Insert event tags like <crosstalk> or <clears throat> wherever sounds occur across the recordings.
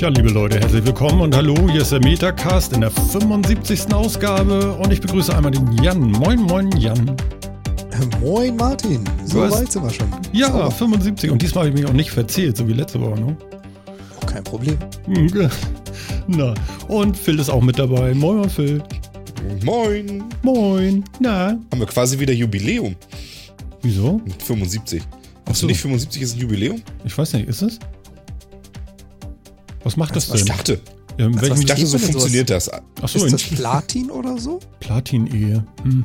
Ja, liebe Leute, herzlich willkommen und hallo, hier ist der Metacast in der 75. Ausgabe und ich begrüße einmal den Jan. Moin, moin, Jan. Moin Martin, so hast- weit sind wir schon. Ja, Sauber. 75 und diesmal habe ich mich auch nicht verzählt, so wie letzte Woche, ne? Oh, kein Problem. <laughs> Na, und Phil ist auch mit dabei. Moin, moin, Phil. Moin. Moin. Na, Haben wir quasi wieder Jubiläum wieso? mit 75. Ach Hast so. du nicht 75 ist ein Jubiläum? Ich weiß nicht, ist es? Was macht das Was denn? Ich dachte, Ja, in was- ich dachte, so funktioniert das. Achso, Ist in das Platin oder so? Platin-Ehe. Hm.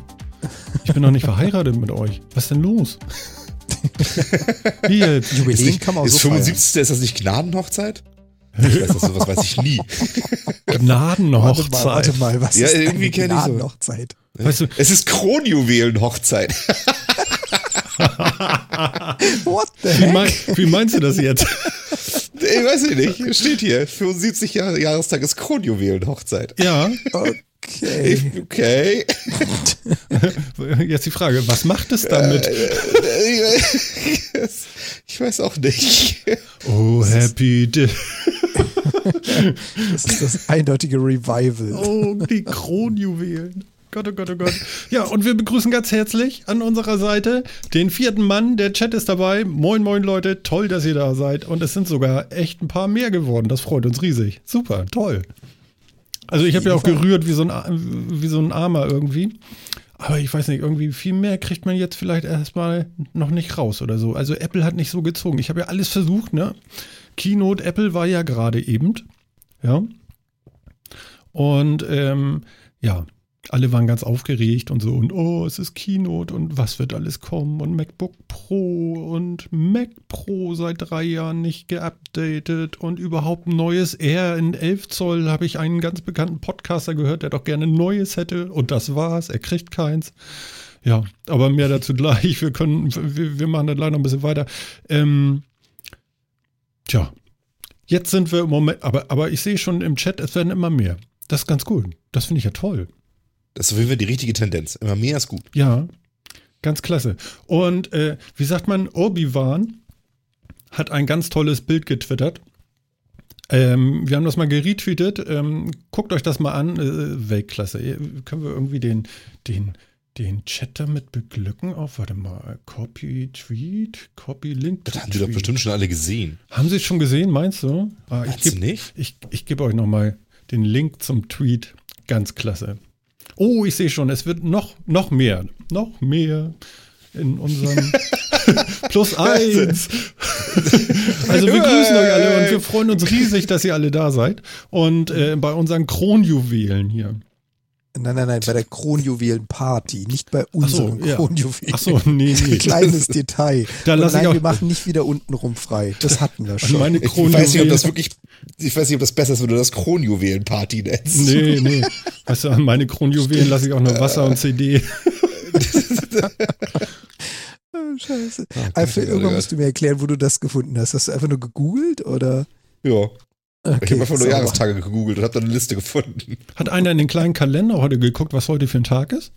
Ich bin noch nicht verheiratet mit euch. Was ist denn los? Wie jetzt? Ist, Jubiläum nicht, kann man auch ist so feiern. 75. ist das nicht Gnadenhochzeit? <laughs> Ich weiß das, sowas weiß ich nie. Warte mal, Gnadenhochzeit. warte mal, was Ja, ist irgendwie eine kenn ich so. Gnadenhochzeit? Weißt du, Es ist Kronjuwelenhochzeit. <laughs> What the wie, heck? mein, wie meinst du das jetzt? <laughs> Ich weiß ich nicht. Steht hier. 75 Jahre Jahrestag ist Kronjuwelenhochzeit. Ja, Okay. Ich- Okay. <laughs> jetzt die Frage, was macht es damit? Ich weiß auch nicht. Oh, happy day. <laughs> Das ist das eindeutige Revival. Oh, die Kronjuwelen. Gott, oh Gott, oh Gott. Ja, und wir begrüßen ganz herzlich an unserer Seite den vierten Mann. Der Chat ist dabei. Moin, moin, Leute. Toll, dass ihr da seid. Und es sind sogar echt ein paar mehr geworden. Das freut uns riesig. Super, toll. Also ich habe ja auch gerührt wie so, ein, wie so ein Armer irgendwie. Aber ich weiß nicht, irgendwie viel mehr kriegt man jetzt vielleicht erstmal noch nicht raus oder so. Also Apple hat nicht so gezogen. Ich habe ja alles versucht, ne? Keynote Apple war ja gerade eben. Ja. Und ähm, ja, alle waren ganz aufgeregt und so und oh, es ist Keynote und was wird alles kommen und MacBook Pro und Mac Pro seit drei Jahren nicht geupdatet und überhaupt neues R in 11 Zoll habe ich einen ganz bekannten Podcaster gehört, der doch gerne neues hätte und das war's, er kriegt keins. Ja, aber mehr dazu gleich. Wir können, wir, wir machen das leider noch ein bisschen weiter. Ähm, tja, jetzt sind wir im Moment, aber, aber ich sehe schon im Chat, es werden immer mehr. Das ist ganz cool. Das finde ich ja toll. Das ist auf jeden Fall die richtige Tendenz. Immer mehr ist gut. Ja, ganz klasse. Und äh, wie sagt man, Obi-Wan hat ein ganz tolles Bild getwittert. Ähm, wir haben das mal geretweetet. Ähm, guckt euch das mal an. Äh, Weltklasse. Können wir irgendwie den, den, den Chat damit beglücken? Auf, warte mal. Copy Tweet, Copy Link. Das haben die doch bestimmt schon alle gesehen. Haben Sie es schon gesehen, meinst du? Ah, ich geb- nicht? Ich, ich gebe euch nochmal den Link zum Tweet. Ganz klasse. Oh, ich sehe schon, es wird noch, noch mehr. Noch mehr in unserem <laughs> Plus eins. <laughs> Also wir grüßen euch alle und wir freuen uns riesig, dass ihr alle da seid. Und äh, bei unseren Kronjuwelen hier. Nein, nein, nein, bei der Kronjuwelen-Party, nicht bei unseren ja. Kronjuwelen. Ach so, nee, nee. <laughs> Kleines Detail. Da Und lass ich nein, auch- wir machen nicht wieder untenrum frei. Das hatten wir Also schon. meine Ich weiß nicht, ob das wirklich, ich weiß nicht, ob das besser ist, wenn du das Kronjuwelenparty nennst. Nee, nee. Weißt du, an meine Kronjuwelen lasse ich auch nur Wasser und CD. <laughs> Oh, Scheiße. Gott, Alfred, oh irgendwann Gott. musst du mir erklären, wo du das gefunden hast. Hast du einfach nur gegoogelt oder? Ja. Okay, Ich habe einfach nur. Jahrestage gegoogelt und habe dann eine Liste gefunden. Hat einer in den kleinen Kalender heute geguckt, was heute für ein Tag ist?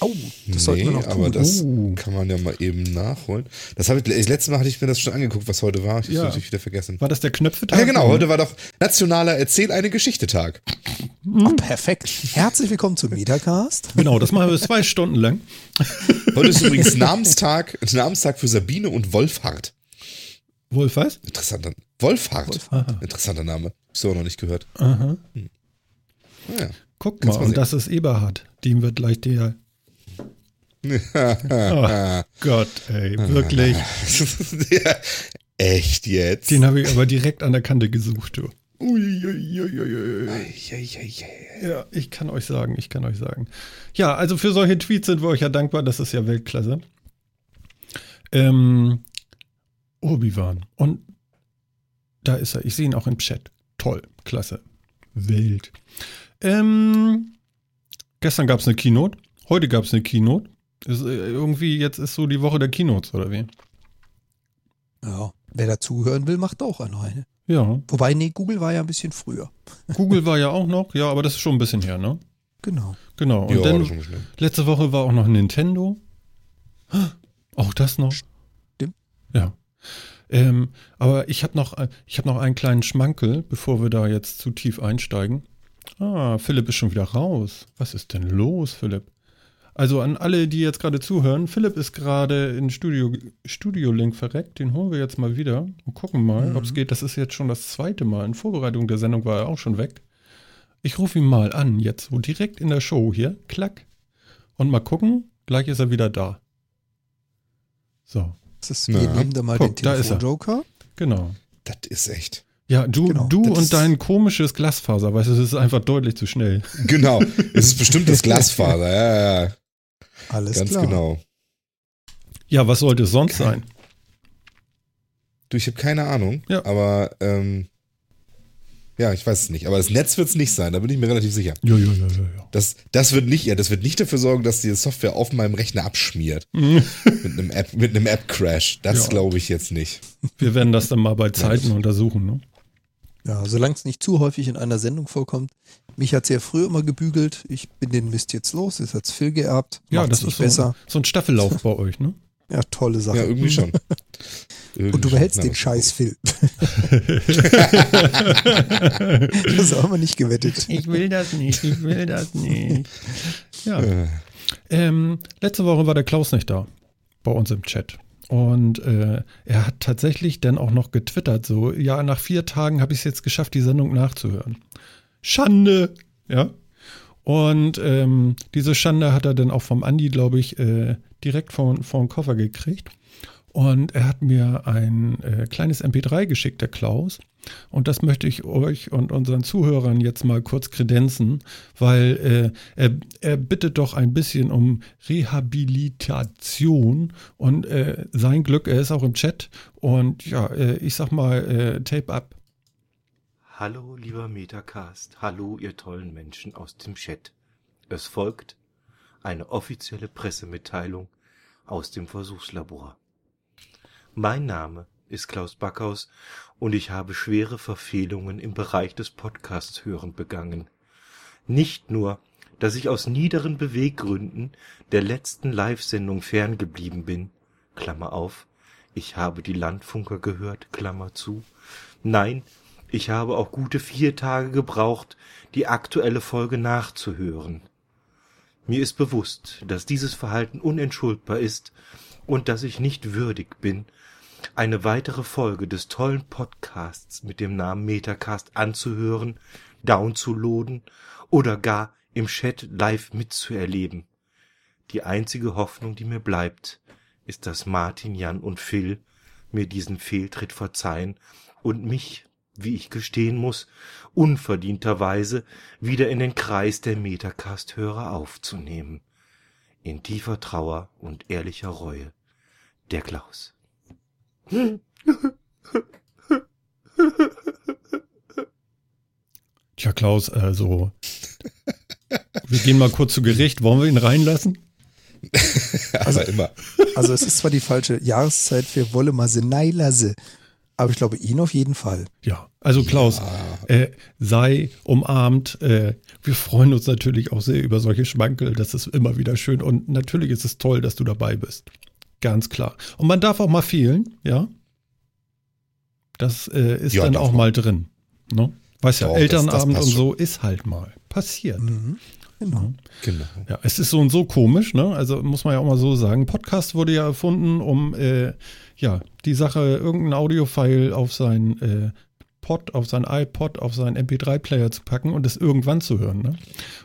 Oh, das sollten wir noch aber tun. das Oh. kann man ja mal eben nachholen. Das habe ich, das letzte Mal hatte ich mir das schon angeguckt, was heute war. Ich Ja. habe natürlich wieder vergessen. War das der Knöpfetag? Ja, genau. Heute war doch nationaler Erzähl eine Geschichte-Tag. Oh, perfekt. Herzlich willkommen zum Metacast. Genau, das machen wir zwei Stunden lang. <laughs> Heute ist übrigens Namenstag, Namenstag für Sabine und Wolfhard. Wolf was? Interessanter. Wolfhard. Aha. Interessanter Name. So auch noch nicht gehört. Aha. Ja. Guck Kannst mal, und das ist Eberhard. Dem wird gleich der. <laughs> Oh Gott, ey, wirklich. <laughs> ja, echt jetzt? Den habe ich aber direkt an der Kante gesucht, du. Ja, ich kann euch sagen, ich kann euch sagen. Ja, also für solche Tweets sind wir euch ja dankbar, das ist ja Weltklasse. Ähm, Obi-Wan. Und da ist er. Ich sehe ihn auch im Chat. Toll, klasse. Wild. Ähm, gestern gab es eine Keynote. Heute gab es eine Keynote. Ist, äh, irgendwie, jetzt ist so die Woche der Keynotes, oder wie? Ja, wer dazuhören will, macht auch eine. eine. Ja. Wobei, nee, Google war ja ein bisschen früher. <laughs> Google war ja auch noch, ja, aber das ist schon ein bisschen her, ne? Genau. Genau. Und Ja, dann. Letzte Woche war auch noch Nintendo. Auch das noch. Stimmt. Ja. Ähm, aber ich habe noch, ich hab noch einen kleinen Schmankel, bevor wir da jetzt zu tief einsteigen. Ah, Philipp ist schon wieder raus. Was ist denn los, Philipp? Also an alle, die jetzt gerade zuhören, Philipp ist gerade in Studio, Studio Link verreckt. Den holen wir jetzt mal wieder und gucken mal, Mhm. ob es geht. Das ist jetzt schon das zweite Mal. In Vorbereitung der Sendung war er auch schon weg. Ich rufe ihn mal an, jetzt so direkt in der Show hier. Klack. Und mal gucken. Gleich ist er wieder da. So, ist, wir nehmen da mal Guck, den er. Telefonjoker. genau. Das ist echt. Ja, du, Genau, du und dein komisches Glasfaser, weißt du, es ist einfach deutlich zu schnell. <laughs> Genau. Es ist bestimmt das Glasfaser. Ja, ja, Alles ganz klar. genau. Ja, was sollte es sonst sein? Du, ich habe keine Ahnung. Ja. Aber ähm, ja, ich weiß es nicht. Aber das Netz wird es nicht sein, da bin ich mir relativ sicher. Ja, ja, ja, ja, Das, das wird nicht, ja, das wird nicht dafür sorgen, dass die Software auf meinem Rechner abschmiert. ja. <laughs> Mit einem App, mit einem App-Crash. Das Ja. glaube ich jetzt nicht. Wir werden das dann mal bei Zeiten untersuchen. Ne? Ja, solange es nicht zu häufig in einer Sendung vorkommt. Mich hat es ja früher immer gebügelt. Ich bin den Mist jetzt los. Jetzt hat's Phil geerbt. Ja, Macht's das ist so, besser. so ein Staffellauf <laughs> bei euch, ne? Ja, tolle Sache. Ja, irgendwie schon. <laughs> Irgendwie Und du schon. behältst Na, den Scheiß, Phil. <laughs> das haben wir nicht gewettet. Ich will das nicht, ich will das nicht. Ja. Äh, Ähm, letzte Woche war der Klaus nicht da bei uns im Chat. Und äh, er hat tatsächlich dann auch noch getwittert, so, ja, nach vier Tagen habe ich es jetzt geschafft, die Sendung nachzuhören. Schande! Ja. Und ähm, diese Schande hat er dann auch vom Andi, glaube ich, äh, direkt vor, vor den Koffer gekriegt. Und er hat mir ein äh, kleines MP3 geschickt, der Klaus. Und das möchte ich euch und unseren Zuhörern jetzt mal kurz kredenzen, weil äh, er, er bittet doch ein bisschen um Rehabilitation und äh, sein Glück, er ist auch im Chat. Und ja, äh, ich sag mal, äh, Tape ab. Hallo, lieber Metacast. Hallo, ihr tollen Menschen aus dem Chat. Es folgt eine offizielle Pressemitteilung aus dem Versuchslabor. Mein Name ist Klaus Backhaus und ich habe schwere Verfehlungen im Bereich des Podcasts hören begangen. Nicht nur, dass ich aus niederen Beweggründen der letzten Live-Sendung ferngeblieben bin, Klammer auf, ich habe die Landfunker gehört, Klammer zu, nein, ich habe auch gute vier Tage gebraucht, die aktuelle Folge nachzuhören. Mir ist bewusst, dass dieses Verhalten unentschuldbar ist und dass ich nicht würdig bin, eine weitere Folge des tollen Podcasts mit dem Namen Metacast anzuhören, downzuladen oder gar im Chat live mitzuerleben. Die einzige Hoffnung, die mir bleibt, ist, dass Martin, Jan und Phil mir diesen Fehltritt verzeihen und mich, wie ich gestehen muss, unverdienterweise wieder in den Kreis der Metacast-Hörer aufzunehmen. In tiefer Trauer und ehrlicher Reue. Der Klaus. Tja, Klaus, also wir gehen mal kurz zu Gericht. Wollen wir ihn reinlassen? aber <laughs> immer. Also es ist zwar die falsche Jahreszeit für Wolle mal Seneilase, aber ich glaube ihn auf jeden Fall. Ja, also Klaus, äh, sei umarmt. Äh, wir freuen uns natürlich auch sehr über solche Schmankel. Das ist immer wieder schön. Und natürlich ist es toll, dass du dabei bist. Ganz klar. Und man darf auch mal fehlen, ja. Das äh, ist Ja, dann auch man. mal drin. Ne? Weiß ja, Doch, das- das Elternabend passt und so ist halt mal passiert. Mhm. Genau. Genau. Ja, es ist so und so komisch, ne? Also muss man ja auch mal so sagen. Podcast wurde ja erfunden, um äh, ja die Sache irgendein Audiofile auf sein äh, Pod, auf sein iPod, auf seinen MP3-Player zu packen und es irgendwann zu hören. Ne?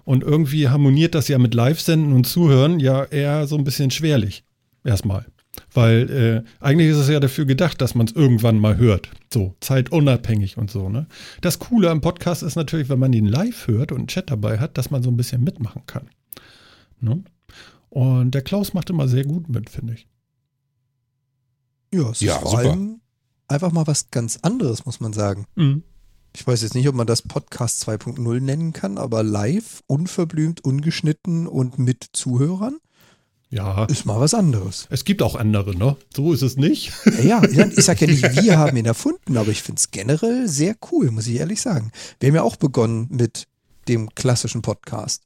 Und irgendwie harmoniert das ja mit Live-Senden und Zuhören ja eher so ein bisschen schwerlich. Erstmal. Weil äh, eigentlich ist es ja dafür gedacht, dass man es irgendwann mal hört. So, zeitunabhängig und so. Ne? Das Coole am Podcast ist natürlich, wenn man ihn live hört und einen Chat dabei hat, dass man so ein bisschen mitmachen kann. Ne? Und der Klaus macht immer sehr gut mit, finde ich. Ja, es Ja, ist vor super. allem einfach mal was ganz anderes, muss man sagen. Mhm. Ich weiß jetzt nicht, ob man das Podcast 2.0 nennen kann, aber live, unverblümt, ungeschnitten und mit Zuhörern Ja, ist mal was anderes. es gibt auch andere, ne? So ist es nicht. Ja, ja, ich sag ja nicht, wir <laughs> haben ihn erfunden, aber ich finde es generell sehr cool, muss ich ehrlich sagen. Wir haben ja auch begonnen mit dem klassischen Podcast.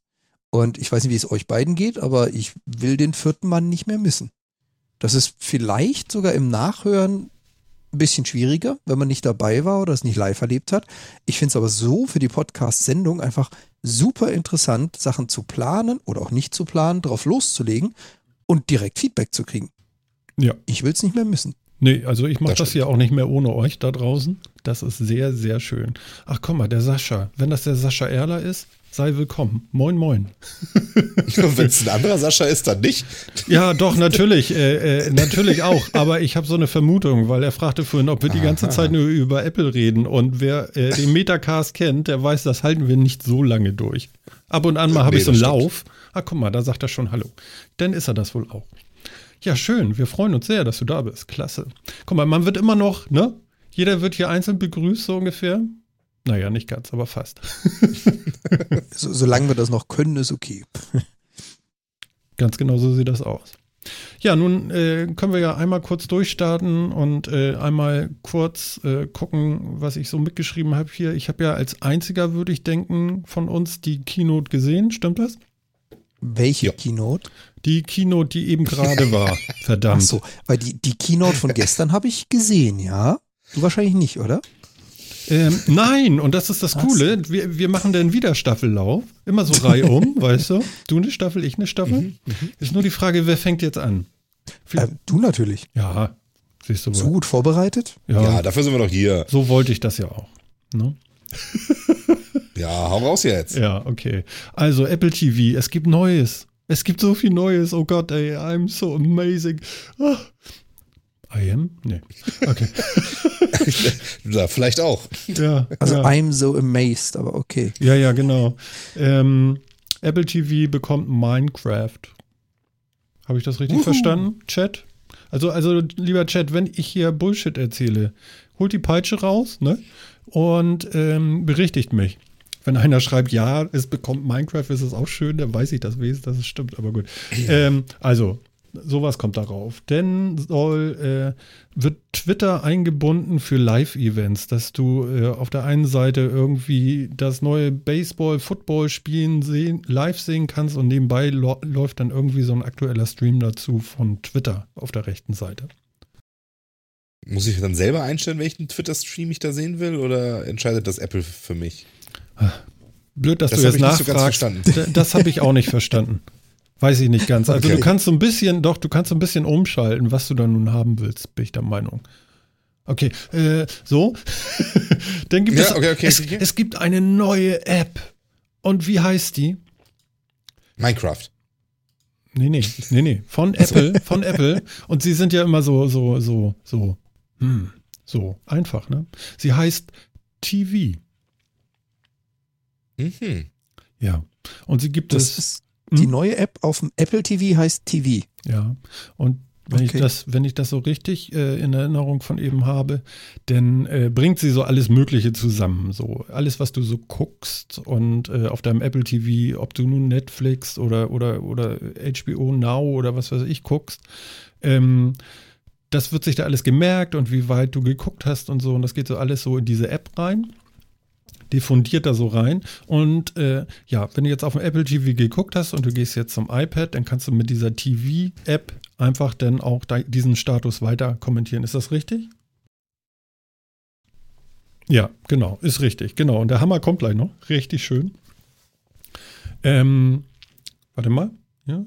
Und ich weiß nicht, wie es euch beiden geht, aber ich will den vierten Mann nicht mehr missen. Das ist vielleicht sogar im Nachhören ein bisschen schwieriger, wenn man nicht dabei war oder es nicht live erlebt hat. Ich finde es aber so für die Podcast-Sendung einfach super interessant, Sachen zu planen oder auch nicht zu planen, drauf loszulegen und direkt Feedback zu kriegen. Ja. Ich will es nicht mehr missen. Nee, also ich mache Das das, hier auch nicht mehr ohne euch da draußen. Das ist sehr, sehr schön. Ach komm mal, der Sascha. Wenn das der Sascha Erler ist, sei willkommen. Moin, moin. <laughs> Wenn es ein anderer Sascha ist, dann nicht. Ja, doch, natürlich. Äh, äh, natürlich auch. Aber ich habe so eine Vermutung, weil er fragte vorhin, ob wir die ganze Aha. Zeit nur über Apple reden. Und wer äh, den Metacast kennt, der weiß, das halten wir nicht so lange durch. Ab und an mal habe Nee, ich so einen stimmt. Lauf. Ah, guck mal, da sagt er schon Hallo. Dann ist er das wohl auch. Ja, schön. Wir freuen uns sehr, dass du da bist. Klasse. Guck mal, man wird immer noch, ne? Jeder wird hier einzeln begrüßt, so ungefähr. Naja, nicht ganz, aber fast. <laughs> So, solange wir das noch können, ist okay. <laughs> Ganz genau so sieht das aus. Ja, nun äh, können wir ja einmal kurz durchstarten und äh, einmal kurz äh, gucken, was ich so mitgeschrieben habe hier. Ich habe ja als einziger, würde ich denken, von uns die Keynote gesehen. Stimmt das? Welche Ja. Keynote? Die Keynote, die eben gerade war. <laughs> Ach Verdammt. so, weil die, die Keynote von gestern habe ich gesehen, ja? Du wahrscheinlich nicht, oder? Ähm, nein, und das ist das Ach Coole. Wir, wir machen dann wieder Staffellauf. Immer so reihum, <laughs> weißt du? Du eine Staffel, ich eine Staffel. Ist nur die Frage, wer fängt jetzt an? Äh, du natürlich. Ja, siehst du So wohl. gut vorbereitet? Ja, Ja, dafür sind wir doch hier. so wollte ich das ja auch. Ne? <laughs> Ja, hau raus jetzt. Ja, okay. Also Apple TV, es gibt Neues. Es gibt so viel Neues. Oh Gott, ey, I'm so amazing. Ah. I am? Nee. Okay. <laughs> Ja, vielleicht auch. Ja, Also ja. I'm so amazed, aber okay. ja, ja, genau. Ähm, Apple TV bekommt Minecraft. Habe ich das richtig Uhu. verstanden, Chat? Also, also, lieber Chat, wenn ich hier Bullshit erzähle, holt die Peitsche raus, ne? Und ähm, berichtigt mich. Wenn einer schreibt, ja, es bekommt Minecraft, ist es auch schön, dann weiß ich das wenigstens, dass es stimmt, aber gut. Ähm, also, sowas kommt darauf. Denn soll, äh, wird Twitter eingebunden für Live-Events, dass du äh, auf der einen Seite irgendwie das neue Baseball-Football-Spielen sehen, live sehen kannst und nebenbei läuft dann irgendwie so ein aktueller Stream dazu von Twitter auf der rechten Seite. Muss ich dann selber einstellen, welchen Twitter-Stream ich da sehen will, oder entscheidet das Apple für mich? Blöd, dass Das du jetzt so nachfragst. verstanden. D- das habe ich auch nicht verstanden. <laughs> Weiß ich nicht ganz. Also Okay. du kannst so ein bisschen, doch, du kannst so ein bisschen umschalten, was du da nun haben willst, bin ich der Meinung. Okay, äh, so. <laughs> Dann gibt Ja, es, okay, okay, es, es gibt eine neue App. Und wie heißt die? Minecraft. Nee, nee, nee, nee. Von Apple, von Apple. Und sie sind ja immer so, so, so, so, hm, so einfach, ne? Sie heißt TV. Mhm. Ja. Und sie gibt Das es. ist? Die neue App auf dem Apple TV heißt TV. Ja, und wenn Okay. ich das, wenn ich das so richtig äh, in Erinnerung von eben habe, dann äh, bringt sie so alles Mögliche zusammen. So alles, was du so guckst und äh, auf deinem Apple TV, ob du nun Netflix oder oder oder HBO Now oder was weiß ich guckst, ähm, das wird sich da alles gemerkt und wie weit du geguckt hast und so. Und das geht so alles so in diese App rein diffundiert da so rein. Und äh, ja, wenn du jetzt auf dem Apple TV geguckt hast und du gehst jetzt zum iPad, dann kannst du mit dieser TV-App einfach dann auch da, diesen Status weiter kommentieren. Ist das richtig? Ja, genau, ist richtig. Genau. Und der Hammer kommt gleich noch. Richtig schön. Ähm, warte mal. Ja.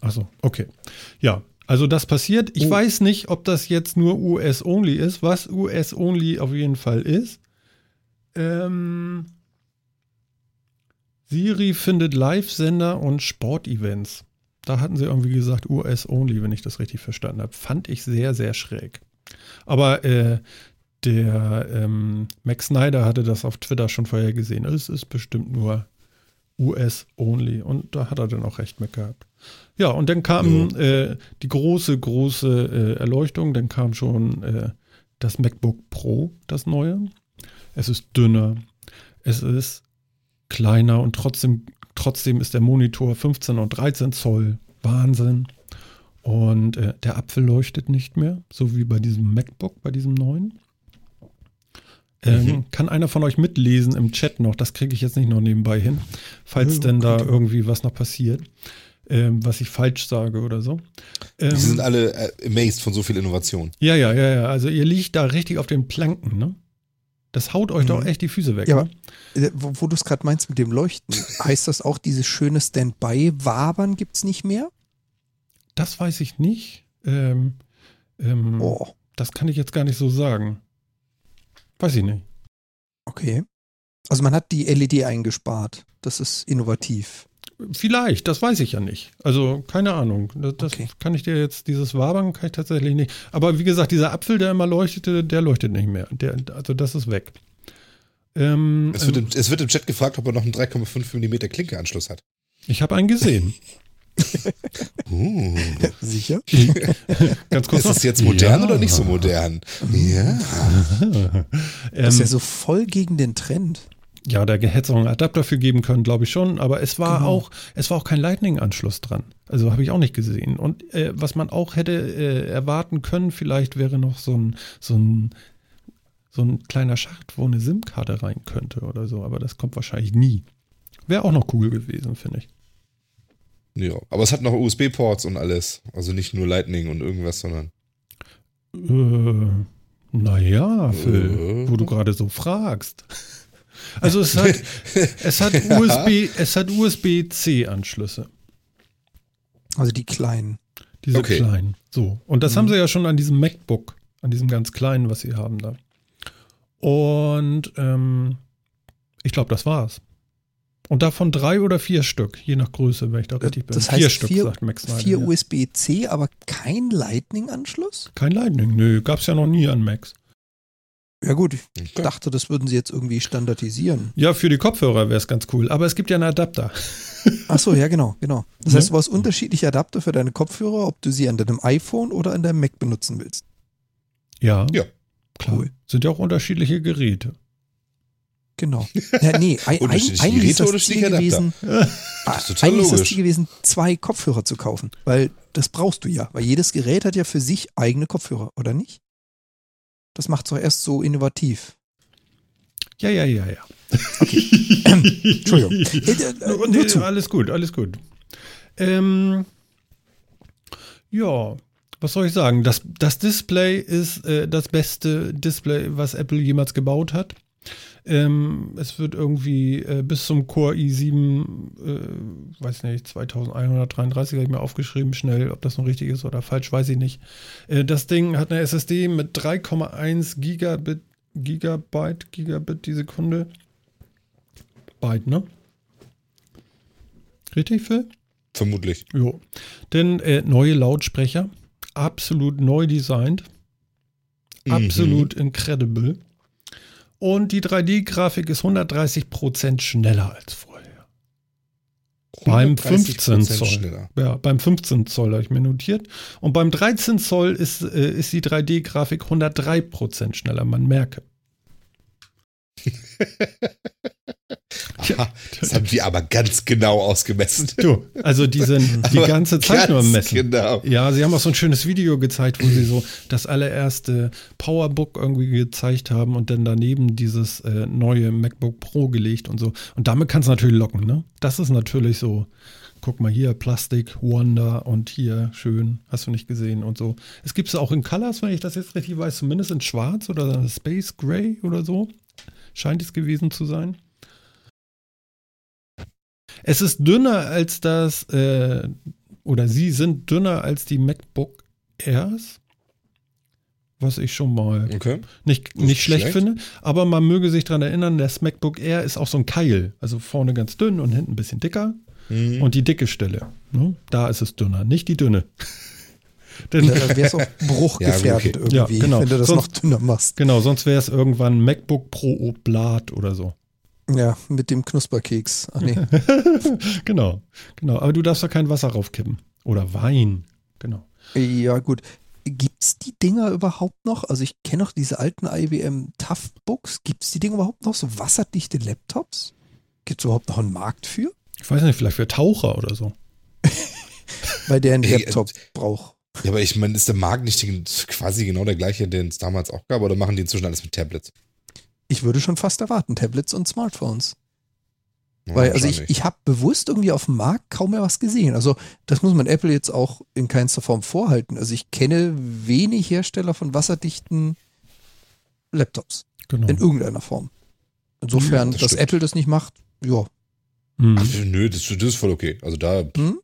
Achso, okay. Ja, also das passiert. Ich Oh. weiß nicht, ob das jetzt nur US-only ist, was US-only auf jeden Fall ist. Ähm, Siri findet Live-Sender und Sportevents. Da hatten sie irgendwie gesagt US-only, wenn ich das richtig verstanden habe. Fand ich sehr, sehr schräg. Aber äh, der ähm, Max Snyder hatte das auf Twitter schon vorher gesehen. Es ist bestimmt nur US-only. Und da hat er dann auch recht mit gehabt. Ja, und dann kam äh, die große, große äh, Erleuchtung. Dann kam schon äh, das MacBook Pro, das neue. Es ist dünner. Es ist kleiner und trotzdem, trotzdem ist der Monitor 15 und 13 Zoll. Wahnsinn. Und äh, der Apfel leuchtet nicht mehr, so wie bei diesem MacBook, bei diesem neuen. Ähm, Mhm. Kann einer von euch mitlesen im Chat noch? Das kriege ich jetzt nicht noch nebenbei hin, falls Ja, denn da irgendwie was noch passiert. Ähm, was ich falsch sage oder so. Die Ähm, sind alle äh, amazed von so viel Innovation. ja, ja, ja, ja. Also ihr liegt da richtig auf den Planken, ne? Das haut euch doch Mhm. echt die Füße weg. Ja, ne? aber- Äh, Wo, wo du es gerade meinst mit dem Leuchten, <laughs> heißt das auch, dieses schöne Standby-Wabern gibt es nicht mehr? Das weiß ich nicht. Ähm, ähm, Oh, Das kann ich jetzt gar nicht so sagen. Weiß ich nicht. okay. Also man hat die LED eingespart. Das ist innovativ. Vielleicht, das weiß ich ja nicht. Also keine Ahnung. Das, das Okay. kann ich dir jetzt, dieses Wabern kann ich tatsächlich nicht. Aber wie gesagt, dieser Apfel, der immer leuchtete, der leuchtet nicht mehr. Der, also das ist weg. Ähm, Es wird, ähm, im, es wird im Chat gefragt, ob er noch einen 3,5 mm Klinkeanschluss hat. ich habe einen gesehen. <laughs> Uh. Sicher? <laughs> Ganz kurz. Ist noch. das jetzt modern Ja. oder nicht so modern? <laughs> Ja. Das ist ja ähm, so voll gegen den Trend. Ja, da hätte es auch einen Adapter für geben können, glaube ich schon. Aber es war Genau. auch, es war auch kein Lightning-Anschluss dran. Also habe ich auch nicht gesehen. Und äh, was man auch hätte äh, erwarten können, vielleicht wäre noch so ein, so ein so ein kleiner Schacht, wo eine SIM-Karte rein könnte oder so, aber das kommt wahrscheinlich nie. Wäre auch noch cool gewesen, finde ich. ja. Aber es hat noch USB-Ports und alles. Also nicht nur Lightning und irgendwas, sondern. Äh, naja, Phil, Äh. wo du gerade so fragst. Also es hat, <laughs> es hat USB, es hat USB-C-Anschlüsse, Also die kleinen. diese Okay. kleinen. So. Und das Mhm. haben sie ja schon an diesem MacBook, an diesem ganz kleinen, was sie haben da. Und ähm, ich glaube, das war's. Und davon drei oder vier Stück, je nach Größe, wenn ich da richtig bin. Das vier heißt Stück, vier- sagt Max Snyder. Vier. USB-C, aber kein Lightning-Anschluss? Kein Lightning, nö, gab's ja noch nie an Macs. Ja gut, ich Okay. dachte, das würden sie jetzt irgendwie standardisieren. Ja, für die Kopfhörer wäre es ganz cool, aber es gibt ja einen Adapter. <laughs> Ach so, ja genau, genau. Das Ja. heißt, du hast unterschiedliche Adapter für deine Kopfhörer, ob du sie an deinem iPhone oder an deinem Mac benutzen willst. Ja, Ja. klar. Cool. Sind ja auch unterschiedliche Geräte. Genau. Ja, nee, <laughs> ein, ein, Unterschiedliche eigentlich ist Geräte, das Ziel gewesen, <laughs> Das ist total eigentlich ist das logisch. Ziel gewesen, zwei Kopfhörer zu kaufen, weil das brauchst du ja, weil jedes Gerät hat ja für sich eigene Kopfhörer, oder nicht? Das macht es doch erst so innovativ. Ja, ja, ja, ja. <laughs> Entschuldigung. Äh, äh, Und, nur äh, zu. alles gut, alles gut. Ähm, ja, was soll ich sagen? Das, das Display ist äh, das beste Display, was Apple jemals gebaut hat. Ähm, es wird irgendwie äh, bis zum Core i7, äh, weiß nicht, 2133 habe ich mir aufgeschrieben, schnell, ob das noch richtig ist oder falsch, weiß ich nicht. Äh, das Ding hat eine SSD mit 3,1 Gigabit, Gigabyte, Gigabit die Sekunde. Byte, ne? Richtig, Phil? Vermutlich. Jo. Denn äh, neue Lautsprecher, absolut neu designt, Mhm. absolut incredible. Und die 3D-Grafik ist 130% schneller als vorher. Beim 15 130% Zoll. schneller. Ja, beim 15 Zoll habe ich mir notiert. Und beim 13 Zoll ist, äh, ist die 3D-Grafik 103% schneller, man merke. <laughs> <laughs> Aha, das haben die aber ganz genau ausgemessen. Du, also die sind <laughs> die Aber ganze Zeit nur am ganz Messen. Genau. Ja, sie haben auch so ein schönes Video gezeigt, wo sie so das allererste Powerbook irgendwie gezeigt haben und dann daneben dieses äh, neue MacBook Pro gelegt und so. Und damit kann es natürlich locken, ne? Das ist natürlich so. Guck mal hier, Plastik, Wonder und hier schön, hast du nicht gesehen und so. Es gibt es auch in Colors, wenn ich das jetzt richtig weiß, zumindest in Schwarz oder Space Gray oder so. Scheint es gewesen zu sein. Es ist dünner als das, äh, oder sie sind dünner als die MacBook Airs, was ich schon mal Okay. nicht, nicht schlecht, schlecht. finde. Aber man möge sich daran erinnern, das MacBook Air ist auch so ein Keil. Also vorne ganz dünn und hinten ein bisschen dicker. Mhm. Und die dicke Stelle, ne, da ist es dünner, nicht die dünne. <laughs> Denn, Da wäre es auch bruchgefährdet Ja, irgendwie, Ja, genau. wenn du das Sonst- noch dünner machst. genau, sonst wäre es irgendwann MacBook Pro Oblat oder so. Ja, mit dem Knusperkeks. Ach nee. <laughs> genau, genau. Aber du darfst da kein Wasser raufkippen. Oder Wein. Genau. Ja, gut. Gibt's die Dinger überhaupt noch? Also ich kenne noch diese alten IBM Toughbooks. Gibt's die Dinger überhaupt noch? So wasserdichte Laptops? Gibt's überhaupt noch einen Markt für? Ich weiß nicht, vielleicht für Taucher oder so. <laughs> Weil der einen Ey, Laptop braucht. Ja, aber ich meine, ist der Markt nicht quasi genau der gleiche, den es damals auch gab, oder machen die inzwischen alles mit Tablets? Ich würde schon fast erwarten, Tablets und Smartphones. Ja, Weil, also ich, ich habe bewusst irgendwie auf dem Markt kaum mehr was gesehen. Also das muss man Apple jetzt auch in keinster Form vorhalten. Also ich kenne wenig Hersteller von wasserdichten Laptops Genau. in irgendeiner Form. Insofern, Ja, das dass stimmt. Apple das nicht macht, ja. Mhm. Ach, nö, das, das ist voll okay. Also da Hm?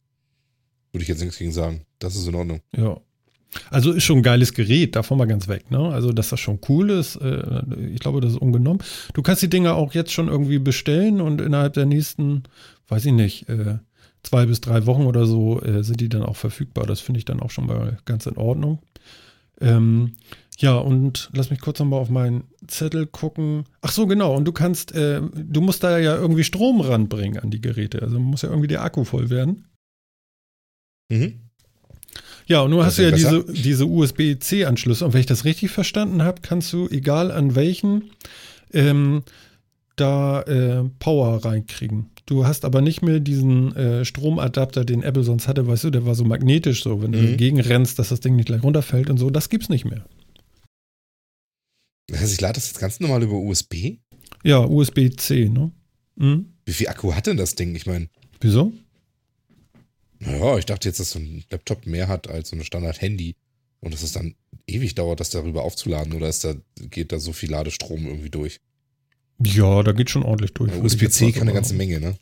würde ich jetzt nichts gegen sagen. Das ist in Ordnung. Ja. Also ist schon ein geiles Gerät, davon mal ganz weg, ne? Also, dass das schon cool ist, äh, ich glaube, das ist ungenommen. Du kannst die Dinger auch jetzt schon irgendwie bestellen und innerhalb der nächsten, weiß ich nicht, äh, zwei bis drei Wochen oder so äh, sind die dann auch verfügbar. Das finde ich dann auch schon mal ganz in Ordnung. Ähm, ja, und lass mich kurz nochmal auf meinen Zettel gucken. Ach so, genau. Und du kannst, äh, du musst da ja irgendwie Strom ranbringen an die Geräte. Also muss ja irgendwie der Akku voll werden. Mhm. Ja, und nun hast du ja diese, diese USB-C-Anschlüsse. Und wenn ich das richtig verstanden habe, kannst du, egal an welchen, ähm, da äh, Power reinkriegen. Du hast aber nicht mehr diesen äh, Stromadapter, den Apple sonst hatte, weißt du, der war so magnetisch, so wenn du Mhm. dagegen rennst, dass das Ding nicht gleich runterfällt und so. Das gibt's nicht mehr. Das heißt, ich lade das jetzt ganz normal über USB? Ja, USB-C, ne? Mhm. Wie viel Akku hat denn das Ding? Ich meine, Wieso? Naja, ich dachte jetzt, dass so ein Laptop mehr hat als so ein Standard-Handy. Und dass es dann ewig dauert, das darüber aufzuladen. Oder ist da, geht da so viel Ladestrom irgendwie durch? Ja, da geht schon ordentlich durch. Ja, USB-C kann eine ganze. Menge, ne?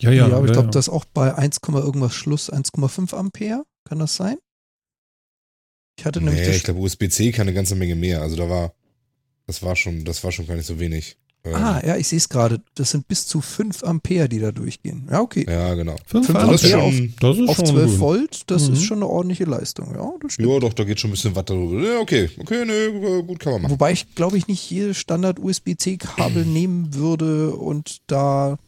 Ja, ja. Ja, aber ich glaube, ja. das auch bei 1, irgendwas Schluss 1,5 Ampere. Kann das sein? Ich hatte nämlich Nee, ich glaube, USB-C kann eine ganze Menge mehr. Also da war, das war schon, das war schon gar nicht so wenig. Ah, ja, ich sehe es gerade. Das sind bis zu 5 Ampere, die da durchgehen. Ja, okay. Ja, genau. Fünf fünf Ampere Ampere auf, auf- das ist Auf schon 12 gut. Volt, das Mhm. ist schon eine ordentliche Leistung. Ja, das stimmt. Ja, doch, da geht schon ein bisschen Watt darüber. Ja, okay, okay, ne, gut kann man machen. Wobei ich, glaube ich, nicht jedes Standard-USB-C-Kabel <clears throat> nehmen würde und da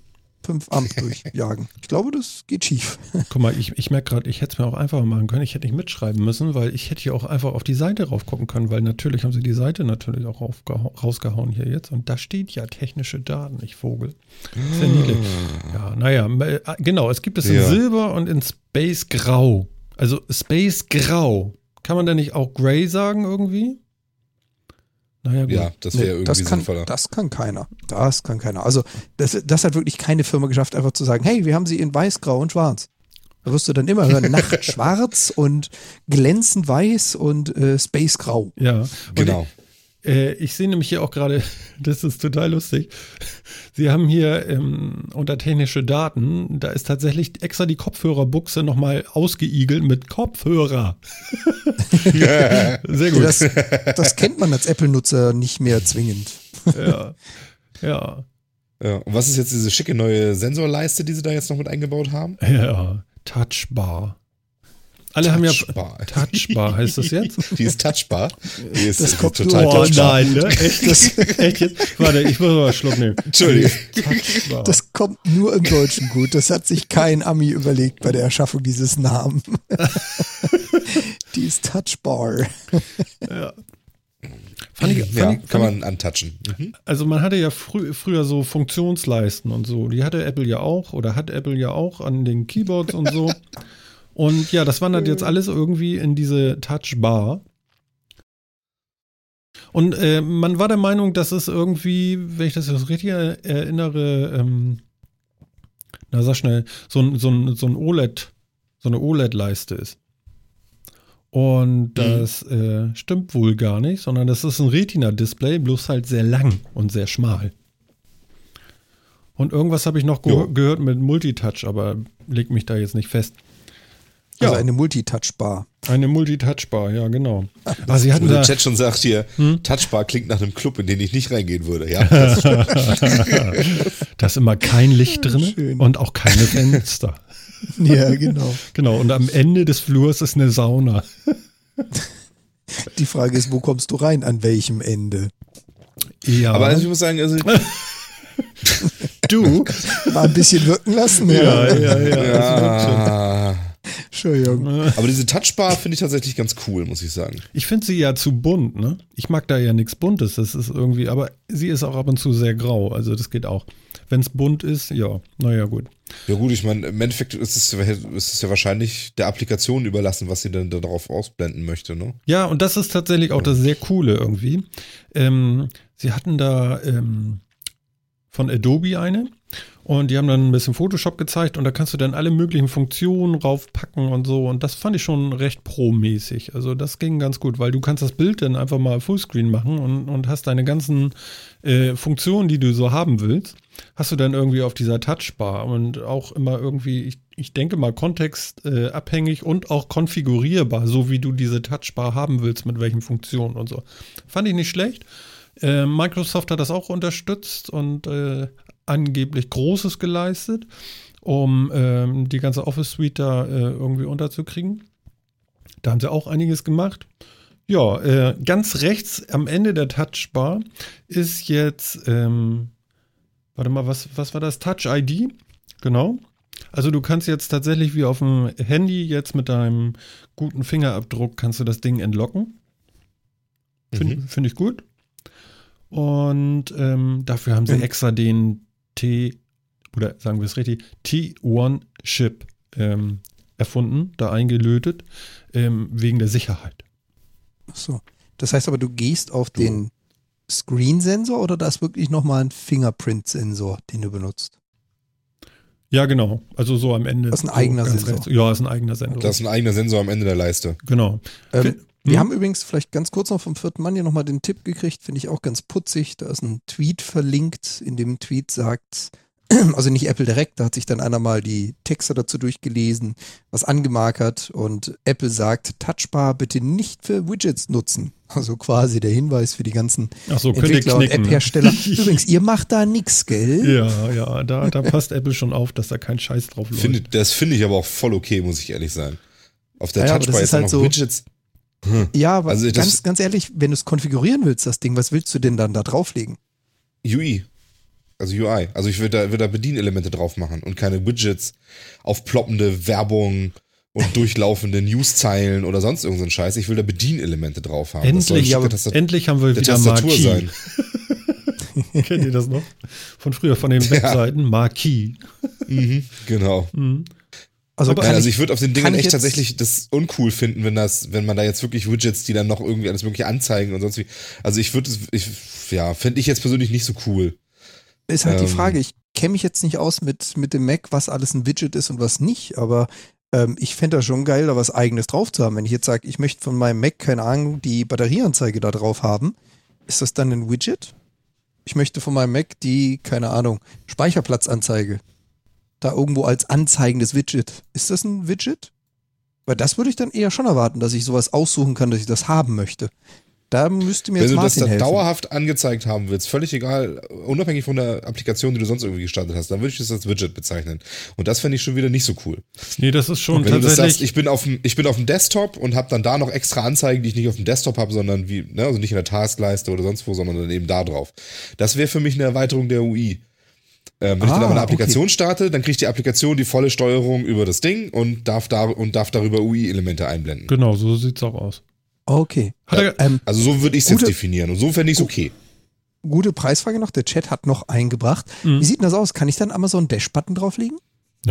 5 Amp <laughs> durchjagen. Ich glaube, das geht schief. Guck mal, ich, ich merke gerade, ich hätte es mir auch einfach machen können. Ich hätte nicht mitschreiben müssen, weil ich hätte hier auch einfach auf die Seite raufgucken können, weil natürlich haben sie die Seite natürlich auch rausgehauen hier jetzt. Und da steht ja technische Daten, ich Vogel. Ist ja niedlich. Ja, naja, äh, genau, es gibt es in Ja. Silber und in Space Grau. Also Space Grau. Kann man da nicht auch Grey sagen irgendwie? Naja, gut. Ja, das Nee, wäre irgendwie das, kann, sinnvoller. das kann keiner. Das kann keiner. Also, das, das hat wirklich keine Firma geschafft, einfach zu sagen, hey, wir haben sie in weiß, grau und schwarz. Da wirst du dann immer hören, <laughs> Nacht schwarz und glänzend weiß und äh, Space grau. Ja, und genau. Äh, ich sehe nämlich hier auch gerade, <laughs> das ist total lustig. Sie haben hier ähm, unter technische Daten, da ist tatsächlich extra die Kopfhörerbuchse nochmal ausgeigelt mit Kopfhörer. <laughs> Sehr gut. Das, das kennt man als Apple-Nutzer nicht mehr zwingend. ja. ja. Ja, und was ist jetzt diese schicke neue Sensorleiste, die sie da jetzt noch mit eingebaut haben? Ja. Touchbar. Alle haben ja. Touchbar. Touchbar heißt das jetzt? <laughs> Die ist touchbar. Die ist, Das kommt total oh touchbar. nein, ne? <laughs> Echt, das, echt jetzt? Warte, ich muss mal Schluck nehmen. Entschuldigung. Touchbar. Das kommt nur im Deutschen gut. Das hat sich kein Ami überlegt bei der Erschaffung dieses Namen. <laughs> Die ist Touchbar. ja. Fand ich, fand Ja, ich, kann man antatschen. Mhm. Also man hatte ja frü früher so Funktionsleisten und so. Die hatte Apple ja auch oder hat Apple ja auch an den Keyboards und so. Und ja, das wandert jetzt alles irgendwie in diese Touchbar. Und äh, man war der Meinung, dass es irgendwie, wenn ich das jetzt richtig erinnere, ähm, na sag schnell, so ein, so ein, so ein OLED, so eine OLED-Leiste ist. Und das äh, stimmt wohl gar nicht, sondern das ist ein Retina-Display, bloß halt sehr lang und sehr schmal. Und irgendwas habe ich noch ge Jo. gehört mit Multitouch, aber leg mich da jetzt nicht fest. Also Ja. eine Multitouchbar. Eine Multitouchbar, ja, genau. Aber <laughs> sie hatten der da, Chat schon sagt hier, Hm? Touchbar klingt nach einem Club, in den ich nicht reingehen würde. Ja, <laughs> das da ist immer kein Licht drin Schön. und auch keine Fenster. <laughs> Ja, genau. genau, und am Ende des Flurs ist eine Sauna. Die Frage ist, wo kommst du rein? An welchem Ende? Ja, Aber also ich muss sagen, also, du? Mal ein bisschen wirken lassen. Ja, ja, ja. ja. Entschuldigung. Aber diese Touchbar finde ich tatsächlich ganz cool, muss ich sagen. Ich finde sie ja zu bunt, ne? Ich mag da ja nichts Buntes. Das ist irgendwie, aber sie ist auch ab und zu sehr grau. Also das geht auch. Wenn es bunt ist, ja, naja, gut. Ja gut, ich meine, im Endeffekt ist es, ist es ja wahrscheinlich der Applikation überlassen, was sie dann darauf ausblenden möchte, ne? Ja, und das ist tatsächlich auch das sehr Coole irgendwie. Ähm, sie hatten da ähm, von Adobe eine. Und die haben dann ein bisschen Photoshop gezeigt und da kannst du dann alle möglichen Funktionen raufpacken und so. Und das fand ich schon recht pro-mäßig. Also das ging ganz gut, weil du kannst das Bild dann einfach mal Fullscreen machen und, und hast deine ganzen äh, Funktionen, die du so haben willst, hast du dann irgendwie auf dieser Touchbar und auch immer irgendwie, ich, ich denke mal, kontextabhängig äh, und auch konfigurierbar, so wie du diese Touchbar haben willst, mit welchen Funktionen und so. Fand ich nicht schlecht. Äh, Microsoft hat das auch unterstützt und äh, angeblich Großes geleistet, um ähm, die ganze Office Suite da äh, irgendwie unterzukriegen. Da haben sie auch einiges gemacht. Ja, äh, ganz rechts am Ende der Touchbar ist jetzt, ähm, warte mal, was, was war das? Touch ID? Genau. Also du kannst jetzt tatsächlich wie auf dem Handy jetzt mit deinem guten Fingerabdruck kannst du das Ding entlocken. Finde mhm. find ich gut. Und ähm, dafür haben sie mhm. extra den T, oder sagen wir es richtig, T1-Chip ähm, erfunden, da eingelötet, ähm, wegen der Sicherheit. Ach so. Das heißt aber, du gehst auf du. den Screen-Sensor oder da ist wirklich nochmal ein Fingerprint-Sensor, den du benutzt? Ja, genau. Also so am Ende. Das ist ein eigener Sensor. Rechts. Ja, ist ein eigener Sensor. Das ist ein eigener Sensor am Ende der Leiste. Genau. Ähm, wir hm? haben übrigens vielleicht ganz kurz noch vom vierten Mann hier nochmal den Tipp gekriegt, finde ich auch ganz putzig. Da ist ein Tweet verlinkt. In dem Tweet sagt, <clears throat> also nicht Apple direkt, da hat sich dann einer mal die Texte dazu durchgelesen, was angemarkert und Apple sagt, Touchbar bitte nicht für Widgets nutzen. Also quasi der Hinweis für die ganzen so, Entwickler und ne? App-Hersteller. <laughs> Übrigens, ihr macht da nichts, gell? Ja, ja, da, da passt Apple schon auf, dass da kein Scheiß drauf läuft. Find, das finde ich aber auch voll okay, muss ich ehrlich sein. Auf der ja, Touchbar ist halt noch so, Widgets hm. Ja, aber also ganz, ganz ehrlich, wenn du es konfigurieren willst, das Ding, was willst du denn dann da drauflegen? UI. Also UI. Also ich würde da, würd da Bedienelemente drauf machen und keine Widgets, aufploppende Werbung und <laughs> durchlaufende Newszeilen oder sonst irgendein Scheiß. Ich will da Bedienelemente drauf haben. Endlich, aber, endlich haben wir wieder Tastatur Marquis. sein. <laughs> Kennt ihr das noch? Von früher, von den <laughs> Webseiten? Ja. Marquis. Mhm, genau. Mhm. Also, Nein, also ich würde auf den Dingen echt tatsächlich das uncool finden, wenn das, wenn man da jetzt wirklich Widgets, die dann noch irgendwie alles mögliche anzeigen und sonst wie. Also ich würde es, ich, ja, fände ich jetzt persönlich nicht so cool. Ist halt ähm, die Frage, ich kenne mich jetzt nicht aus mit, mit dem Mac, was alles ein Widget ist und was nicht, aber ähm, ich fände das schon geil, da was eigenes drauf zu haben. Wenn ich jetzt sage, ich möchte von meinem Mac, keine Ahnung, die Batterieanzeige da drauf haben, ist das dann ein Widget? Ich möchte von meinem Mac die, keine Ahnung, Speicherplatzanzeige da irgendwo als anzeigendes Widget. Ist das ein Widget? Weil das würde ich dann eher schon erwarten, dass ich sowas aussuchen kann, dass ich das haben möchte. Da müsste mir Wenn jetzt Martin Wenn du das da dauerhaft angezeigt haben willst, völlig egal, unabhängig von der Applikation, die du sonst irgendwie gestartet hast, dann würde ich das als Widget bezeichnen. Und das fände ich schon wieder nicht so cool. Nee, das ist schon Wenn tatsächlich... du das sagst, ich bin auf dem, ich bin auf dem Desktop und habe dann da noch extra Anzeigen, die ich nicht auf dem Desktop habe, sondern wie, ne, also nicht in der Taskleiste oder sonst wo, sondern dann eben da drauf. Das wäre für mich eine Erweiterung der UI. Ähm, wenn ah, ich dann aber eine Applikation okay. starte, dann kriegt die Applikation die volle Steuerung über das Ding und darf, da, und darf darüber UI-Elemente einblenden. Genau, so sieht es auch aus. Okay. Ja, ähm, also so würde ich es jetzt definieren und so fände ich es okay. Gute Preisfrage noch, der Chat hat noch eingebracht. Mhm. Wie sieht denn das aus? Kann ich dann Amazon Dash-Button drauflegen? <laughs>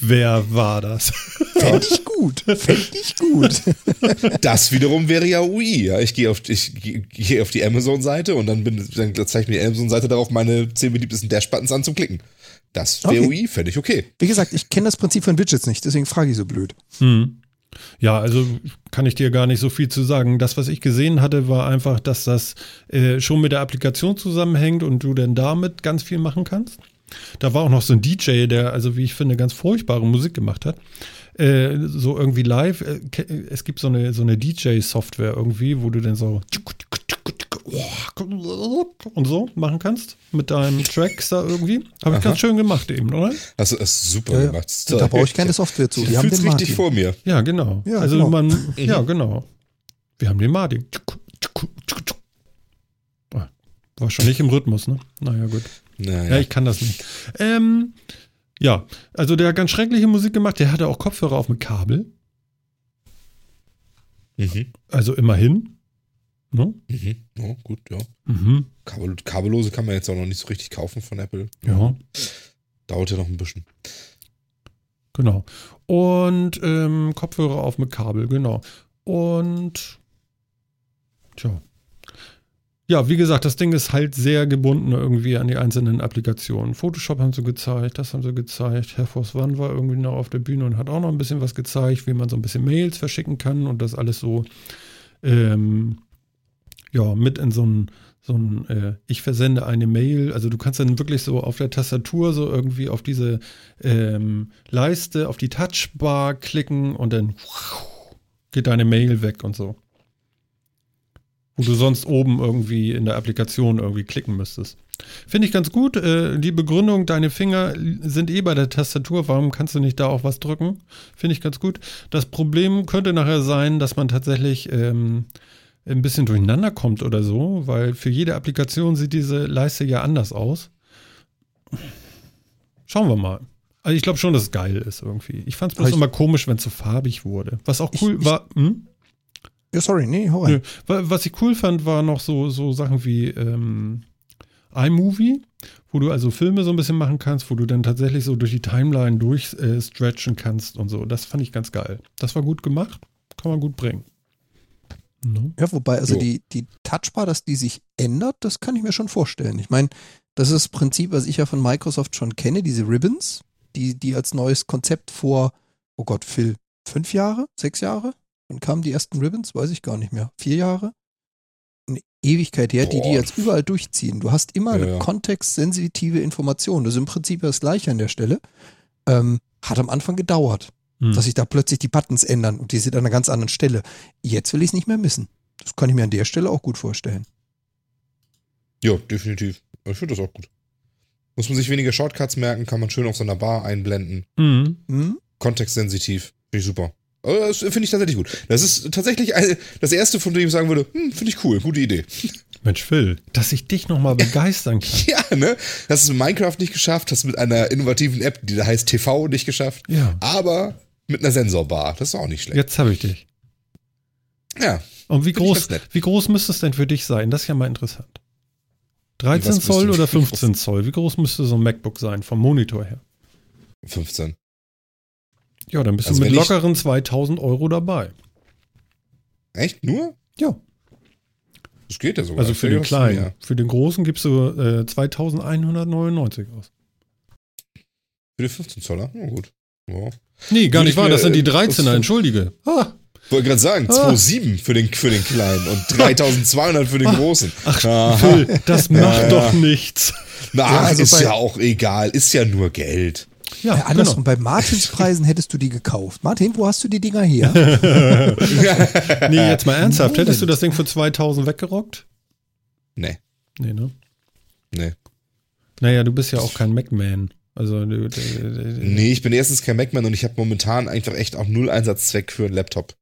Wer war das? Fände ich gut. Fände ich gut. Das wiederum wäre ja UI. Ja, ich gehe auf, ich gehe auf die Amazon-Seite und dann, bin, dann zeige ich mir die Amazon-Seite darauf, meine zehn beliebtesten Dash-Buttons anzuklicken. Das wäre okay. UI, fände ich okay. Wie gesagt, ich kenne das Prinzip von Widgets nicht, deswegen frage ich so blöd. Hm. Ja, also kann ich dir gar nicht so viel zu sagen. Das, was ich gesehen hatte, war einfach, dass das äh, schon mit der Applikation zusammenhängt und du dann damit ganz viel machen kannst. Da war auch noch so ein DJ, der, also wie ich finde, ganz furchtbare Musik gemacht hat. Äh, so irgendwie live. Äh, es gibt so eine, so eine DJ-Software irgendwie, wo du dann so und so machen kannst mit deinen Tracks da irgendwie. Habe ich ganz schön gemacht eben, oder? Hast du das super ja, gemacht. Ja. Da brauche ich keine Software zu. Die haben den richtig vor mir. Ja, genau. Ja, also genau. man, ja, genau. Wir haben den Martin. War schon nicht im Rhythmus, ne? Naja, gut. Naja. Ja, ich kann das nicht. Ähm, ja, also der hat ganz schreckliche Musik gemacht. Der hatte auch Kopfhörer auf mit Kabel. Mhm. Also immerhin. Ne? Mhm. Oh, gut, ja. Mhm. Kabel, kabellose kann man jetzt auch noch nicht so richtig kaufen von Apple. Ja. Dauert ja noch ein bisschen. Genau. Und ähm, Kopfhörer auf mit Kabel, genau. Und tja, ja, wie gesagt, das Ding ist halt sehr gebunden irgendwie an die einzelnen Applikationen. Photoshop haben sie gezeigt, das haben sie gezeigt. Herr Force One war irgendwie noch auf der Bühne und hat auch noch ein bisschen was gezeigt, wie man so ein bisschen Mails verschicken kann und das alles so ähm, ja, mit in so ein, so ein äh, ich versende eine Mail. Also du kannst dann wirklich so auf der Tastatur so irgendwie auf diese ähm, Leiste, auf die Touchbar klicken und dann geht deine Mail weg und so. Wo du sonst oben irgendwie in der Applikation irgendwie klicken müsstest. Finde ich ganz gut. Äh, die Begründung, deine Finger sind eh bei der Tastatur, warum kannst du nicht da auch was drücken? Finde ich ganz gut. Das Problem könnte nachher sein, dass man tatsächlich ähm, ein bisschen durcheinander kommt oder so, weil für jede Applikation sieht diese Leiste ja anders aus. Schauen wir mal. Also ich glaube schon, dass es geil ist irgendwie. Ich fand es bloß immer komisch, wenn es so farbig wurde. Was auch cool ich- war. Hm? Ja, sorry, nee, hau rein. Wa- Was ich cool fand, war noch so, so Sachen wie ähm, iMovie, wo du also Filme so ein bisschen machen kannst, wo du dann tatsächlich so durch die Timeline durchstretchen äh, kannst und so. Das fand ich ganz geil. Das war gut gemacht, kann man gut bringen. No? Ja, wobei, also die, die Touchbar, dass die sich ändert, das kann ich mir schon vorstellen. Ich meine, das ist das Prinzip, was ich ja von Microsoft schon kenne, diese Ribbons, die, die als neues Konzept vor, oh Gott, Phil, fünf Jahre, sechs Jahre? Wann kamen die ersten Ribbons? Weiß ich gar nicht mehr. Vier Jahre? Eine Ewigkeit her, die die Boah. jetzt überall durchziehen. Du hast immer Ja, eine ja. kontextsensitive Information. Das ist im Prinzip das Gleiche an der Stelle. Ähm, hat am Anfang gedauert Hm. dass sich da plötzlich die Buttons ändern und die sind an einer ganz anderen Stelle. Jetzt will ich es nicht mehr missen. Das kann ich mir an der Stelle auch gut vorstellen. Ja, definitiv. Ich finde das auch gut. Muss man sich weniger Shortcuts merken, kann man schön auf so einer Bar einblenden. Mhm. Hm? Kontextsensitiv. Finde ich super. Das finde ich tatsächlich gut. Das ist tatsächlich eine, das erste, von dem ich sagen würde, hm, finde ich cool, gute Idee. Mensch, Phil, dass ich dich nochmal <laughs> begeistern kann. Ja, ne? Hast es mit Minecraft nicht geschafft, hast es mit einer innovativen App, die da heißt TV, nicht geschafft. Ja, Aber mit einer Sensorbar. Das ist auch nicht schlecht. jetzt habe ich dich. Ja. Und wie groß, wie groß müsste es denn für dich sein? Das ist ja mal interessant. 13 Was Zoll oder <laughs> 15 Zoll? Wie groß müsste so ein MacBook sein vom Monitor her? 15. Ja, dann bist Also du mit lockeren 2000 Euro dabei. Echt? Nur? Ja, Das geht ja sogar. also für den kleinen. mehr. Für den großen gibst du äh, 2199 aus. Für die 15 Zoller? Na gut. Ja. Nee, gar Würde nicht ich wahr, das sind die äh, 13er, das- entschuldige. Ah, Wollte gerade sagen, Ah. 2,7 für den, für den kleinen und 3200 für den großen. ach, Aha. Phil, das macht Ja, doch nichts. Na, Ja, also ist ja auch egal, ist ja nur Geld. Ja, Ja, andersrum, genau. bei Martins Preisen hättest du die gekauft. Martin, wo hast du die Dinger her? <laughs> <laughs> Nee, jetzt mal ernsthaft. Moment. Hättest du das Ding für 2000 weggerockt? Nee, Nee, ne? nee. Naja, du bist ja auch kein Macman. Also, Nee, ich bin erstens kein Macman und ich habe momentan einfach echt auch null Einsatzzweck für einen Laptop.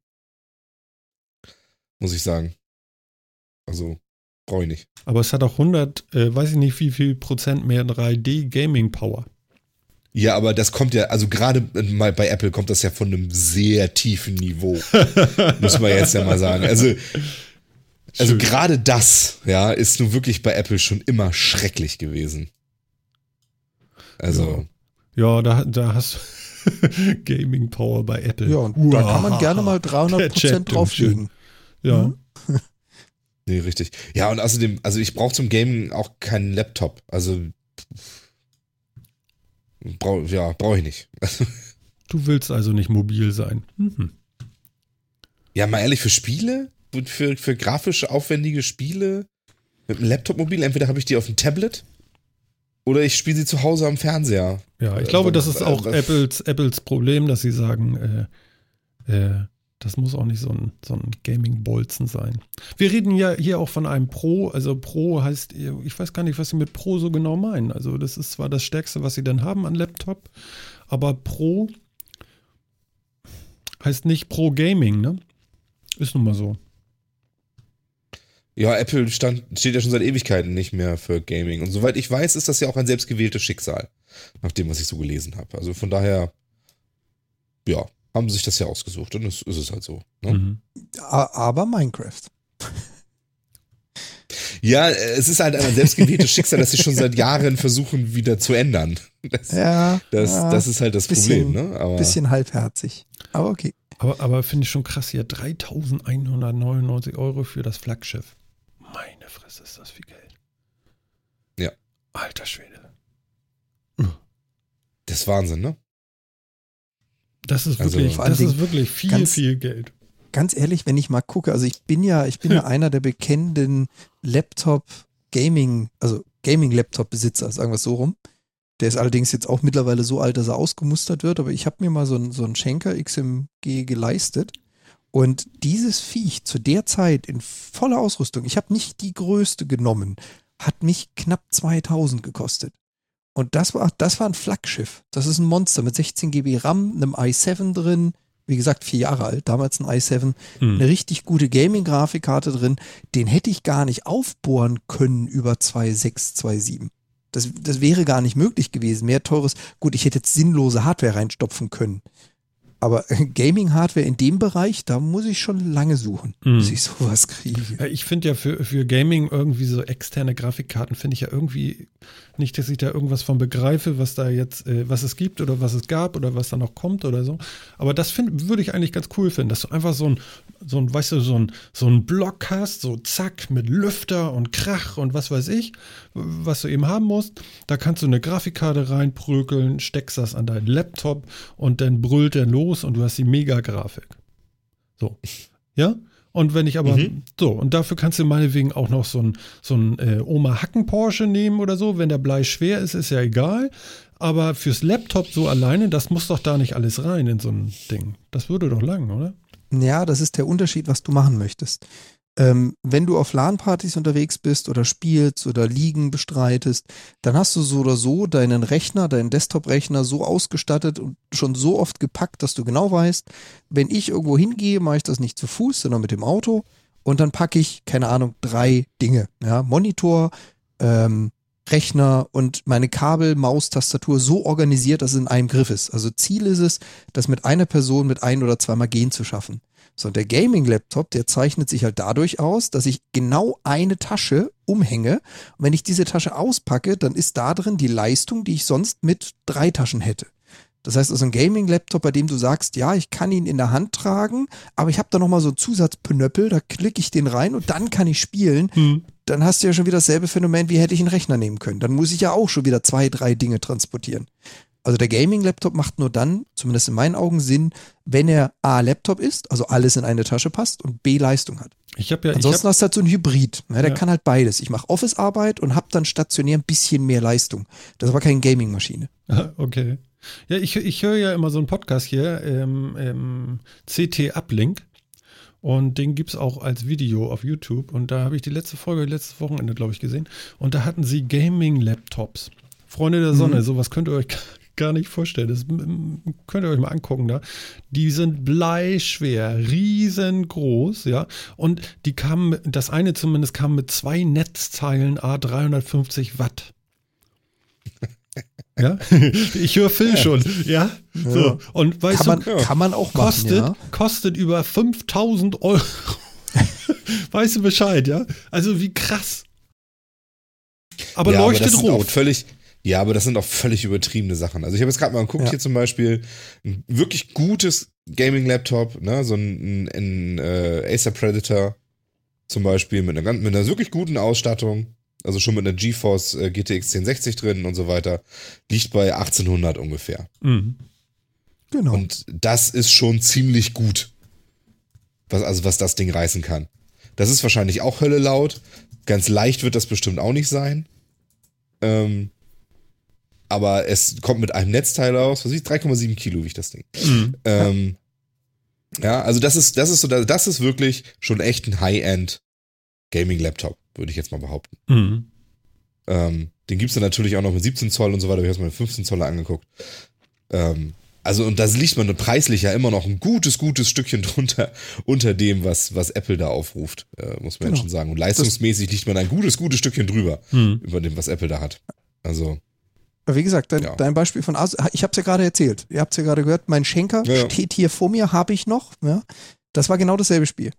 Muss ich sagen. Also, brauche ich nicht. aber es hat auch 100, äh, weiß ich nicht wie viel Prozent mehr 3D Gaming Power. Ja, aber das kommt ja, also gerade mal bei Apple kommt das ja von einem sehr tiefen Niveau. <laughs> muss man jetzt ja mal sagen. Also, also gerade das, ja, ist nun wirklich bei Apple schon immer schrecklich gewesen. Also, Ja, da, da hast du <laughs> Gaming Power bei Apple. Ja, und da kann man gerne mal 300 Der Chat, Prozent drauflegen. Ja. Mhm. nee, richtig. Ja, und außerdem, also ich brauche zum Gaming auch keinen Laptop. Also, brau, ja, brauche ich nicht. Du willst also nicht mobil sein. Mhm. Ja, mal ehrlich, für Spiele, für, für grafisch aufwendige Spiele mit einem Laptop mobil, entweder habe ich die auf dem Tablet oder ich spiele sie zu Hause am Fernseher. Ja, ich Äh, glaube, das äh, ist auch äh, Apples, Apples Problem, dass sie sagen, äh, äh, das muss auch nicht so ein, so ein Gaming-Bolzen sein. Wir reden ja hier auch von einem Pro, also Pro heißt, ich weiß gar nicht, was sie mit Pro so genau meinen. Also das ist zwar das Stärkste, was sie dann haben an Laptop, aber Pro heißt nicht Pro Gaming, ne? Ist nun mal so. Ja, Apple stand, steht ja schon seit Ewigkeiten nicht mehr für Gaming. Und soweit ich weiß, ist das ja auch ein selbstgewähltes Schicksal, nach dem, was ich so gelesen habe. Also von daher, ja, haben sie sich das ja ausgesucht und das ist es halt so. Ne? Mhm. A- Aber Minecraft. Ja, es ist halt ein selbstgewähltes Schicksal, das sie schon seit Jahren versuchen wieder zu ändern. Das, Ja, das, ja, das ist halt das bisschen- Problem, ne? Aber bisschen halbherzig. Aber okay. Aber, aber finde ich schon krass hier, 3199 Euro für das Flaggschiff. Meine Meine Fresse, ist das viel Geld. Ja. Alter Schwede. Das ist Wahnsinn, ne? Das ist Also- wirklich, allen das ist wirklich viel, ganz- viel Geld. Ganz ehrlich, wenn ich mal gucke, also ich bin ja, ich bin ja <laughs> einer der bekennenden Laptop-Gaming, also Gaming-Laptop-Besitzer, sagen wir es so rum. Der ist allerdings jetzt auch mittlerweile so alt, dass er ausgemustert wird, aber ich habe mir mal so einen so einen Schenker XMG geleistet. Und dieses Viech zu der Zeit in voller Ausrüstung, ich habe nicht die größte genommen, hat mich knapp 2000 gekostet. Und das war, das war ein Flaggschiff. Das ist ein Monster mit 16 GB RAM, einem i7 drin, wie gesagt, vier Jahre alt, damals ein i7, Hm. eine richtig gute Gaming-Grafikkarte drin. Den hätte ich gar nicht aufbohren können über 2.6, 2.7. Das, das wäre gar nicht möglich gewesen. Mehr teures, gut, ich hätte jetzt sinnlose Hardware reinstopfen können. Aber <laughs> Gaming-Hardware in dem Bereich, da muss ich schon lange suchen, Mhm. bis ich sowas kriege. Ich finde ja für, für Gaming irgendwie so externe Grafikkarten finde ich ja irgendwie nicht, dass ich da irgendwas von begreife, was da jetzt, äh, was es gibt oder was es gab oder was da noch kommt oder so. Aber das würde ich eigentlich ganz cool finden, dass du einfach so ein, so ein, weißt du, so ein, so ein Block hast, so zack, mit Lüfter und Krach und was weiß ich, was du eben haben musst. Da kannst du eine Grafikkarte reinprügeln, steckst das an deinen Laptop und dann brüllt er los und du hast die Mega-Grafik. So. Ja? Und wenn ich aber, Mhm. so, und dafür kannst du meinetwegen auch noch so ein, so ein äh, Oma Hacken Porsche nehmen oder so. Wenn der Blei schwer ist, ist ja egal. Aber fürs Laptop so alleine, das muss doch da nicht alles rein in so ein Ding. Das würde doch lang, oder? Ja, das ist der Unterschied, was du machen möchtest. Ähm, wenn du auf LAN-Partys unterwegs bist oder spielst oder Ligen bestreitest, dann hast du so oder so deinen Rechner, deinen Desktop-Rechner so ausgestattet und schon so oft gepackt, dass du genau weißt, wenn ich irgendwo hingehe, mache ich das nicht zu Fuß, sondern mit dem Auto und dann packe ich, keine Ahnung, drei Dinge. Ja, Monitor, ähm, Rechner und meine Kabel, Maus, Tastatur so organisiert, dass es in einem Griff ist. Also Ziel ist es, das mit einer Person mit ein oder zweimal gehen zu schaffen. So, und der Gaming-Laptop, der zeichnet sich halt dadurch aus, dass ich genau eine Tasche umhänge. Und wenn ich diese Tasche auspacke, dann ist da drin die Leistung, die ich sonst mit drei Taschen hätte. Das heißt, also ein Gaming-Laptop, bei dem du sagst, ja, ich kann ihn in der Hand tragen, aber ich habe da nochmal so einen Zusatzpnöppel, da klicke ich den rein und dann kann ich spielen. Dann hast du ja schon wieder dasselbe Phänomen, wie hätte ich einen Rechner nehmen können. Dann muss ich ja auch schon wieder zwei, drei Dinge transportieren. Also der Gaming-Laptop macht nur dann, zumindest in meinen Augen, Sinn, wenn er A, Laptop ist, also alles in eine Tasche passt und B, Leistung hat. Ich habe ja, ich Ansonsten hab, hast du halt so ein Hybrid. Ja, der Ja. kann halt beides. Ich mache Office-Arbeit und habe dann stationär ein bisschen mehr Leistung. Das ist aber keine Gaming-Maschine. <laughs> okay. Ja, ich, ich höre ja immer so einen Podcast hier, ähm, ähm, CT Uplink. Und den gibt es auch als Video auf YouTube. Und da habe ich die letzte Folge, letztes Wochenende, glaube ich, gesehen. Und da hatten sie Gaming-Laptops. Freunde der Sonne, sowas könnt ihr euch gar nicht vorstellen. Das mm, könnt ihr euch mal angucken da. Die sind bleischwer, riesengroß, ja. Und die kamen, das eine zumindest kam mit zwei Netzteilen A 350 Watt. <laughs> Ja, ich höre Phil schon, ja. So. Ja. Und weißt Kann man, du, kann man auch kostet, machen, ja. kostet über 5000 Euro. <laughs> weißt du Bescheid, ja? Also wie krass. Aber ja, leuchtet aber das sind auch rot. völlig, ja, aber das sind auch völlig übertriebene Sachen. Also ich habe jetzt gerade mal geguckt, Ja. hier zum Beispiel ein wirklich gutes Gaming-Laptop, ne, so ein, ein, ein äh, Acer Predator zum Beispiel mit einer, ganz- mit einer wirklich guten Ausstattung, also schon mit einer GeForce äh, GTX 1060 drin und so weiter, liegt bei 1800 ungefähr. Mhm. Genau. Und das ist schon ziemlich gut. Was, also was das Ding reißen kann. Das ist wahrscheinlich auch Hölle laut. Ganz leicht wird das bestimmt auch nicht sein. Ähm, aber es kommt mit einem Netzteil aus. Was ich, 3,7 Kilo wiegt das Ding. Mhm. Ähm, ja, also das ist, das ist so, das ist wirklich schon echt ein High-End Gaming-Laptop, würde ich jetzt mal behaupten. Mhm. Ähm, den gibt's dann natürlich auch noch mit 17 Zoll und so weiter. Ich habe mir 15 Zoll angeguckt. Ähm, also, und da liegt man preislich ja immer noch ein gutes, gutes Stückchen drunter, unter dem, was, was Apple da aufruft, äh, muss man Genau. schon sagen. Und leistungsmäßig liegt man ein gutes, gutes Stückchen drüber, Mhm. über dem, was Apple da hat. Also, Wie gesagt, dein, Ja. dein Beispiel von Asus, ich habe es ja gerade erzählt. Ihr habt es ja gerade gehört, mein Schenker Ja, steht hier vor mir, habe ich noch. Ja? Das war genau dasselbe Spiel.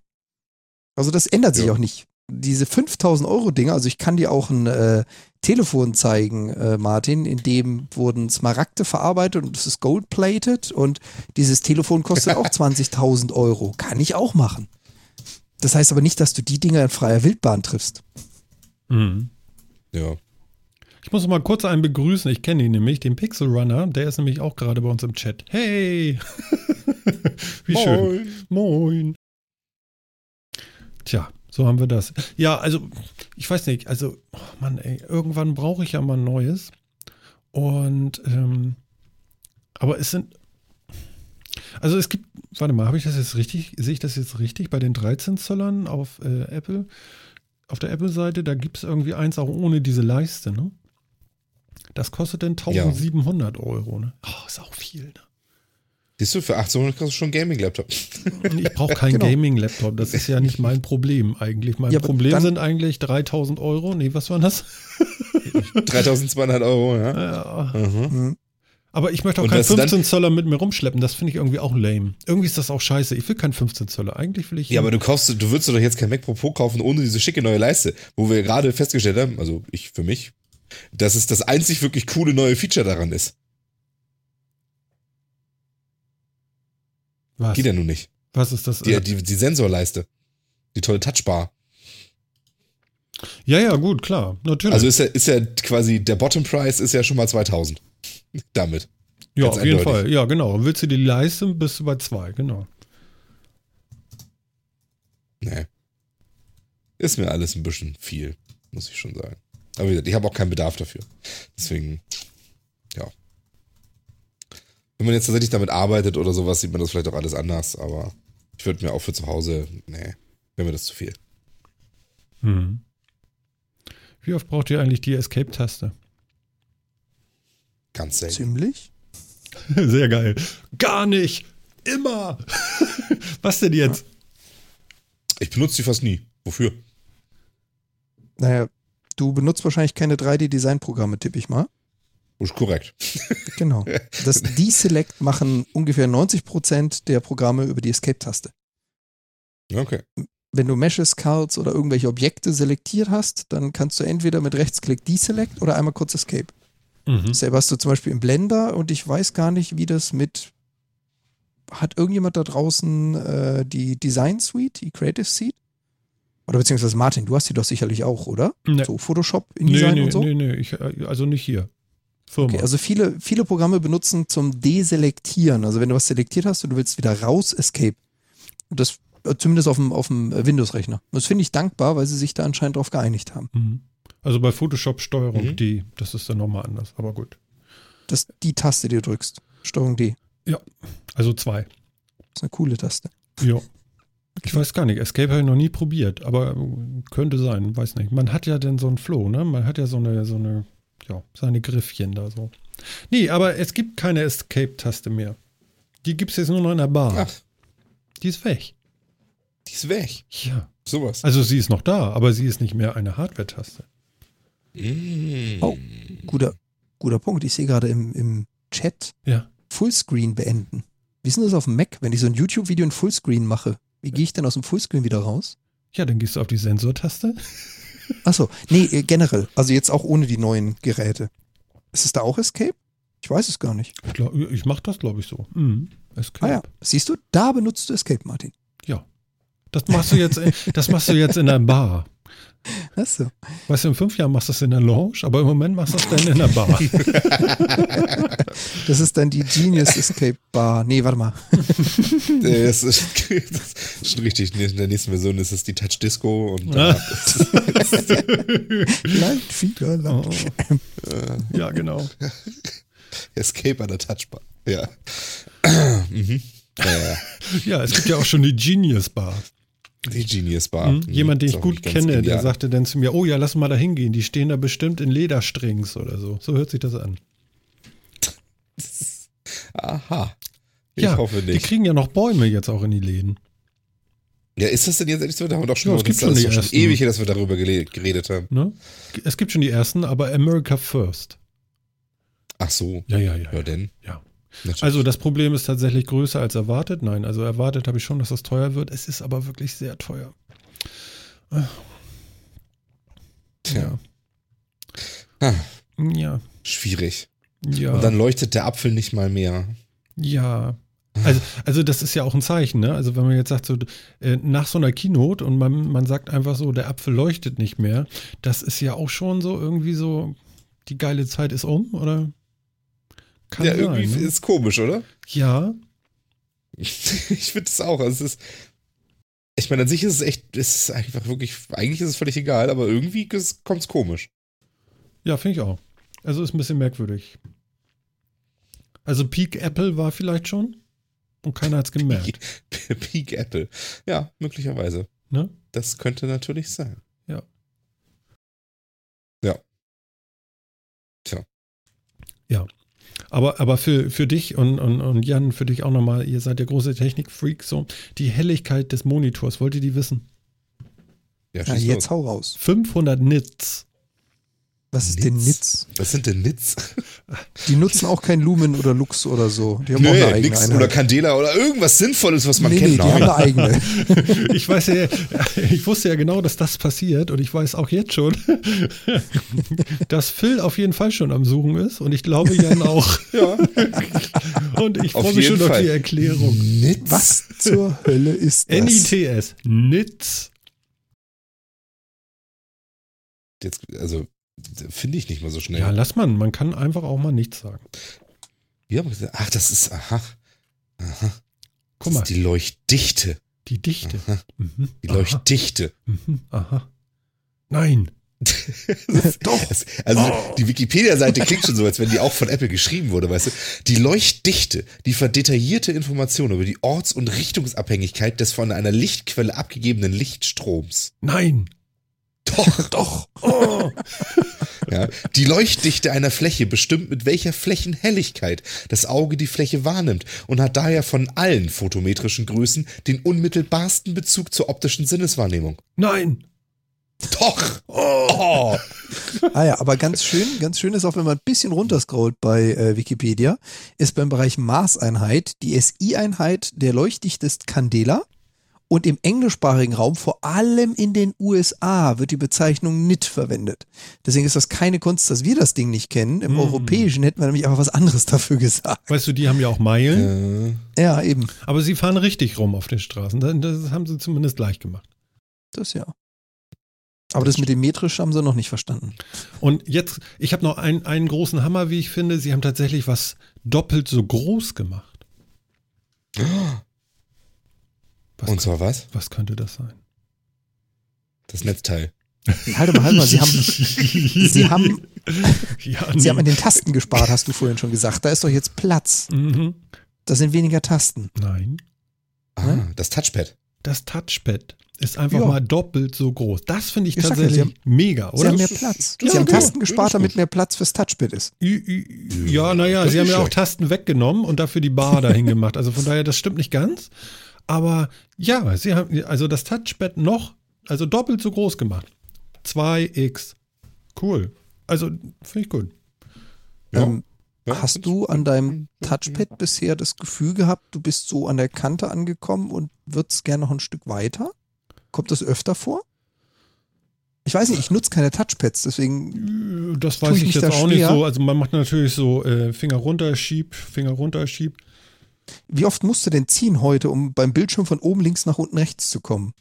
Also das ändert sich Ja. auch nicht. Diese 5000 Euro Dinger, also ich kann dir auch ein äh, Telefon zeigen, äh, Martin, in dem wurden Smaragde verarbeitet und es ist gold-plated und dieses Telefon kostet auch <laughs> 20.000 Euro. Kann ich auch machen. Das heißt aber nicht, dass du die Dinger in freier Wildbahn triffst. Mhm. Ja. Ich muss mal kurz einen begrüßen. Ich kenne ihn nämlich, den Pixel Runner. Der ist nämlich auch gerade bei uns im Chat. Hey! <laughs> Wie schön. Moin. Tja, so haben wir das. Ja, also, ich weiß nicht, also, oh Mann, ey, irgendwann brauche ich ja mal ein neues. Und, ähm, aber es sind, also es gibt, warte mal, habe ich das jetzt richtig, sehe ich das jetzt richtig bei den 13 Zollern auf äh, Apple? Auf der Apple-Seite, da gibt es irgendwie eins auch ohne diese Leiste, ne? Das kostet dann 1700 Euro, ne? Oh, ist auch viel, ne? Siehst du, für 1800 kriegst du schon einen Gaming-Laptop. Ich brauche keinen <laughs> Genau. Gaming-Laptop. Das ist ja nicht mein Problem eigentlich. Mein Ja, Problem sind eigentlich 3000 Euro. Nee, was waren das? <laughs> 3200 Euro, ja. Ja. Mhm. Hm. Aber ich möchte auch Und keinen weißt du dann- 15 Zöller mit mir rumschleppen. Das finde ich irgendwie auch lame. Irgendwie ist das auch scheiße. Ich will keinen 15 Zöller. Eigentlich will ich. Ja, aber du kaufst, du würdest doch jetzt kein Mac Pro Pro kaufen ohne diese schicke neue Leiste, wo wir gerade festgestellt haben, also ich für mich, dass es das einzig wirklich coole neue Feature daran ist. was? Geht ja nun nicht. was ist das? Die, die, die Sensorleiste. Die tolle Touchbar. ja, ja, gut, klar. Natürlich. Also ist ja, ist ja quasi, der Bottom Price ist ja schon mal 2000. <laughs> Damit. ja, ganz auf jeden eindeutig. Fall. Ja, genau. Willst du die Leiste, bist du bei zwei. Genau. Nee. Ist mir alles ein bisschen viel, muss ich schon sagen. Aber wie gesagt, ich habe auch keinen Bedarf dafür. Deswegen, ja. Wenn man jetzt tatsächlich damit arbeitet oder sowas, sieht man das vielleicht auch alles anders, aber ich würde mir auch für zu Hause, nee, wäre mir das zu viel. Mhm. Wie oft braucht ihr eigentlich die Escape-Taste? Ganz selten. Ziemlich. <laughs> Sehr geil. Gar nicht. Immer. <laughs> was denn jetzt? Ich benutze die fast nie. Wofür? Naja, du benutzt wahrscheinlich keine 3D-Design-Programme, tippe ich mal. Ist korrekt. Genau. <laughs> Das Deselect machen ungefähr 90% der Programme über die Escape-Taste. Okay. Wenn du Meshes, Cards oder irgendwelche Objekte selektiert hast, dann kannst du entweder mit Rechtsklick Deselect oder einmal kurz Escape. Mhm. Selber hast du zum Beispiel im Blender und ich weiß gar nicht, wie das mit. Hat irgendjemand da draußen äh, die Design Suite, die Creative Suite? Oder beziehungsweise Martin, du hast die doch sicherlich auch, oder? Nee. So Photoshop, Nee, InDesign nee, und so? nee, nee, ich, äh, also nicht hier. Firma. Okay, also viele, viele Programme benutzen zum Deselektieren. Also wenn du was selektiert hast und du willst wieder raus, Escape. Und das äh, zumindest auf dem, auf dem äh, Windows-Rechner. Das finde ich dankbar, weil sie sich da anscheinend drauf geeinigt haben. Mhm. Also bei Photoshop Steuerung Mhm. D, das ist dann nochmal anders, aber gut. Dass die Taste, die du drückst. Steuerung D. Also zwei. Das ist eine coole Taste. Ja. Ich weiß gar nicht, Escape habe ich noch nie probiert, aber könnte sein, weiß nicht. Man hat ja dann so einen Flow, ne? Man hat ja so eine, so eine, ja, seine Griffchen da so. Nee, aber es gibt keine Escape-Taste mehr. Die gibt es jetzt nur noch in der Bar. Ach, Die ist weg. die ist weg. Ja. Sowas. Also sie ist noch da, aber sie ist nicht mehr eine Hardware-Taste. Mm. Oh. Guter, guter Punkt. Ich sehe gerade im, im Chat Ja. Fullscreen beenden. Wie ist denn das auf dem Mac, wenn ich so ein YouTube-Video in Fullscreen mache? Wie gehe ich denn aus dem Fullscreen wieder raus? Ja, dann gehst du auf die Sensortaste. Achso, nee, äh, generell. Also jetzt auch ohne die neuen Geräte. Ist es da auch Escape? Ich weiß es gar nicht. Ich, glaub, ich mache das, glaube ich, so. Mhm. Escape. Ah ja, siehst du, da benutzt du Escape, Martin. Ja. Das machst du jetzt, in- das machst du jetzt in der Bar. Achso. Weißt du, in fünf Jahren machst du es in der Lounge, aber im Moment machst du es dann in der Bar. Das ist dann die Genius Escape Bar. Nee, warte mal. Das ist, <laughs> das ist schon richtig. In der nächsten Version ist es die Touch Disco und Leitfieder, Oh. Leitfieder. ja, genau. Escape an der Touchbar. Ja. <clears throat> mhm. ja, ja. Ja, es gibt ja auch schon die Genius Bar. Die Genius Bar. Mhm. Jemand, den ich gut kenne, der genial. sagte dann zu mir, oh ja, lass mal da hingehen. Die stehen da bestimmt in Lederstrings oder so. So hört sich das an. Aha. Ich ja, hoffe die nicht. kriegen ja noch Bäume jetzt auch in die Läden. Ja, ist das denn jetzt endlich so? Da haben wir doch schon, Ja, es gibt das schon die schon ersten. ewig, dass wir darüber geredet haben. Ne? Es gibt schon die ersten, aber America First. Ach so. Ja, ja, ja. Ja, denn. Ja. Natürlich. Also das Problem ist tatsächlich größer als erwartet. Nein, also erwartet habe ich schon, dass das teuer wird. Es ist aber wirklich sehr teuer. Tja. Ja. Ah, Ja. schwierig. Ja. Und dann leuchtet der Apfel nicht mal mehr. ja. Also, also das ist ja auch ein Zeichen, ne? Also wenn man jetzt sagt, so äh, nach so einer Keynote und man, man sagt einfach so, der Apfel leuchtet nicht mehr, das ist ja auch schon so irgendwie so, die geile Zeit ist um, oder? Kann ja, sein, irgendwie ne? ist komisch, oder? Ja, ich <laughs> finde es auch. Also es ist, ich meine, an sich ist es echt, es ist einfach wirklich, eigentlich ist es völlig egal, aber irgendwie kommt es komisch. ja, finde ich auch. Also ist ein bisschen merkwürdig. Also Peak Apple war vielleicht schon und keiner hat es gemerkt. <laughs> Peak Apple. Ja, möglicherweise. Ne? Das könnte natürlich sein. Ja. Ja. Tja. Aber, aber für, für dich und, und, und Jan, für dich auch nochmal, ihr seid ja große Technikfreaks, so die Helligkeit des Monitors, wollt ihr die wissen? Ja, Ja, jetzt los. hau raus. 500 Nits. Was ist denn Nits? Nitz? Was sind denn Nits? Die nutzen auch kein Lumen oder Lux oder so. Die haben auch eine Nee, eigene nix. Einheit. Oder Candela oder irgendwas Sinnvolles, was man nee, kennt. nee, die haben eine eigene. <laughs> Ich weiß ja, ich wusste ja genau, dass das passiert und ich weiß auch jetzt schon, <laughs> dass Phil auf jeden Fall schon am Suchen ist und ich glaube Jan <laughs> auch. ja. Und ich freue mich schon jeden auf Fall. die Erklärung. Nits? Was zur Hölle ist das? NITS. Nits. Jetzt, also, finde ich nicht mal so schnell. Ja, lass man. Man kann einfach auch mal nichts sagen. Wir haben gesagt, ach, das ist, aha. Aha. Guck das mal, ist die Leuchtdichte. die Dichte. Aha. Mhm. Die Aha. Leuchtdichte. Mhm. Aha. Nein. <laughs> <laughs> Doch. Das, also die Wikipedia-Seite klingt schon so, als wenn die auch von Apple geschrieben wurde, weißt du. Die Leuchtdichte liefert detaillierte Informationen über die Orts- und Richtungsabhängigkeit des von einer Lichtquelle abgegebenen Lichtstroms. Nein. Doch, doch. Oh. <laughs> Ja, die Leuchtdichte einer Fläche bestimmt, mit welcher Flächenhelligkeit das Auge die Fläche wahrnimmt und hat daher von allen photometrischen Größen den unmittelbarsten Bezug zur optischen Sinneswahrnehmung. Nein. Doch! Oh. Ah ja, aber ganz schön, ganz schön ist auch, wenn man ein bisschen runterscrollt bei äh, Wikipedia, ist beim Bereich Maßeinheit die SI-Einheit der Leuchtdichte ist Candela und im englischsprachigen Raum, vor allem in den USA, wird die Bezeichnung NIT verwendet. Deswegen ist das keine Kunst, dass wir das Ding nicht kennen. Im Mm. Europäischen hätten wir nämlich einfach was anderes dafür gesagt. Weißt du, die haben ja auch Meilen, Äh, Ja, eben. aber sie fahren richtig rum auf den Straßen. Das- Das haben sie zumindest gleich gemacht. Das ja. Aber das mit dem metrisch haben sie noch nicht verstanden. Und jetzt, ich habe noch einen, einen großen Hammer, wie ich finde. Sie haben tatsächlich was doppelt so groß gemacht. Was, Und zwar was? was könnte das sein? Das Netzteil. Halt mal, halt mal, Sie haben, <laughs> Sie haben, Ja, Sie haben an den Tasten gespart, hast du vorhin schon gesagt. Da ist doch jetzt Platz. mhm. Da sind weniger Tasten. Nein. Ah, das Touchpad. Das Touchpad ist einfach Ja. mal doppelt so groß. Das finde ich Ich ja, tatsächlich Sie haben- mega, Sie oder? haben mehr Das Platz. das Sie haben ist gut. Tasten Das gespart, damit mehr Platz fürs Touchpad ist. Ja, naja, Das sie haben ja auch. Tasten weggenommen und dafür die Bar dahin gemacht. Also von daher, das stimmt nicht ganz. Aber ja, sie haben also das Touchpad noch, also doppelt so groß gemacht. 2x. Cool. Also finde ich gut. Ja. Ähm, Ja, hast du an deinem Touchpad bisher das Gefühl gehabt, du bist so an der Kante angekommen und würdest gerne noch ein Stück weiter? Kommt das öfter vor? Ich weiß nicht, ich nutze keine Touchpads, deswegen Das Tue weiß ich ich mich jetzt da auch nicht schwer? so. Also man macht natürlich so äh, Finger runter, schieb, Finger runter, schieb. Wie oft musst du denn ziehen heute, um beim Bildschirm von oben links nach unten rechts zu kommen?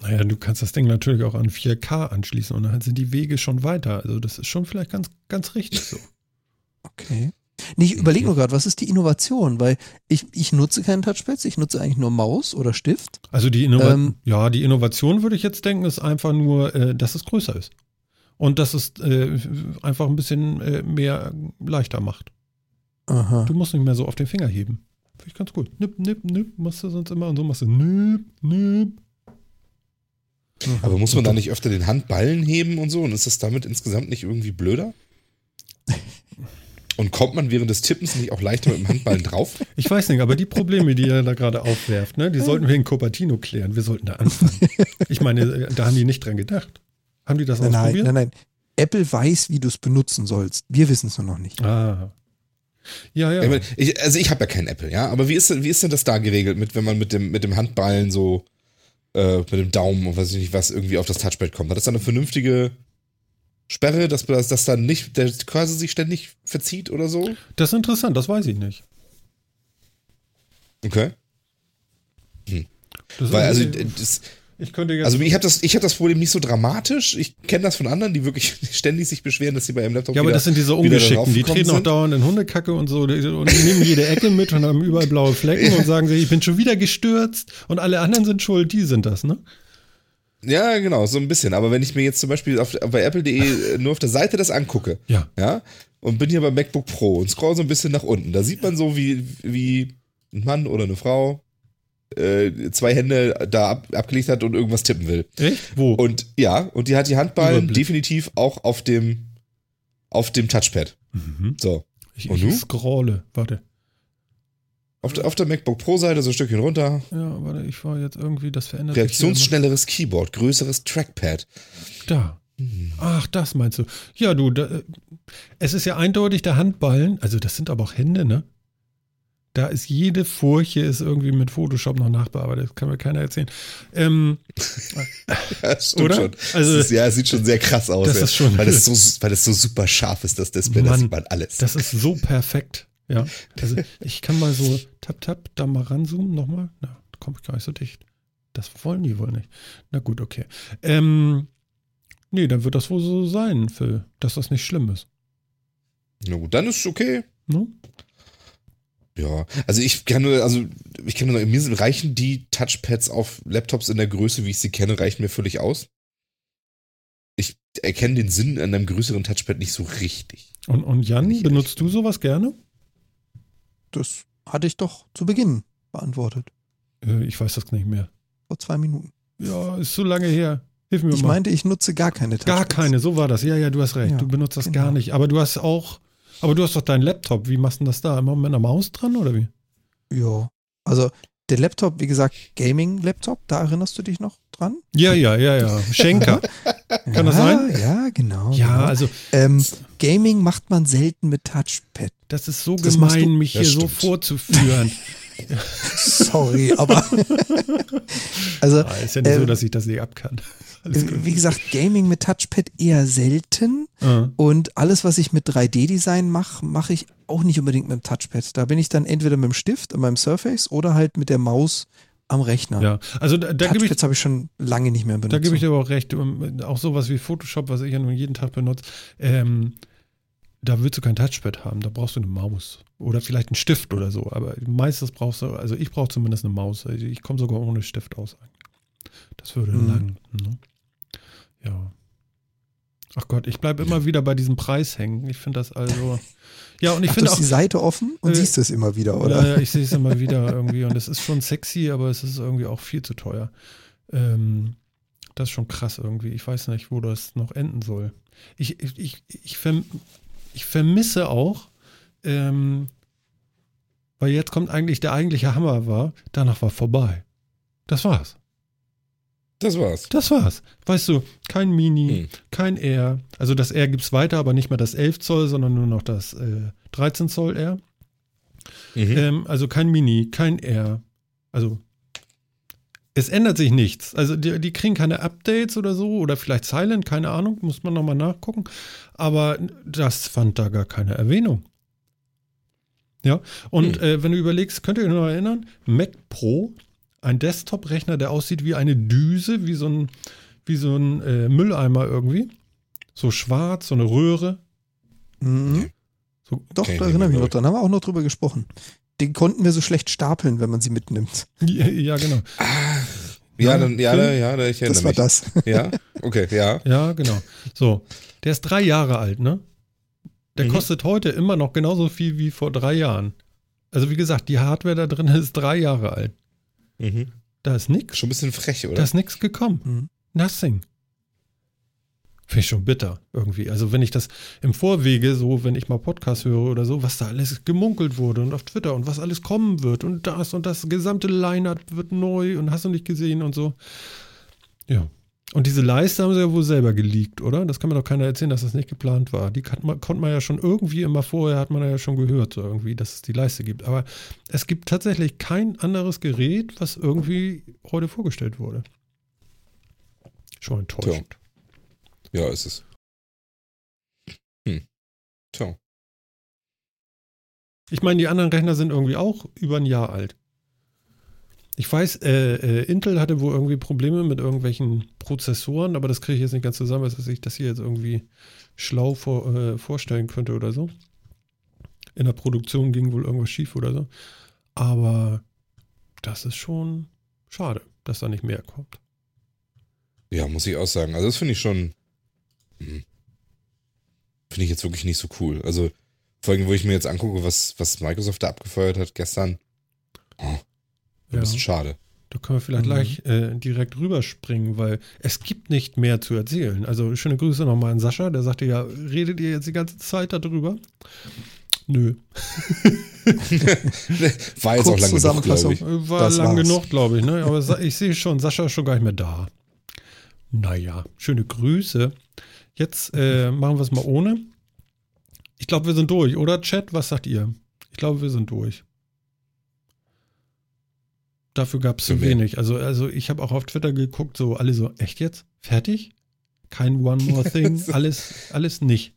Naja, du kannst das Ding natürlich auch an 4K anschließen und dann sind die Wege schon weiter. Also das ist schon vielleicht ganz, ganz richtig so. Okay. Nee, ich überlege nur gerade, was ist die Innovation? Weil ich, ich nutze keinen Touchpads, ich nutze eigentlich nur Maus oder Stift. Also die, Innova Ähm, ja, die Innovation würde ich jetzt denken, ist einfach nur, äh, dass es größer ist. Und dass es äh, einfach ein bisschen äh, mehr leichter macht. Aha. Du musst nicht mehr so auf den Finger heben. Finde ich ganz gut. Nipp, nipp, nipp, machst du sonst immer und so machst du nipp, nipp. Aber muss man da nicht öfter den Handballen heben und so? Und ist das damit insgesamt nicht irgendwie blöder? <laughs> Und kommt man während des Tippens nicht auch leichter mit dem Handballen drauf? <laughs> Ich weiß nicht, aber die Probleme, die ihr da gerade aufwerft, ne, die sollten wir in Cupertino klären. Wir sollten da anfangen. <laughs> Ich meine, da haben die nicht dran gedacht. Haben die das Nein, nein, ausprobiert? nein, nein. Apple weiß, wie du es benutzen sollst. Wir wissen es nur noch nicht. Ah. Ja, ja. Ich ich, also ich habe ja kein Apple, ja, aber wie ist, denn- wie ist denn das da geregelt, mit, wenn man mit dem, mit dem Handballen so, äh, mit dem Daumen und weiß ich nicht was, irgendwie auf das Touchpad kommt? Hat das dann eine vernünftige Sperre, dass das dass dann nicht, der quasi sich ständig verzieht oder so? Das ist interessant, das weiß ich nicht. Okay. Das Weil, also, das, ich könnte jetzt. also ich habe das, ich hab das Problem nicht so dramatisch. Ich kenne das von anderen, die wirklich <laughs> ständig sich beschweren, dass sie bei ihrem Laptop ja, aber wieder, das sind diese Ungeschickten, die treten auch gekommen dauernd in Hundekacke und so und die nehmen jede Ecke mit und haben überall blaue Flecken und sagen sich, ich bin schon wieder gestürzt und alle anderen sind schuld, die sind das, ne? sind. Ja, genau, so ein bisschen. Aber wenn ich mir jetzt zum Beispiel auf, bei Apple.de nur auf der Seite das angucke, Ja. ja, und bin hier beim MacBook Pro und scroll so ein bisschen nach unten, da sieht man so, wie, wie ein Mann oder eine Frau äh, zwei Hände da ab, abgelegt hat und irgendwas tippen will. Echt? Wo? Und ja, und die hat die Handballen definitiv auch auf dem auf dem Touchpad. Mhm. So. Ich, Und ich scrolle. Warte. Auf der, auf der MacBook Pro Seite so ein Stückchen runter. Ja, warte, ich war jetzt irgendwie, das verändert Reaktionsschnelleres Keyboard, größeres Trackpad. Da. Ach, das meinst du. Ja, du, da, äh, es ist ja eindeutig der Handballen, also das sind aber auch Hände, ne? Da ist jede Furche ist irgendwie mit Photoshop noch nachbearbeitet. Das kann mir keiner erzählen. Ähm, <laughs> Ja, stimmt Oder? schon. Also- das ist, ja, es sieht schon sehr krass aus. Das ja. ist schon- weil, das <laughs> so, weil das so super scharf ist, das Display, das Mann, sieht man alles. das ist so perfekt. Ja. Also <laughs> ich kann mal so tap, tap, da mal ranzoomen nochmal. Na, da komme ich gar nicht so dicht. Das wollen die wohl nicht. Na gut, okay. Ähm, nee, dann wird das wohl so sein, Phil, dass das nicht schlimm ist. Na gut, dann ist es okay. Ne? Ja, also ich kann nur, also ich kann nur, mir sind- reichen die Touchpads auf Laptops in der Größe, wie ich sie kenne, reichen mir völlig aus. Ich erkenne den Sinn an einem größeren Touchpad nicht so richtig. Und, und Jan, Nicht benutzt du sowas gerne? Das hatte ich doch zu Beginn beantwortet. Äh, ich weiß das nicht mehr. Vor zwei Minuten. Ja, ist zu lange her. Hilf mir Ich mal. meinte, ich nutze gar keine gar Touchpads. keine, so war das. Ja, ja, du hast recht. Ja, du benutzt das genau. gar nicht. Aber du hast auch, aber du hast doch deinen Laptop. Wie machst du das da? Immer mit einer Maus dran oder wie? Ja. Also der Laptop, wie gesagt, Gaming-Laptop, da erinnerst du dich noch dran? Ja, ja, ja, ja. Schenker. <laughs> Kann ja, das sein? Ja, genau. Ja, genau. also Ähm, Gaming macht man selten mit Touchpad. das ist so Das gemein, mich hier Das so stimmt. vorzuführen. <laughs> Sorry, aber <laughs> also Ah, ist ja nicht so, Ähm, dass ich das nicht abkann. <laughs> Wie gesagt, Gaming mit Touchpad eher selten Ah, und alles, was ich mit 3D-Design mache, mache ich auch nicht unbedingt mit dem Touchpad. Da bin ich dann entweder mit dem Stift an meinem Surface oder halt mit der Maus am Rechner. ja, also da, da gebe ich, habe ich schon lange nicht mehr benutzt. da gebe ich dir aber auch recht. Auch sowas wie Photoshop, was ich ja nun jeden Tag benutze, ähm, da willst du kein Touchpad haben. Da brauchst du eine Maus. Oder vielleicht einen Stift oder so. Aber meistens brauchst du, also ich brauche zumindest eine Maus. Also ich komme sogar ohne Stift aus. Das würde Mhm. lang. Ne? Ja. Ach Gott, ich bleibe immer wieder bei diesem Preis hängen. Ich finde das also. <laughs> Ja, und ich finde hast auch. die Seite offen und Äh, siehst es immer wieder, oder? Ja, ja, ich sehe es immer wieder irgendwie und es ist schon sexy, aber es ist irgendwie auch viel zu teuer. Ähm, das ist schon krass irgendwie. Ich weiß nicht, wo das noch enden soll. Ich, ich, ich, ich, verm ich vermisse auch, ähm, weil jetzt kommt eigentlich der eigentliche Hammer war, danach war vorbei. Das war's. Das war's. Das war's. Weißt du, kein Mini, Hm. kein R. Also das R gibt's weiter, aber nicht mehr das 11 Zoll, sondern nur noch das äh, 13 Zoll R. Mhm. Ähm, also kein Mini, kein R. Also es ändert sich nichts. Also die, die kriegen keine Updates oder so oder vielleicht Silent, keine Ahnung, muss man nochmal nachgucken. Aber das fand da gar keine Erwähnung. Ja, und Hm. äh, wenn du überlegst, könnt ihr euch noch erinnern, Mac Pro, ein Desktop-Rechner, der aussieht wie eine Düse, wie so ein, wie so ein äh, Mülleimer irgendwie. So schwarz, so eine Röhre. Mhm. So, Doch, da erinnere ich mich noch dran. Haben wir auch noch drüber gesprochen. Den konnten wir so schlecht stapeln, wenn man sie mitnimmt. ja, ja, genau. ja, dann, ja, da, ja, da, ich erinnere Das war mich. das. Ja, okay, ja. Ja, genau. So, der ist drei Jahre alt, ne? Der Mhm. kostet heute immer noch genauso viel wie vor drei Jahren. Also wie gesagt, die Hardware da drin <laughs> ist drei Jahre alt. Mhm. Da ist nix. Schon ein bisschen frech, oder? Da ist nix gekommen. Mhm. Nothing. Finde ich schon bitter irgendwie. Also wenn ich das im Vorwege so, wenn ich mal Podcast höre oder so, was da alles gemunkelt wurde und auf Twitter und was alles kommen wird und das und das gesamte Line-Up wird neu und hast du nicht gesehen und so. Ja. Und diese Leiste haben sie ja wohl selber geleakt, oder? Das kann mir doch keiner erzählen, dass das nicht geplant war. Die man, konnte man ja schon irgendwie immer vorher, hat man ja schon gehört, so irgendwie, dass es die Leiste gibt. Aber es gibt tatsächlich kein anderes Gerät, was irgendwie heute vorgestellt wurde. Schon enttäuschend. Ja, ist es. Hm. Tja. Ich meine, die anderen Rechner sind irgendwie auch über ein Jahr alt. Ich weiß, äh, äh, Intel hatte wohl irgendwie Probleme mit irgendwelchen Prozessoren, aber das kriege ich jetzt nicht ganz zusammen, dass ich das hier jetzt irgendwie schlau vor, äh, vorstellen könnte oder so. In der Produktion ging wohl irgendwas schief oder so. Aber das ist schon schade, dass da nicht mehr kommt. Ja, muss ich auch sagen. Also das finde ich schon, hm, finde ich jetzt wirklich nicht so cool. Also vor allem, wo ich mir jetzt angucke, was, was Microsoft da abgefeuert hat gestern, oh, ein Ja. bisschen schade. Da können wir vielleicht Mhm. gleich äh, direkt rüberspringen, weil es gibt nicht mehr zu erzählen. Also schöne Grüße nochmal an Sascha, der sagte ja, redet ihr jetzt die ganze Zeit darüber? Nö. <laughs> War jetzt auch lange genug, Zusammenfassung. glaube ich. War Das lang war's. genug, glaube ich. Ne? Aber ich sehe schon, Sascha ist schon gar nicht mehr da. Naja, schöne Grüße. Jetzt äh, machen wir es mal ohne. Ich glaube, wir sind durch, oder Chat? Was sagt ihr? Ich glaube, wir sind durch. Dafür gab es zu wenig. Also, also ich habe auch auf Twitter geguckt, so alle so, echt jetzt? Fertig? Kein One More <laughs> Thing? alles, alles nicht.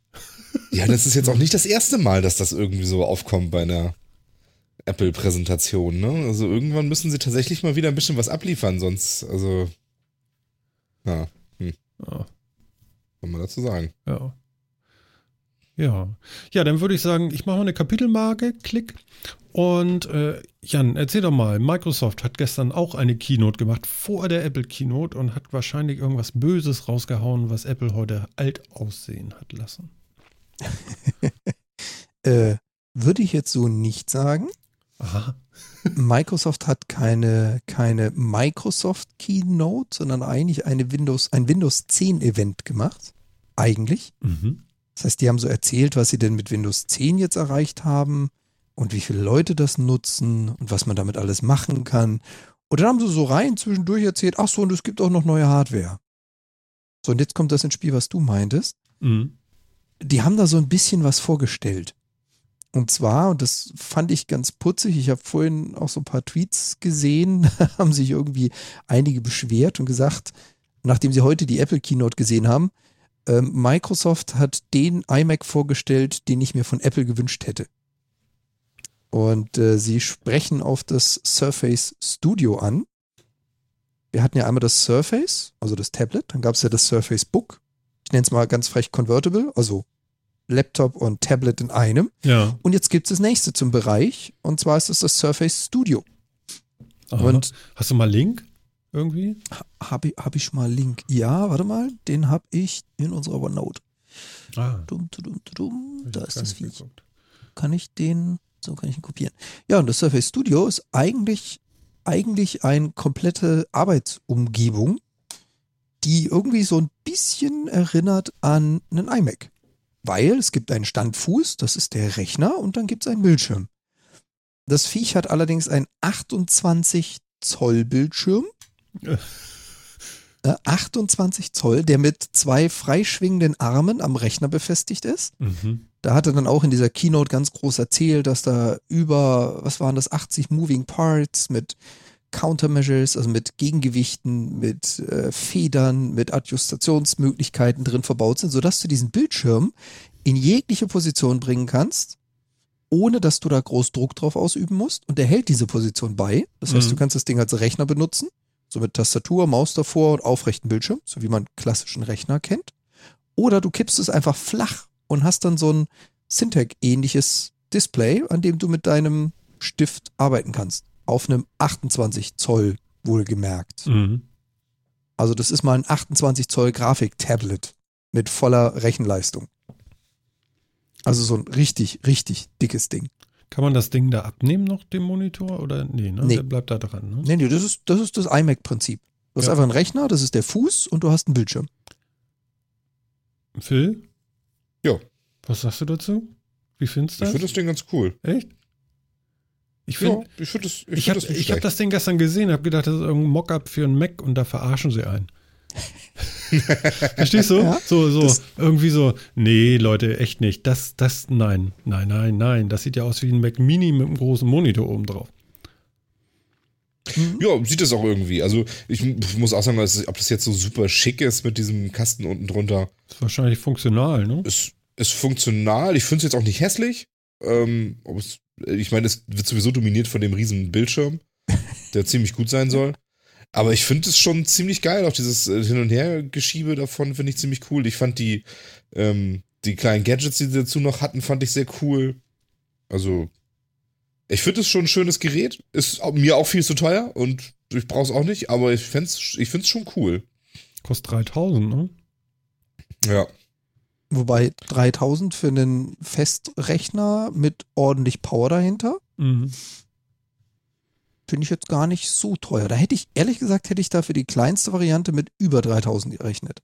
Ja, das ist jetzt auch nicht das erste Mal, dass das irgendwie so aufkommt bei einer Apple-Präsentation. Ne? Also irgendwann müssen sie tatsächlich mal wieder ein bisschen was abliefern, sonst, also, ja, hm, Ja. kann man dazu sagen. Ja. Ja. Ja, dann würde ich sagen, ich mache mal eine Kapitelmarke, klick. Und äh, Jan, erzähl doch mal, Microsoft hat gestern auch eine Keynote gemacht, vor der Apple Keynote und hat wahrscheinlich irgendwas Böses rausgehauen, was Apple heute alt aussehen hat lassen. <laughs> Äh, würde ich jetzt so nicht sagen. Aha. <laughs> Microsoft hat keine, keine Microsoft Keynote, sondern eigentlich eine Windows, ein Windows 10 Event gemacht. Eigentlich. Mhm. Das heißt, die haben so erzählt, was sie denn mit Windows 10 jetzt erreicht haben und wie viele Leute das nutzen und was man damit alles machen kann. Und dann haben sie so rein zwischendurch erzählt, ach so, und es gibt auch noch neue Hardware. So, und jetzt kommt das ins Spiel, was du meintest. Mhm. Die haben da so ein bisschen was vorgestellt. Und zwar, und das fand ich ganz putzig, ich habe vorhin auch so ein paar Tweets gesehen, <laughs> haben sich irgendwie einige beschwert und gesagt, nachdem sie heute die Apple Keynote gesehen haben, ähm, Microsoft hat den iMac vorgestellt, den ich mir von Apple gewünscht hätte. Und äh, sie sprechen auf das Surface Studio an. Wir hatten ja einmal das Surface, also das Tablet, dann gab es ja das Surface Book. Ich nenne es mal ganz frech Convertible, also Laptop und Tablet in einem. Ja. Und jetzt gibt es das nächste zum Bereich, und zwar ist es das Surface Studio. Aha. Und Hast du mal Link irgendwie? habe ich, hab ich mal Link? Ja, warte mal, den habe ich in unserer OneNote. Ah. Dum, dum, dum, dum, da ist das Viech. Kann ich den, so kann ich ihn kopieren. Ja, und das Surface Studio ist eigentlich, eigentlich eine komplette Arbeitsumgebung, die irgendwie so ein bisschen erinnert an einen iMac. Weil es gibt einen Standfuß, das ist der Rechner, und dann gibt es einen Bildschirm. Das Viech hat allerdings einen 28 Zoll Bildschirm. Ja. <laughs> Äh, 28 Zoll, der mit zwei freischwingenden Armen am Rechner befestigt ist. Mhm. Da hat er dann auch in dieser Keynote ganz groß erzählt, dass da über, was waren das, 80 Moving Parts mit Countermeasures, also mit Gegengewichten, mit äh, Federn, mit Adjustationsmöglichkeiten drin verbaut sind, sodass du diesen Bildschirm in jegliche Position bringen kannst, ohne dass du da groß Druck drauf ausüben musst. Und der hält diese Position bei. Das heißt, Mhm. du kannst das Ding als Rechner benutzen, so mit Tastatur, Maus davor und aufrechten Bildschirm, so wie man klassischen Rechner kennt. Oder du kippst es einfach flach und hast dann so ein Syntec-ähnliches Display, an dem du mit deinem Stift arbeiten kannst. Auf einem 28 Zoll wohlgemerkt. Mhm. Also das ist mal ein 28 Zoll Grafik-Tablet mit voller Rechenleistung. Also so ein richtig, richtig dickes Ding. Kann man das Ding da abnehmen noch, dem Monitor? Oder nee, ne? Nee. Der bleibt da dran, ne? Nee, nee, das ist das, ist das iMac-Prinzip. Du hast Ja. einfach einen Rechner, das ist der Fuß und du hast einen Bildschirm. Phil? Ja. Was sagst du dazu? Wie findest du Ich das? finde das Ding ganz cool. Echt? Ich Ja, finde, ich finde das, ich ich find habe ich hab das Ding gestern gesehen, habe gedacht, das ist irgendein Mockup für einen Mac und da verarschen sie einen. <laughs> Verstehst du? Ja, so, so, das- irgendwie so, nee, Leute, echt nicht. Das, das, nein, nein, nein, nein. Das sieht ja aus wie ein Mac Mini mit einem großen Monitor oben drauf. Mhm. Ja, sieht es auch irgendwie. Also ich muss auch sagen, dass- ob das jetzt so super schick ist mit diesem Kasten unten drunter. Ist wahrscheinlich funktional, ne? Ist, ist funktional. Ich finde es jetzt auch nicht hässlich. Ähm, es, ich meine, es wird sowieso dominiert von dem riesen Bildschirm. <laughs> der ziemlich gut sein soll. Aber ich finde es schon ziemlich geil. Auch dieses äh, Hin- und Her-Geschiebe davon finde ich ziemlich cool. Ich fand die, ähm, die kleinen Gadgets, die sie dazu noch hatten, fand ich sehr cool. Also, ich finde es schon ein schönes Gerät. Ist mir auch viel zu teuer und ich brauche es auch nicht, aber ich finde es ich find's schon cool. Kostet 3000, ne? Ja. Wobei 3000 für einen Festrechner mit ordentlich Power dahinter, Mhm. finde ich jetzt gar nicht so teuer. Da hätte ich, ehrlich gesagt, hätte ich da für die kleinste Variante mit über 3000 gerechnet.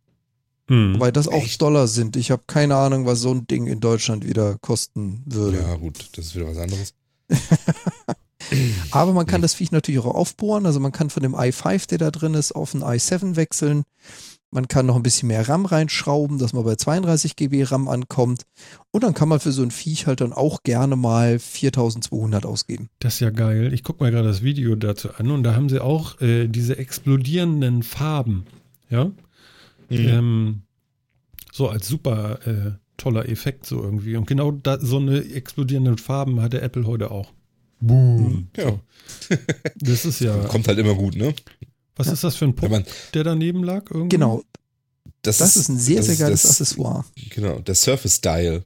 Mhm. Wobei das auch Echt? Dollar sind. Ich habe keine Ahnung, was so ein Ding in Deutschland wieder kosten würde. Ja, gut, das ist wieder was anderes. <laughs> Aber man kann das Viech natürlich auch aufbohren. Also man kann von dem i5, der da drin ist, auf einen i7 wechseln. Man kann noch ein bisschen mehr RAM reinschrauben, dass man bei 32 GB RAM ankommt. Und dann kann man für so ein Viech halt dann auch gerne mal 4200 ausgeben. Das ist ja geil. Ich gucke mal gerade das Video dazu an und da haben sie auch äh, diese explodierenden Farben. Ja. Ähm, so als super äh, toller Effekt so irgendwie. Und genau da, so eine explodierenden Farben hatte Apple heute auch. Boom. Ja. So. Das ist ja. Kommt halt immer gut, ne? Was ist das für ein Punkt, man, der daneben lag? Irgendwie? Genau, das, das ist ein sehr, das sehr ist geiles das- Accessoire. Genau, der Surface Style.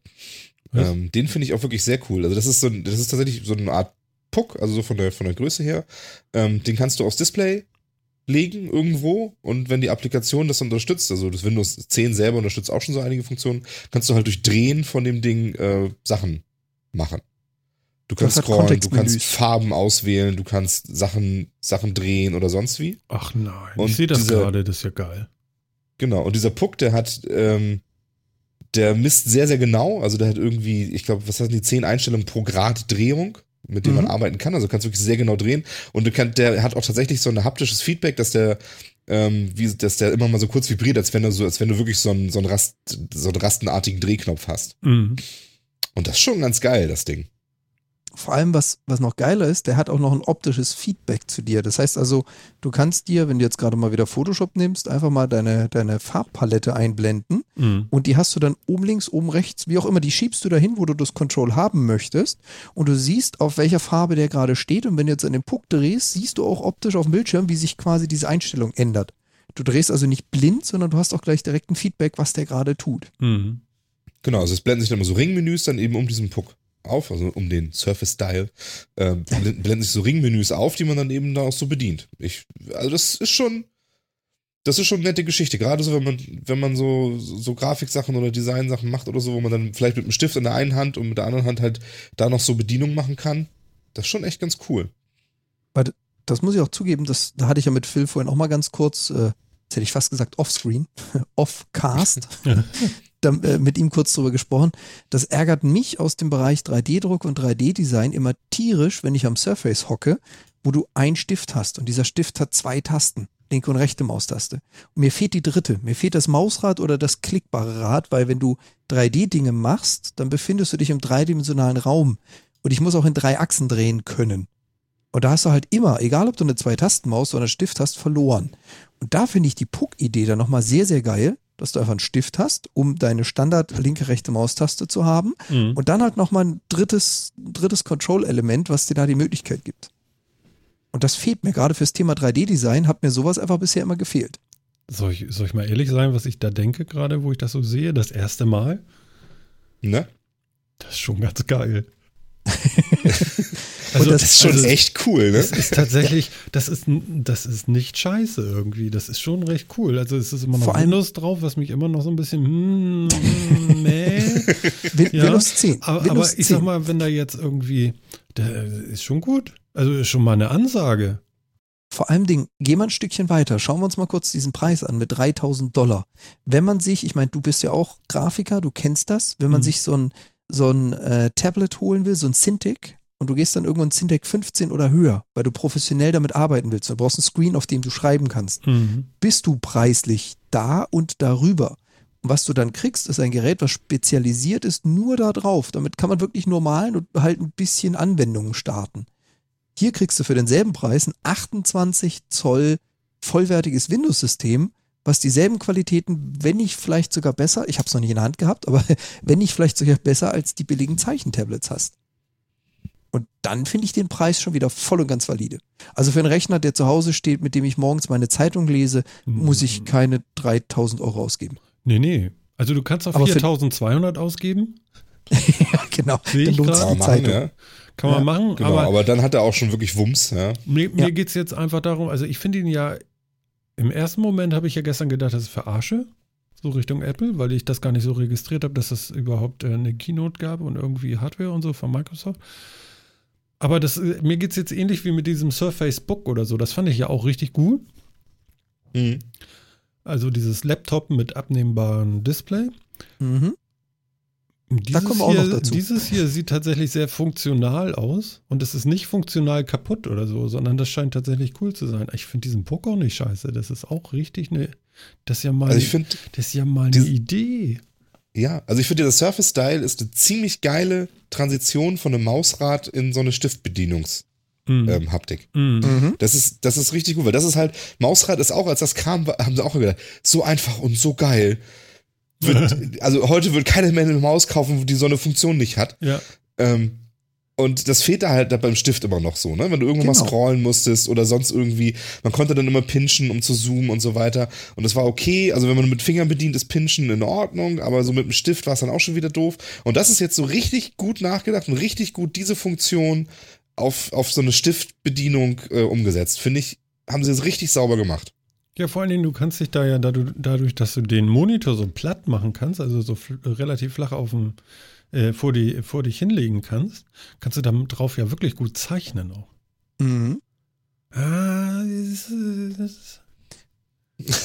Was? Ähm, den finde ich auch wirklich sehr cool. Also das ist so ein, das ist tatsächlich so eine Art Puck, also so von der von der Größe her. Ähm, den kannst du aufs Display legen irgendwo und wenn die Applikation das unterstützt, also das Windows 10 selber unterstützt auch schon so einige Funktionen, kannst du halt durch Drehen von dem Ding äh, Sachen machen. Du kannst scrollen, du kannst. Farben auswählen, du kannst Sachen Sachen drehen oder sonst wie. Ach nein. Und ich sehe das diese- gerade, das ist ja geil. Genau, und dieser Puck, der hat, ähm, der misst sehr, sehr genau. Also der hat irgendwie, ich glaube, was heißt die zehn Einstellungen pro Grad Drehung, mit dem Mhm. man arbeiten kann. Also kannst wirklich sehr genau drehen. Und du kannst, der hat auch tatsächlich so ein haptisches Feedback, dass der, ähm, wie, dass der immer mal so kurz vibriert, als wenn du so, als wenn du wirklich so einen, so einen Rast, so einen rastenartigen Drehknopf hast. Mhm. Und das ist schon ganz geil, das Ding. Vor allem, was, was noch geiler ist, der hat auch noch ein optisches Feedback zu dir. Das heißt also, du kannst dir, wenn du jetzt gerade mal wieder Photoshop nimmst, einfach mal deine, deine Farbpalette einblenden Mhm. und die hast du dann oben links, oben rechts, wie auch immer, die schiebst du dahin, wo du das Control haben möchtest und du siehst, auf welcher Farbe der gerade steht und wenn du jetzt an den Puck drehst, siehst du auch optisch auf dem Bildschirm, wie sich quasi diese Einstellung ändert. Du drehst also nicht blind, sondern du hast auch gleich direkt ein Feedback, was der gerade tut. Mhm. Genau, also es blenden sich dann immer so Ringmenüs dann eben um diesen Puck auf, also um den Surface Style, ähm, blenden sich so Ringmenüs auf, die man dann eben da auch so bedient. Ich, also das ist schon, das ist schon eine nette Geschichte. Gerade so, wenn man, wenn man so, so Grafiksachen oder Designsachen macht oder so, wo man dann vielleicht mit dem Stift in der einen Hand und mit der anderen Hand halt da noch so Bedienung machen kann. Das ist schon echt ganz cool. das muss ich auch zugeben, das, da hatte ich ja mit Phil vorhin auch mal ganz kurz, äh, jetzt hätte ich fast gesagt Offscreen, <laughs> Offcast, <laughs> da, äh, mit ihm kurz drüber gesprochen. Das ärgert mich aus dem Bereich 3D-Druck und 3D-Design immer tierisch, wenn ich am Surface hocke, wo du einen Stift hast und dieser Stift hat zwei Tasten, linke und rechte Maustaste. Und mir fehlt die dritte, mir fehlt das Mausrad oder das klickbare Rad, weil wenn du 3D-Dinge machst, dann befindest du dich im dreidimensionalen Raum und ich muss auch in drei Achsen drehen können. Und da hast du halt immer, egal ob du eine Zwei-Tasten-Maus oder einen Stift hast, verloren. Und da finde ich die Puck-Idee dann nochmal sehr, sehr geil, dass du einfach einen Stift hast, um deine Standard linke, rechte Maustaste zu haben. Mhm. Und dann halt nochmal ein drittes, drittes Control-Element, was dir da die Möglichkeit gibt. Und das fehlt mir gerade fürs Thema 3D-Design, hat mir sowas einfach bisher immer gefehlt. Soll, ich, soll ich mal ehrlich sein, was ich da denke gerade, wo ich das so sehe? Das erste Mal? Ne? Das ist schon ganz geil. <laughs> Und Das ist schon also, echt cool, ne? Das ist tatsächlich, das ist, das ist nicht scheiße irgendwie. Das ist schon recht cool. Also es ist immer noch Vor allem- Windows drauf, was mich immer noch so ein bisschen, hm, hm, nee. <laughs> Win Ja, Windows 10. Aber, Windows aber ich 10. sag mal, wenn da jetzt irgendwie, der ist schon gut. Also ist schon mal eine Ansage. Vor allem Ding, geh mal ein Stückchen weiter. Schauen wir uns mal kurz diesen Preis an mit 3000 Dollar. Wenn man sich, ich meine, du bist ja auch Grafiker, du kennst das, wenn man Mhm. sich so ein, so ein äh, Tablet holen will, so ein Cintiq, und du gehst dann irgendwann Cintiq 15 oder höher, weil du professionell damit arbeiten willst. Du brauchst ein Screen, auf dem du schreiben kannst. Mhm. Bist du preislich da und darüber? Und was du dann kriegst, ist ein Gerät, was spezialisiert ist nur da drauf. Damit kann man wirklich normalen und halt ein bisschen Anwendungen starten. Hier kriegst du für denselben Preis ein 28 Zoll vollwertiges Windows-System, was dieselben Qualitäten, wenn nicht vielleicht sogar besser, ich habe es noch nicht in der Hand gehabt, aber <laughs> wenn nicht vielleicht sogar besser als die billigen Zeichentablets hast. Und dann finde ich den Preis schon wieder voll und ganz valide. Also für einen Rechner, der zu Hause steht, mit dem ich morgens meine Zeitung lese, muss Mhm. ich keine 3000 Euro ausgeben. Nee, nee. Also du kannst auch Aber für- 4200 ausgeben. <laughs> ja, genau. Sehe Dann lohnt sich die Zeitung. ja. Kann man Ja, machen, Genau, aber, aber dann hat er auch schon wirklich Wumms, ja. mir, Ja. mir geht es jetzt einfach darum, also ich finde ihn ja, im ersten Moment habe ich ja gestern gedacht, das ist verarsche, so Richtung Apple, weil ich das gar nicht so registriert habe, dass es überhaupt äh, eine Keynote gab und irgendwie Hardware und so von Microsoft. Aber das, äh, mir geht es jetzt ähnlich wie mit diesem Surface Book oder so. Das fand ich ja auch richtig gut. Mhm. Also dieses Laptop mit abnehmbarem Display. Mhm. Dieses kommen wir auch hier, noch dazu. Dieses hier sieht tatsächlich sehr funktional aus und es ist nicht funktional kaputt oder so, sondern das scheint tatsächlich cool zu sein. Ich finde diesen Puck auch nicht scheiße. Das ist auch richtig eine, das ist ja mal, Also ich finde, das ist ja mal eine Idee. Ja, also ich finde, der Surface Style ist eine ziemlich geile Transition von einem Mausrad in so eine Stiftbedienungshaptik. Mhm. Ähm, Haptik. Mhm. Mhm. Das ist, das ist richtig gut, weil das ist halt, Mausrad ist auch, als das kam, haben sie auch gedacht, so einfach und so geil. Wird, <laughs> also heute wird keiner mehr eine Maus kaufen, die so eine Funktion nicht hat. Ja, Ähm, und das fehlt da halt beim Stift immer noch so, ne? Wenn du irgendwo mal Genau. scrollen musstest oder sonst irgendwie, man konnte dann immer pinchen, um zu zoomen und so weiter. Und das war okay. Also wenn man mit Fingern bedient, ist Pinchen in Ordnung, aber so mit dem Stift war es dann auch schon wieder doof. Und das ist jetzt so richtig gut nachgedacht und richtig gut diese Funktion auf, auf so eine Stiftbedienung äh, umgesetzt. Finde ich, haben sie es richtig sauber gemacht. Ja, vor allen Dingen, du kannst dich da ja dadurch, dass du den Monitor so platt machen kannst, also so relativ flach auf dem, äh, vor, die, vor dich hinlegen kannst, kannst du da drauf ja wirklich gut zeichnen auch. Mhm. Ah, das ist, das ist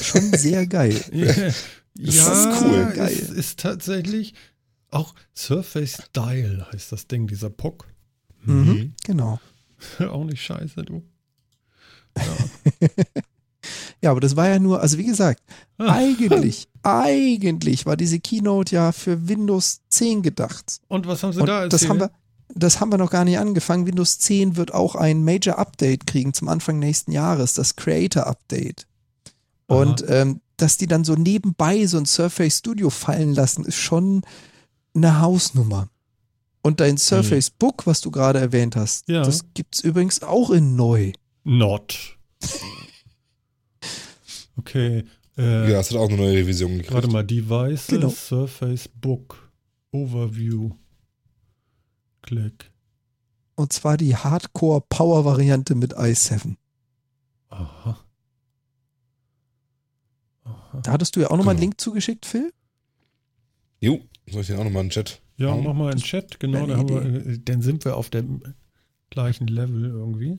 Schon sehr geil. <laughs> ja, ist cool. Geil. Ist, ist tatsächlich auch Surface Style heißt das Ding, dieser Puck. Mhm. Genau. <laughs> auch nicht scheiße, du. Ja, <laughs> aber das war ja nur, also wie gesagt, Ah. eigentlich, eigentlich war diese Keynote ja für Windows 10 gedacht. Und was haben sie Und da das erzählt? haben wir, das haben wir noch gar nicht angefangen. Windows 10 wird auch ein Major Update kriegen zum Anfang nächsten Jahres, das Creator Update. Und ähm, dass die dann so nebenbei so ein Surface Studio fallen lassen, ist schon eine Hausnummer. Und dein Surface Book, was du gerade erwähnt hast, Ja. das gibt's übrigens auch in neu. Not. Okay. Äh, Ja, es hat auch eine neue Revision gekriegt. Warte mal, Devices, Genau. Surface Book, Overview. Klick. Und zwar die Hardcore-Power-Variante mit i7. Aha. Aha. Da hattest du ja auch nochmal einen Genau. Link zugeschickt, Phil? Jo, soll ich den auch nochmal in den Chat? Ja, hauen? mach mal in den Chat, genau, Eine da haben wir, äh, dann sind wir auf dem gleichen Level irgendwie.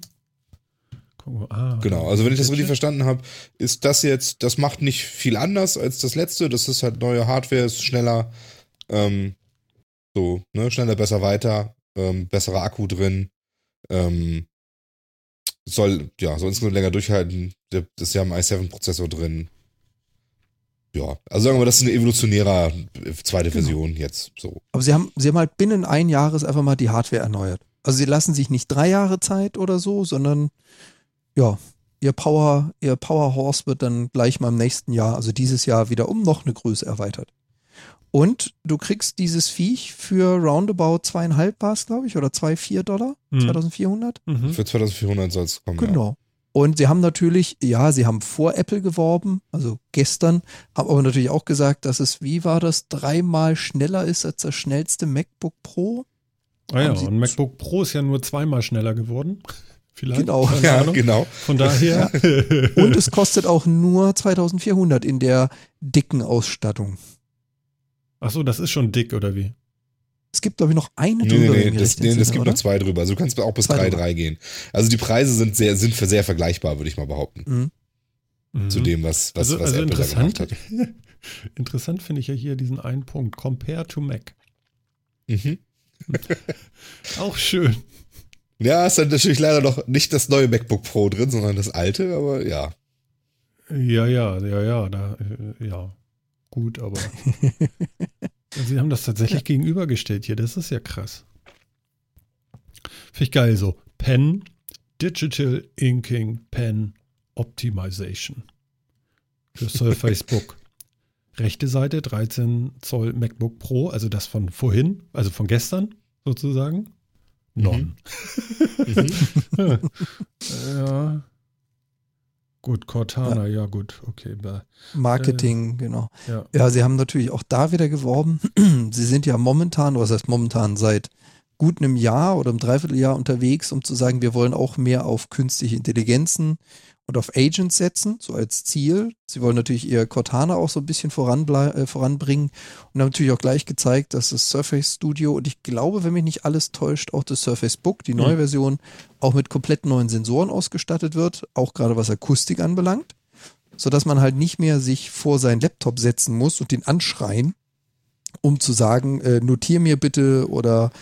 Ah, Genau, also wenn ich das richtig verstanden habe, ist das jetzt, das macht nicht viel anders als das letzte. Das ist halt neue Hardware, ist schneller, ähm, so, ne, schneller, besser, weiter, ähm, besserer Akku drin, ähm, soll, ja, soll insgesamt länger durchhalten. Das ist ja im i7-Prozessor drin. Ja, also sagen wir, das ist eine evolutionärer äh, zweite Genau. Version jetzt, so. Aber sie haben, sie haben halt binnen ein Jahres einfach mal die Hardware erneuert. Also sie lassen sich nicht drei Jahre Zeit oder so, sondern ja, ihr Power, ihr Power Horse wird dann gleich mal im nächsten Jahr, also dieses Jahr wieder um noch eine Größe erweitert. Und du kriegst dieses Viech für roundabout zweieinhalb war es, glaube ich, oder zwei, vier Dollar, Hm. 2400. Mhm. Für 2400 soll es kommen. Ja. Genau. Und sie haben natürlich, ja, sie haben vor Apple geworben, also gestern, haben aber natürlich auch gesagt, dass es, wie war das, dreimal schneller ist als das schnellste MacBook Pro. Ah ja, und MacBook Pro ist ja nur zweimal schneller geworden. Vielleicht. Genau. Ja, genau. Von daher. <laughs> Und es kostet auch nur 2400 in der dicken Ausstattung. Achso, das ist schon dick, oder wie? Es gibt, glaube ich, noch eine Nee, drüber. nee, nee, das, nee, sind, gibt oder? noch zwei drüber. Also du kannst auch bis Zwei 3,3 gehen. Also die Preise sind sehr, sind für sehr vergleichbar, würde ich mal behaupten. Mhm. Mhm. Zu dem, was, was, also, was also Apple da interessant. gemacht hat. <laughs> interessant finde ich ja hier diesen einen Punkt. Compare to Mac. Mhm. <laughs> Auch schön. Ja, ist dann natürlich leider noch nicht das neue MacBook Pro drin, sondern das alte, aber ja. Ja, ja, ja, ja, da, äh, ja. Gut, aber. Ja, <laughs> Sie haben das tatsächlich gegenübergestellt hier. Das ist ja krass. Finde ich geil so. Pen, Digital Inking Pen Optimization. Für <laughs> Surface Book. Rechte Seite 13 Zoll MacBook Pro, also das von vorhin, also von gestern sozusagen. Non. Mhm. <laughs> ja. Gut, Cortana, ja, gut, okay. bäh. Marketing, genau. Ja. Ja, sie haben natürlich auch da wieder geworben. <clears throat> sie sind ja momentan, was heißt momentan, seit gut einem Jahr oder einem Dreivierteljahr unterwegs, um zu sagen, wir wollen auch mehr auf künstliche Intelligenzen und auf Agents setzen, so als Ziel. Sie wollen natürlich ihr Cortana auch so ein bisschen äh, voranbringen und haben natürlich auch gleich gezeigt, dass das Surface Studio und ich glaube, wenn mich nicht alles täuscht, auch das Surface Book, die neue Mhm. Version, auch mit komplett neuen Sensoren ausgestattet wird, auch gerade was Akustik anbelangt, sodass man halt nicht mehr sich vor seinen Laptop setzen muss und den anschreien, um zu sagen, äh, notier mir bitte oder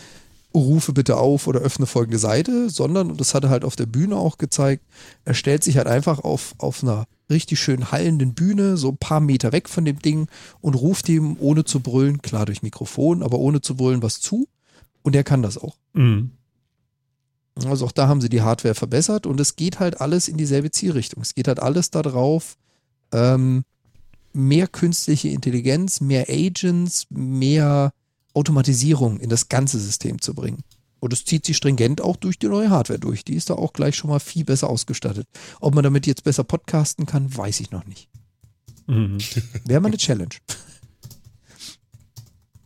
rufe bitte auf oder öffne folgende Seite, sondern, und das hat er halt auf der Bühne auch gezeigt, er stellt sich halt einfach auf, auf einer richtig schön hallenden Bühne, so ein paar Meter weg von dem Ding und ruft ihm ohne zu brüllen, klar durch Mikrofon, aber ohne zu brüllen was zu. Und er kann das auch. Mhm. Also auch da haben sie die Hardware verbessert und es geht halt alles in dieselbe Zielrichtung. Es geht halt alles darauf, ähm, mehr künstliche Intelligenz, mehr Agents, mehr Automatisierung in das ganze System zu bringen. Und es zieht sich stringent auch durch die neue Hardware durch. Die ist da auch gleich schon mal viel besser ausgestattet. Ob man damit jetzt besser podcasten kann, weiß ich noch nicht. Mhm. Wäre mal eine Challenge.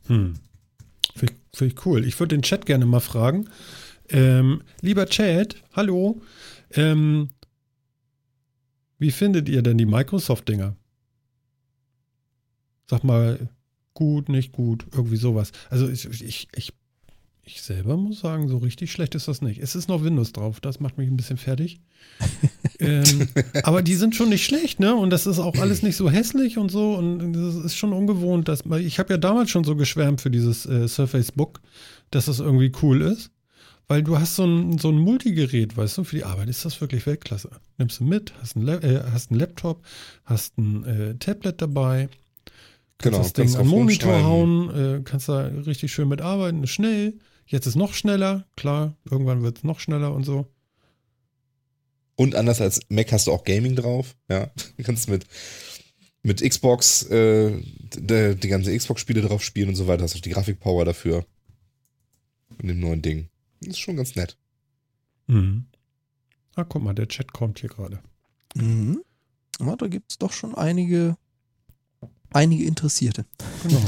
Hm. Finde ich, find ich cool. Ich würde den Chat gerne mal fragen. Ähm, lieber Chat, hallo. Ähm, wie findet ihr denn die Microsoft-Dinger? Sag mal, gut, nicht gut, irgendwie sowas. Also ich, ich, ich, ich selber muss sagen, so richtig schlecht ist das nicht. Es ist noch Windows drauf, das macht mich ein bisschen fertig. <laughs> ähm, aber die sind schon nicht schlecht, ne? Und das ist auch alles nicht so hässlich und so. Und das ist schon ungewohnt, dass man, ich habe ja damals schon so geschwärmt für dieses äh, Surface Book, dass das irgendwie cool ist. Weil du hast so ein, so ein Multigerät, weißt du, für die Arbeit ist das wirklich Weltklasse. Nimmst du mit, hast einen, äh, hast Laptop, hast ein äh, Tablet dabei, Genau, das Ding kannst am Monitor hauen, äh, kannst da richtig schön mitarbeiten, ist schnell. Jetzt ist noch schneller, klar, irgendwann wird es noch schneller und so. Und anders als Mac hast du auch Gaming drauf. Ja, <laughs> du kannst mit, mit Xbox äh, die, die ganze Xbox-Spiele drauf spielen und so weiter. Hast auch die Grafikpower dafür. In dem neuen Ding. Das ist schon ganz nett. Mhm. Ah, guck mal, der Chat kommt hier gerade. Mhm. Ja, da gibt es doch schon einige, einige Interessierte. Genau.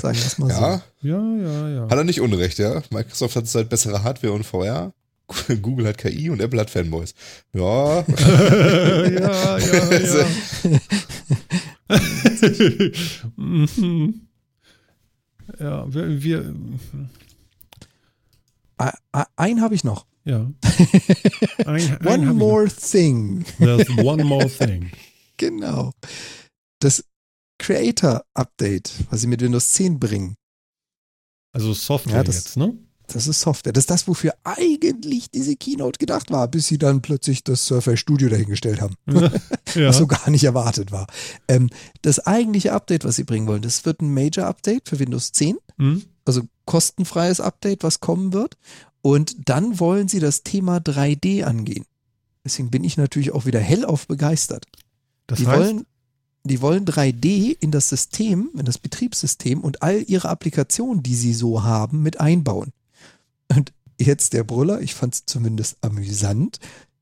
Sagen wir es mal ja, ja, ja, ja. hat er nicht unrecht, ja. Microsoft hat halt bessere Hardware und VR. <laughs> Google hat KI und Apple hat Fanboys. Ja, <laughs> ja, ja, <laughs> ja. Mhm. ja, wir, wir so. Einen habe ich noch. ja. Ein, ein One more thing. There's one more thing. Genau. Das Creator-Update, was sie mit Windows 10 bringen, Also Software Ja, das- jetzt, ne? das ist Software. Das ist das, wofür eigentlich diese Keynote gedacht war, bis sie dann plötzlich das Surface Studio dahingestellt haben. ja. <laughs> was so gar nicht erwartet war. Ähm, das eigentliche Update, was sie bringen wollen, das wird ein Major-Update für Windows 10, Hm? also kostenfreies Update, was kommen wird. Und dann wollen sie das Thema 3D angehen. Deswegen bin ich natürlich auch wieder hellauf begeistert. Das die heißt, wollen, die wollen 3D in das System, in das Betriebssystem und all ihre Applikationen, die sie so haben, mit einbauen. Und jetzt der Brüller, ich fand es zumindest amüsant.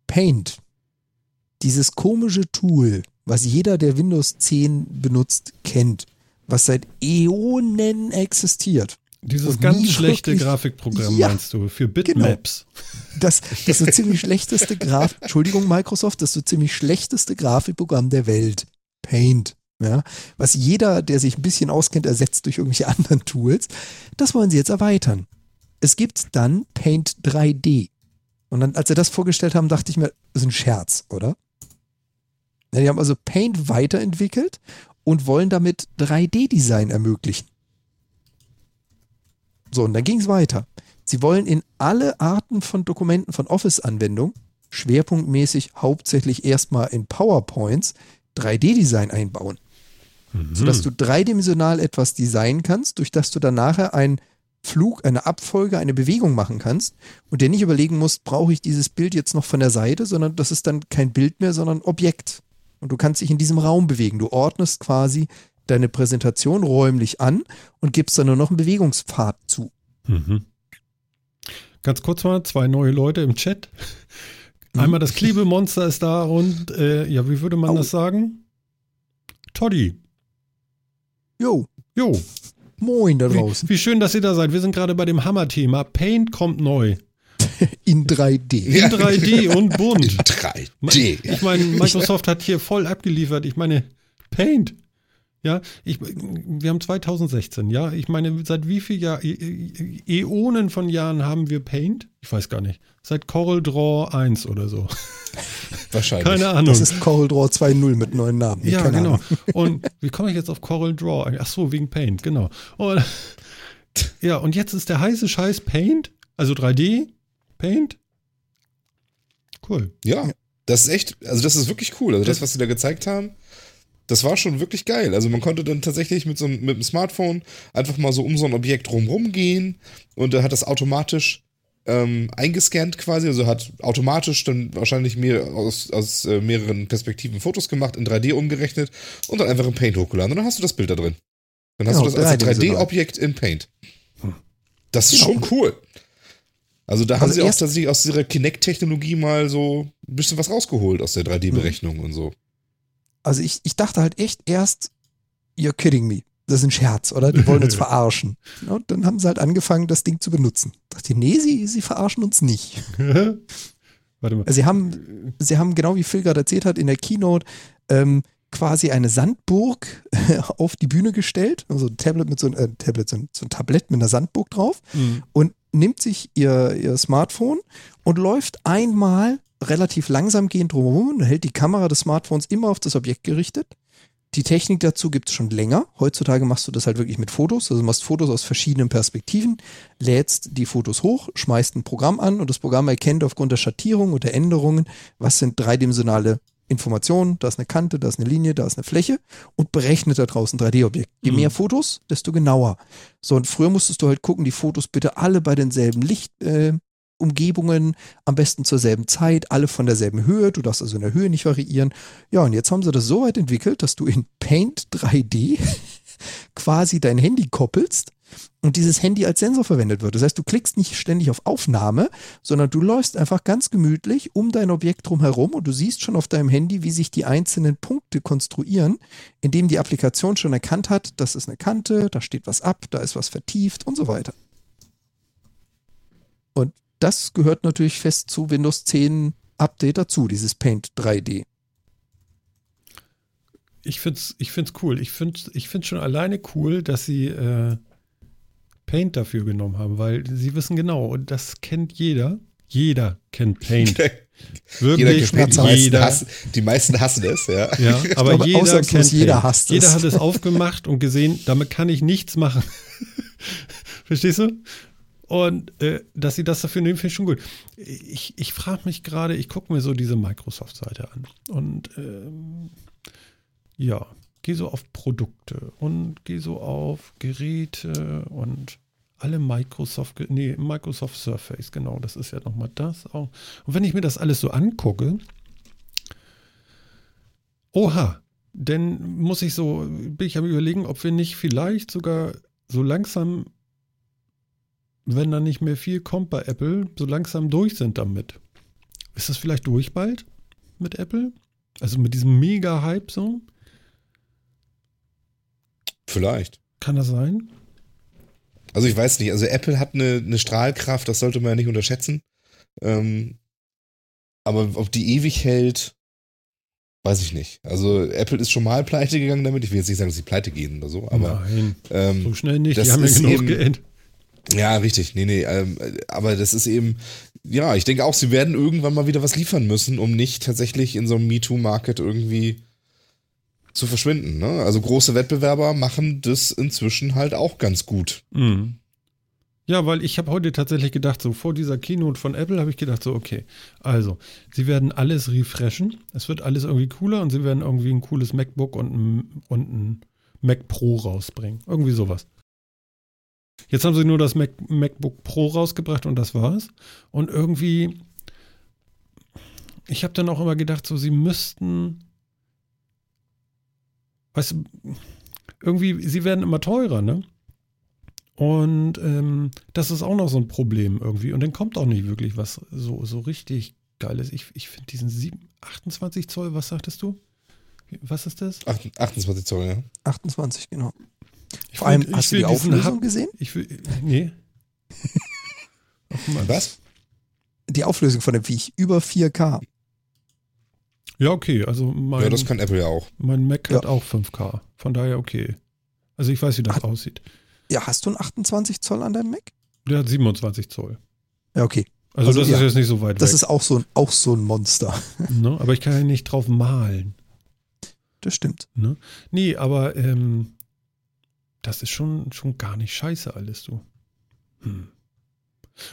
Paint. Dieses komische Tool, was jeder, der Windows 10 benutzt, kennt, was seit Äonen existiert. dieses und ganz schlechte wirklich- Grafikprogramm Ja, meinst du, für Bitmaps. Das, <laughs> das so ziemlich schlechteste Graf, Entschuldigung, Microsoft, das so ziemlich schlechteste Grafikprogramm der Welt. Paint. Ja, was jeder, der sich ein bisschen auskennt, ersetzt durch irgendwelche <laughs> anderen Tools. Das wollen sie jetzt erweitern. Es gibt dann Paint 3D. Und dann, als sie das vorgestellt haben, dachte ich mir, das ist ein Scherz, oder? Ja, die haben also Paint weiterentwickelt und wollen damit 3D-Design ermöglichen. So, und dann ging es weiter. Sie wollen in alle Arten von Dokumenten von Office-Anwendungen, schwerpunktmäßig hauptsächlich erstmal in PowerPoints, 3D-Design einbauen. Mhm. Sodass du dreidimensional etwas designen kannst, durch das du dann nachher einen Flug, eine Abfolge, eine Bewegung machen kannst und dir nicht überlegen musst, brauche ich dieses Bild jetzt noch von der Seite, sondern das ist dann kein Bild mehr, sondern Objekt. Und du kannst dich in diesem Raum bewegen. Du ordnest quasi deine Präsentation räumlich an und gibst dann nur noch einen Bewegungspfad zu. Mhm. ganz kurz mal, zwei neue Leute im Chat. Mhm. Einmal das Klebemonster ist da und, äh, ja, wie würde man Au. das sagen? Toddy. Jo, Jo, moin da draußen. wie, wie schön, dass ihr da seid. Wir sind gerade bei dem Hammer-Thema. Paint kommt neu. <laughs> In 3D. In 3D und bunt. 3D. Ich meine, Microsoft hat hier voll abgeliefert. Ich meine, Paint. Ja, ich, wir haben 2016, ja. Ich meine, seit wie viel Jahr, Ä- Ä- Äonen von Jahren haben wir Paint? Ich weiß gar nicht. Seit Coral Draw 1 oder so. <laughs> Wahrscheinlich. Keine Ahnung. Das ist Coral Draw 2.0 mit neuen Namen. ja, Keine genau. Ahnung. <laughs> Und wie komme ich jetzt auf Coral Draw? Ach so, wegen Paint, genau. Und, ja, und jetzt ist der heiße Scheiß Paint, also 3D, Paint. Cool. Ja, das ist echt, also das ist wirklich cool. Also das, was sie da gezeigt haben, das war schon wirklich geil. Also man konnte dann tatsächlich mit so einem, mit dem Smartphone einfach mal so um so ein Objekt drumherum gehen und da hat das automatisch ähm, eingescannt quasi, also hat automatisch dann wahrscheinlich mehr, aus, aus äh, mehreren Perspektiven Fotos gemacht, in 3D umgerechnet und dann einfach in Paint hochgeladen und dann hast du das Bild da drin. Dann hast Genau, du das als dreidimensional. 3D-Objekt in Paint. Das ist Ja. schon cool. Also da haben Also sie auch tatsächlich aus ihrer Kinect-Technologie mal so ein bisschen was rausgeholt aus der 3D-Berechnung und so. Also ich, ich dachte halt echt erst, you're kidding me. Das ist ein Scherz, oder? Die wollen uns <laughs> verarschen. Und dann haben sie halt angefangen, das Ding zu benutzen. Ich dachte, nee, sie, sie verarschen uns nicht. <laughs> Warte mal. Sie haben, sie haben, genau wie Phil gerade erzählt hat, in der Keynote ähm, quasi eine Sandburg <laughs> auf die Bühne gestellt. Also ein Tablet mit so ein, äh, Tablet, so ein, so ein Tablett mit einer Sandburg drauf Mhm. und nimmt sich ihr, ihr Smartphone und läuft einmal relativ langsam gehend drumherum und hält die Kamera des Smartphones immer auf das Objekt gerichtet. Die Technik dazu gibt es schon länger. Heutzutage machst du das halt wirklich mit Fotos. Also du machst Fotos aus verschiedenen Perspektiven, lädst die Fotos hoch, schmeißt ein Programm an und das Programm erkennt aufgrund der Schattierung und der Änderungen, was sind dreidimensionale Informationen, da ist eine Kante, da ist eine Linie, da ist eine Fläche und berechnet da draußen 3D-Objekt. Je Mhm. mehr Fotos, desto genauer. So, und früher musstest du halt gucken, die Fotos bitte alle bei denselben Lichtumgebungen, äh, Umgebungen, am besten zur selben Zeit, alle von derselben Höhe. Du darfst also in der Höhe nicht variieren. Ja, und jetzt haben sie das so weit entwickelt, dass du in Paint 3D <laughs> quasi dein Handy koppelst und dieses Handy als Sensor verwendet wird. Das heißt, du klickst nicht ständig auf Aufnahme, sondern du läufst einfach ganz gemütlich um dein Objekt drumherum und du siehst schon auf deinem Handy, wie sich die einzelnen Punkte konstruieren, indem die Applikation schon erkannt hat, das ist eine Kante, da steht was ab, da ist was vertieft und so weiter. Und das gehört natürlich fest zu Windows 10 Update dazu, dieses Paint 3D. Ich find's, ich find's cool. Ich find's, ich find's schon alleine cool, dass sie äh, Paint dafür genommen haben, weil sie wissen genau, und das kennt jeder. Jeder kennt Paint. <laughs> Jeder Wirklich kennt die, meisten jeder. hassen, die meisten hassen es, ja. Ja, aber glaube, jeder kennt jeder Paint. hasst Jeder es. hat es aufgemacht und gesehen, damit kann ich nichts machen. <laughs> Verstehst du? Und äh, dass sie das dafür nehmen, finde ich schon gut. Ich, ich frage mich gerade, ich gucke mir so diese Microsoft-Seite an. Und ähm, ja, gehe so auf Produkte und gehe so auf Geräte und alle Microsoft, nee, Microsoft Surface, genau, das ist ja nochmal das auch. Und wenn ich mir das alles so angucke, oha, dann muss ich so, bin ich am überlegen, ob wir nicht vielleicht sogar so langsam, wenn da nicht mehr viel kommt bei Apple, so langsam durch sind damit. Ist das vielleicht durch bald mit Apple? Also mit diesem Mega-Hype so? Vielleicht. Kann das sein? Also ich weiß nicht, also Apple hat eine, eine Strahlkraft, das sollte man ja nicht unterschätzen. Ähm, aber ob die ewig hält, weiß ich nicht. Also Apple ist schon mal pleite gegangen damit. Ich will jetzt nicht sagen, dass sie pleite gehen oder so, aber Nein, ähm, so schnell nicht. das Die haben ja genug eben- Geld. Ja, richtig. Nee, nee. Ähm, aber das ist eben, ja, ich denke auch, sie werden irgendwann mal wieder was liefern müssen, um nicht tatsächlich in so einem MeToo-Market irgendwie zu verschwinden. Ne? Also große Wettbewerber machen das inzwischen halt auch ganz gut. Mhm. Ja, weil ich habe heute tatsächlich gedacht, so vor dieser Keynote von Apple habe ich gedacht, so okay, also sie werden alles refreshen, es wird alles irgendwie cooler und sie werden irgendwie ein cooles MacBook und ein, und ein Mac Pro rausbringen, irgendwie sowas. Jetzt haben sie nur das Mac, MacBook Pro rausgebracht und das war's. Und irgendwie, ich habe dann auch immer gedacht, so sie müssten, weißt du, irgendwie, sie werden immer teurer, ne? Und ähm, das ist auch noch so ein Problem irgendwie. Und dann kommt auch nicht wirklich was so, so richtig Geiles. Ich, ich finde diesen 7, 28 Zoll, was sagtest du? Was ist das? 28 Zoll, ja. 28, genau. Ich Vor allem, ich hast du die Auflösung Hub- gesehen? Ich will, nee. <laughs> Was? Die Auflösung von dem Viech, über 4K. Ja, okay. Also mein, Ja, das kann Apple ja auch. mein Mac hat Ja. auch 5K. Von daher okay. Also ich weiß, wie das Hat- aussieht. Ja, hast du einen 28 Zoll an deinem Mac? Der hat 27 Zoll. Ja, okay. Also, Also, das ja. ist jetzt nicht so weit Das weg. ist auch so, ein, auch so ein Monster. <laughs> ne? Aber ich kann ja nicht drauf malen. Das stimmt. Ne? Nee, aber ähm, das ist schon, schon gar nicht scheiße alles, du. Hm.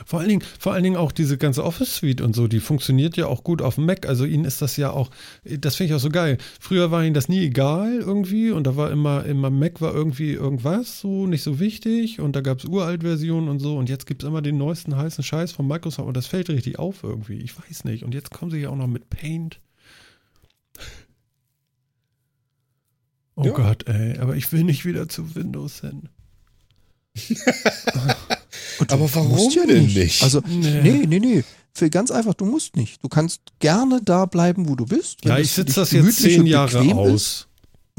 Vor allen, Dingen, vor allen Dingen auch diese ganze Office-Suite und so, die funktioniert ja auch gut auf dem Mac. Also ihnen ist das ja auch, das finde ich auch so geil. Früher war ihnen das nie egal irgendwie und da war immer, immer Mac war irgendwie irgendwas so nicht so wichtig und da gab es Uralt-Versionen und so und jetzt gibt es immer den neuesten heißen Scheiß von Microsoft und das fällt richtig auf irgendwie. Ich weiß nicht. Und jetzt kommen sie ja auch noch mit Paint. Oh Ja. Gott, ey, aber ich will nicht wieder zu Windows hin. <laughs> Aber warum musst ja denn nicht? nicht? Also, Nee. nee, nee, nee. Für ganz einfach, du musst nicht. Du kannst gerne da bleiben, wo du bist. Ja, ich sitze das jetzt zehn Jahre aus. Ist.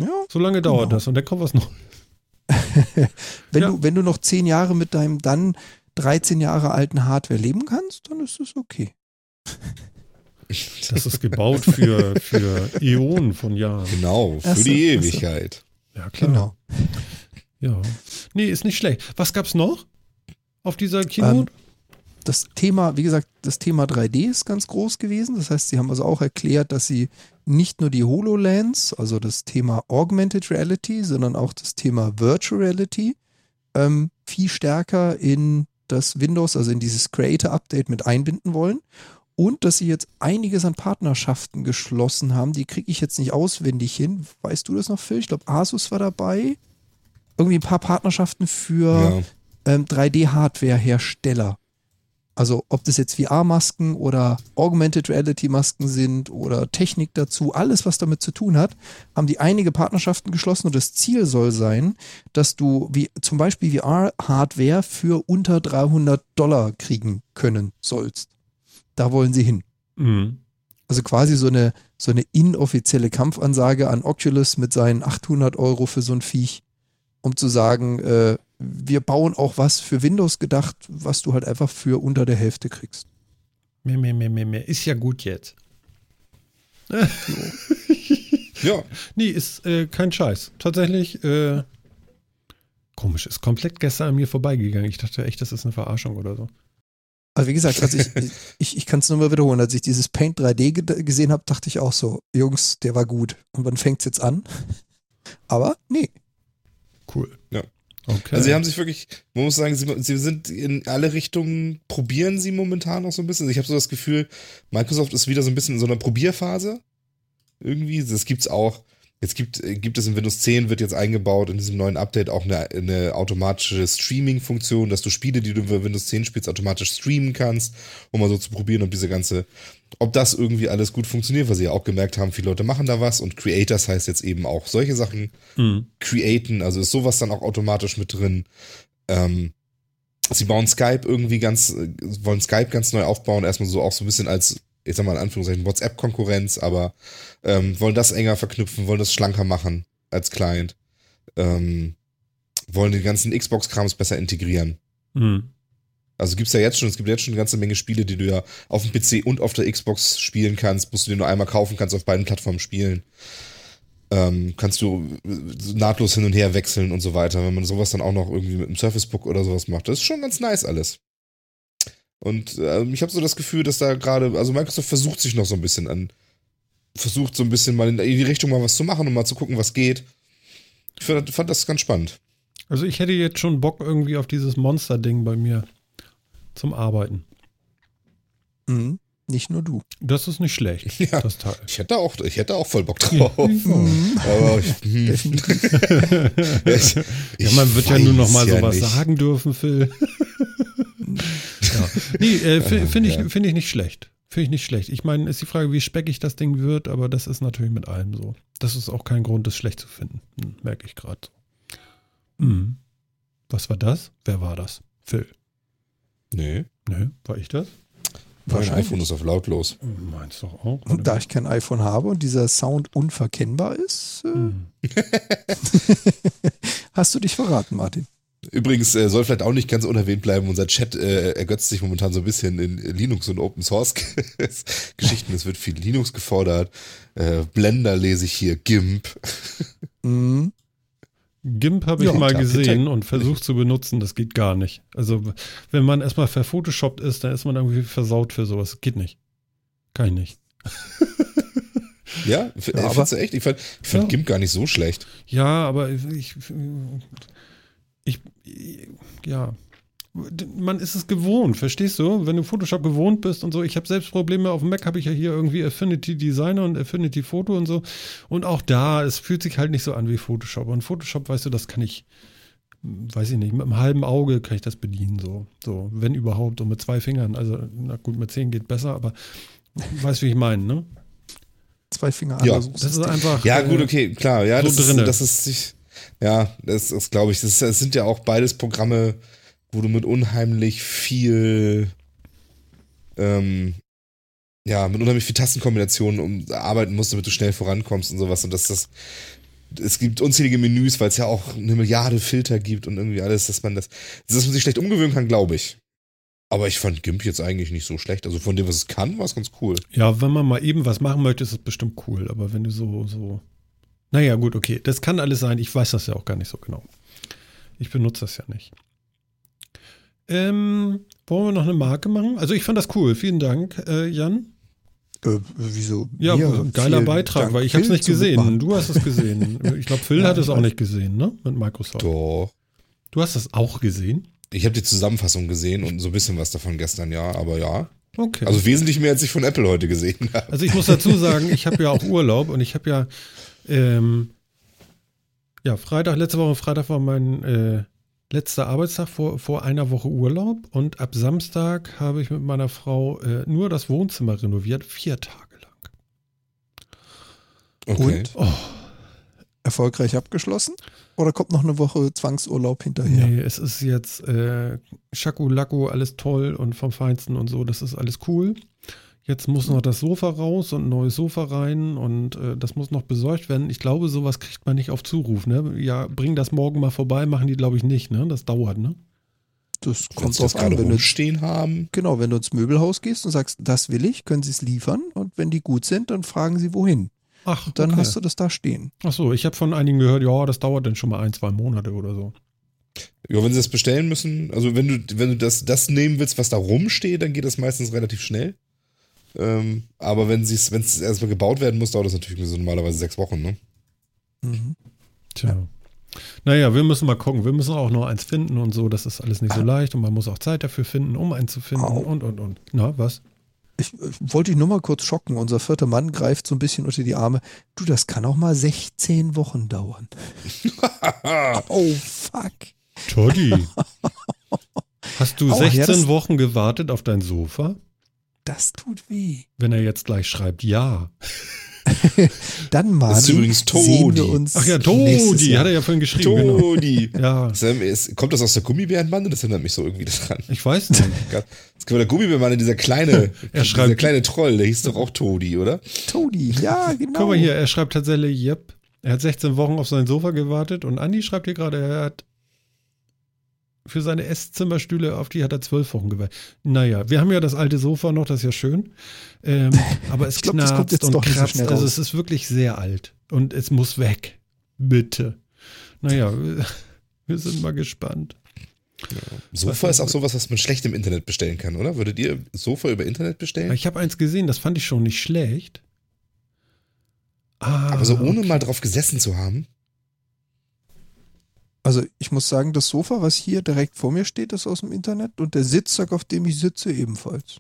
Ja, So lange dauert Genau. das und dann kommt was noch. <laughs> wenn, Ja. du, wenn du noch zehn Jahre mit deinem dann 13 Jahre alten Hardware leben kannst, dann ist es okay. <laughs> Das ist gebaut für, für Äonen von Jahren. Genau, für so, die ach so. Ewigkeit. Ja, klar. Genau. Ja. Nee, ist nicht schlecht. Was gab's noch auf dieser Keynote? Das Thema, wie gesagt, das Thema 3D ist ganz groß gewesen. Das heißt, sie haben also auch erklärt, dass sie nicht nur die HoloLens, also das Thema Augmented Reality, sondern auch das Thema Virtual Reality ähm, viel stärker in das Windows, also in dieses Creator Update mit einbinden wollen. Und dass sie jetzt einiges an Partnerschaften geschlossen haben. Die kriege ich jetzt nicht auswendig hin. Weißt du das noch, Phil? Ich glaube, Asus war dabei. Irgendwie ein paar Partnerschaften für Ja. ähm, 3D-Hardware-Hersteller. Also ob das jetzt VR-Masken oder Augmented Reality-Masken sind oder Technik dazu, alles was damit zu tun hat, haben die einige Partnerschaften geschlossen und das Ziel soll sein, dass du wie zum Beispiel VR-Hardware für unter 300 Dollar kriegen können sollst. Da wollen sie hin. Mhm. Also quasi so eine, so eine inoffizielle Kampfansage an Oculus mit seinen 800 Euro für so ein Viech, um zu sagen, äh, wir bauen auch was für Windows gedacht, was du halt einfach für unter der Hälfte kriegst. Mehr, mehr, mehr, mehr, mehr. Ist ja gut jetzt. <laughs> ja, Nee, ist äh, kein Scheiß. Tatsächlich, äh, komisch, ist komplett gestern an mir vorbeigegangen. Ich dachte echt, das ist eine Verarschung oder so. Also wie gesagt, als ich, <laughs> ich, ich kann es nur mal wiederholen, als ich dieses Paint 3D ge gesehen habe, dachte ich auch so, Jungs, der war gut. Und wann fängt es jetzt an? Aber nee, Cool. Ja. Okay. also sie haben sich wirklich, man muss sagen, sie, sie sind in alle Richtungen, probieren sie momentan noch so ein bisschen. Also Ich habe so das Gefühl, Microsoft ist wieder so ein bisschen in so einer Probierphase. Irgendwie, das gibt's auch. Jetzt gibt, äh, gibt es in Windows 10, wird jetzt eingebaut in diesem neuen Update auch eine, eine automatische Streaming-Funktion, dass du Spiele, die du über Windows 10 spielst, automatisch streamen kannst, um mal so zu probieren, ob diese ganze, ob das irgendwie alles gut funktioniert, weil sie ja auch gemerkt haben, viele Leute machen da was und Creators heißt jetzt eben auch solche Sachen Mhm. createn, also ist sowas dann auch automatisch mit drin. Ähm, sie bauen Skype irgendwie ganz, äh, wollen Skype ganz neu aufbauen, erstmal so auch so ein bisschen als, ich sag mal in Anführungszeichen, WhatsApp-Konkurrenz, aber ähm, wollen das enger verknüpfen, wollen das schlanker machen als Client, ähm, wollen den ganzen Xbox-Krams besser integrieren. Mhm. Also gibt's ja jetzt schon, es gibt jetzt schon eine ganze Menge Spiele, die du ja auf dem PC und auf der Xbox spielen kannst, musst du dir nur einmal kaufen, kannst auf beiden Plattformen spielen. Ähm, kannst du äh, nahtlos hin und her wechseln und so weiter, wenn man sowas dann auch noch irgendwie mit einem Surface Book oder sowas macht. Das ist schon ganz nice alles. Und ähm, ich habe so das Gefühl, dass da gerade, also Microsoft versucht sich noch so ein bisschen an, versucht so ein bisschen mal in die Richtung mal was zu machen und mal zu gucken, was geht. Ich fand, fand das ganz spannend. Also ich hätte jetzt schon Bock irgendwie auf dieses Monster-Ding bei mir zum Arbeiten. mhm. nicht nur du. Das ist nicht schlecht, <laughs> Ja. das Teil. Ich hätte auch, ich hätte auch voll Bock drauf. <laughs> Mhm. Aber ich, <laughs> hm. ich, Ja, man wird ja nur noch mal ja sowas nicht. sagen dürfen, Phil. Ja. Nee, äh, finde ich, find ich nicht schlecht. Finde ich nicht schlecht. Ich meine, ist die Frage, wie speckig das Ding wird, aber das ist natürlich mit allem so. Das ist auch kein Grund, das schlecht zu finden. Hm, Merke ich gerade so. Mhm. Was war das? Wer war das? Phil. Nee. Ne, war ich das? Mein iPhone ist auf lautlos. Meinst doch auch. Und da ich kein iPhone habe und dieser Sound unverkennbar ist, äh, Hm. <laughs> hast du dich verraten, Martin. Übrigens äh, soll vielleicht auch nicht ganz unerwähnt bleiben, unser Chat äh, ergötzt sich momentan so ein bisschen in Linux und Open Source <laughs> Geschichten. Es wird viel Linux gefordert. Äh, Blender lese ich hier, GIMP. <laughs> Mhm. GIMP habe ich Ja, mal gesehen und versucht zu benutzen, das geht gar nicht. Also, wenn man erstmal verphotoshoppt ist, dann ist man irgendwie versaut für sowas. Geht nicht. Kann ich nicht. Ja, Ja, äh, aber- findest du echt? Ich fand, ich fand Ja. GIMP gar nicht so schlecht. Ja, aber ich, ich, ja, man ist es gewohnt, verstehst du? Wenn du Photoshop gewohnt bist und so, ich habe selbst Probleme auf dem Mac, habe ich ja hier irgendwie Affinity Designer und Affinity Photo und so. Und auch da, es fühlt sich halt nicht so an wie Photoshop. Und Photoshop, weißt du, das kann ich, weiß ich nicht, mit einem halben Auge kann ich das bedienen, so, so, wenn überhaupt, und mit zwei Fingern. Also, na gut, mit zehn geht besser, aber weißt du, wie ich meine, ne? Zwei Finger Ja. anders. Das ist einfach. Ja, äh, gut, okay, klar. Ja, so das, drinne. ist, das ist sich. Ja, das ist, glaube ich, das, sind ja auch beides Programme, wo du mit unheimlich viel, ähm, ja, mit unheimlich viel Tastenkombinationen um, arbeiten musst, damit du schnell vorankommst und sowas. Und das, das, es gibt unzählige Menüs, weil es ja auch eine Milliarde Filter gibt und irgendwie alles, dass man das, dass man sich schlecht umgewöhnen kann, glaube ich. Aber ich fand GIMP jetzt eigentlich nicht so schlecht. Also von dem, was es kann, war es ganz cool. Ja, wenn man mal eben was machen möchte, ist es bestimmt cool. Aber wenn du so, so. Naja, gut, okay. Das kann alles sein. Ich weiß das ja auch gar nicht so genau. Ich benutze das ja nicht. Ähm, wollen wir noch eine Marke machen? Also ich fand das cool. Vielen Dank, äh, Jan. Äh, wieso? Ja, Mir geiler Beitrag, Dank, weil ich habe es nicht gesehen. mitmachen. Du hast es gesehen. Ich glaube, Phil <laughs> Ja, hat es auch nicht gesehen, ne? Mit Microsoft. Doch. Du hast das auch gesehen? Ich habe die Zusammenfassung gesehen und so ein bisschen was davon gestern, ja, aber ja. Okay. Also wesentlich mehr, als ich von Apple heute gesehen habe. Also ich muss dazu sagen, ich habe ja auch Urlaub und ich habe ja, ähm, ja, Freitag, letzte Woche Freitag war mein äh, letzter Arbeitstag vor, vor einer Woche Urlaub und ab Samstag habe ich mit meiner Frau äh, nur das Wohnzimmer renoviert, vier Tage lang. Okay. Und? Oh, Erfolgreich abgeschlossen? Oder kommt noch eine Woche Zwangsurlaub hinterher? nee, es ist jetzt äh, Schaku-Laku, alles toll und vom Feinsten und so, das ist alles cool. Jetzt muss noch das Sofa raus und ein neues Sofa rein und äh, das muss noch besorgt werden. Ich glaube, sowas kriegt man nicht auf Zuruf. Ne? Ja, bring das morgen mal vorbei, machen die, glaube ich, nicht. Ne? Das dauert, ne? Das kommt drauf an, gerade wenn du, rumstehen haben. genau, wenn du ins Möbelhaus gehst und sagst, das will ich, können sie es liefern und wenn die gut sind, dann fragen sie wohin. Ach, Dann okay. hast du das da stehen. Ach so, ich habe von einigen gehört, ja, das dauert dann schon mal ein, zwei Monate oder so. Ja, wenn sie das bestellen müssen, also wenn du, wenn du das, das nehmen willst, was da rumsteht, dann geht das meistens relativ schnell. Ähm, aber wenn es wenn es erstmal gebaut werden muss, dauert das natürlich so normalerweise sechs Wochen, ne? Mhm. Tja. Naja, wir müssen mal gucken. Wir müssen auch noch eins finden und so. Das ist alles nicht so leicht und man muss auch Zeit dafür finden, um eins zu finden Au. und, und, und. Na, was? Ich, ich wollte dich nur mal kurz schocken. Unser vierter Mann greift so ein bisschen unter die Arme. Du, das kann auch mal 16 Wochen dauern. <laughs> oh, fuck. Toddy. <laughs> Hast du Aua, ja, 16 das- Wochen gewartet auf dein Sofa? Das tut weh. Wenn er jetzt gleich schreibt, ja. <laughs> Dann mal. Das ist übrigens Todi. wir uns Ach ja, Todi, hat er ja vorhin geschrieben. Genau. Todi! <laughs> Ja, Sam, ist, kommt das aus der Gummibärenbande? Das erinnert mich so irgendwie daran. ich weiß nicht. Das war der Gummibärenbande, dieser kleine, <laughs> Er dieser schreibt- kleine Troll, der hieß doch auch Todi, oder? Todi, ja, genau. Guck mal hier, er schreibt tatsächlich, yep. Er hat 16 Wochen auf sein Sofa gewartet und Andi schreibt hier gerade, er hat für seine Esszimmerstühle, auf die hat er zwölf Wochen gewartet. Naja, wir haben ja das alte Sofa noch, das ist ja schön. Ähm, <laughs> aber es glaub, das kommt knarzt jetzt und so kratzt. schnell also es ist wirklich sehr alt und es muss weg. Bitte. Naja, wir- <laughs> wir sind mal gespannt. Sofa ist auch sowas, was man schlecht im Internet bestellen kann, oder? Würdet ihr Sofa über Internet bestellen? Ich habe eins gesehen, das fand ich schon nicht schlecht. Ah, Aber so ohne okay. mal drauf gesessen zu haben. Also ich muss sagen, das Sofa, was hier direkt vor mir steht, ist aus dem Internet und der Sitzsack, auf dem ich sitze, ebenfalls.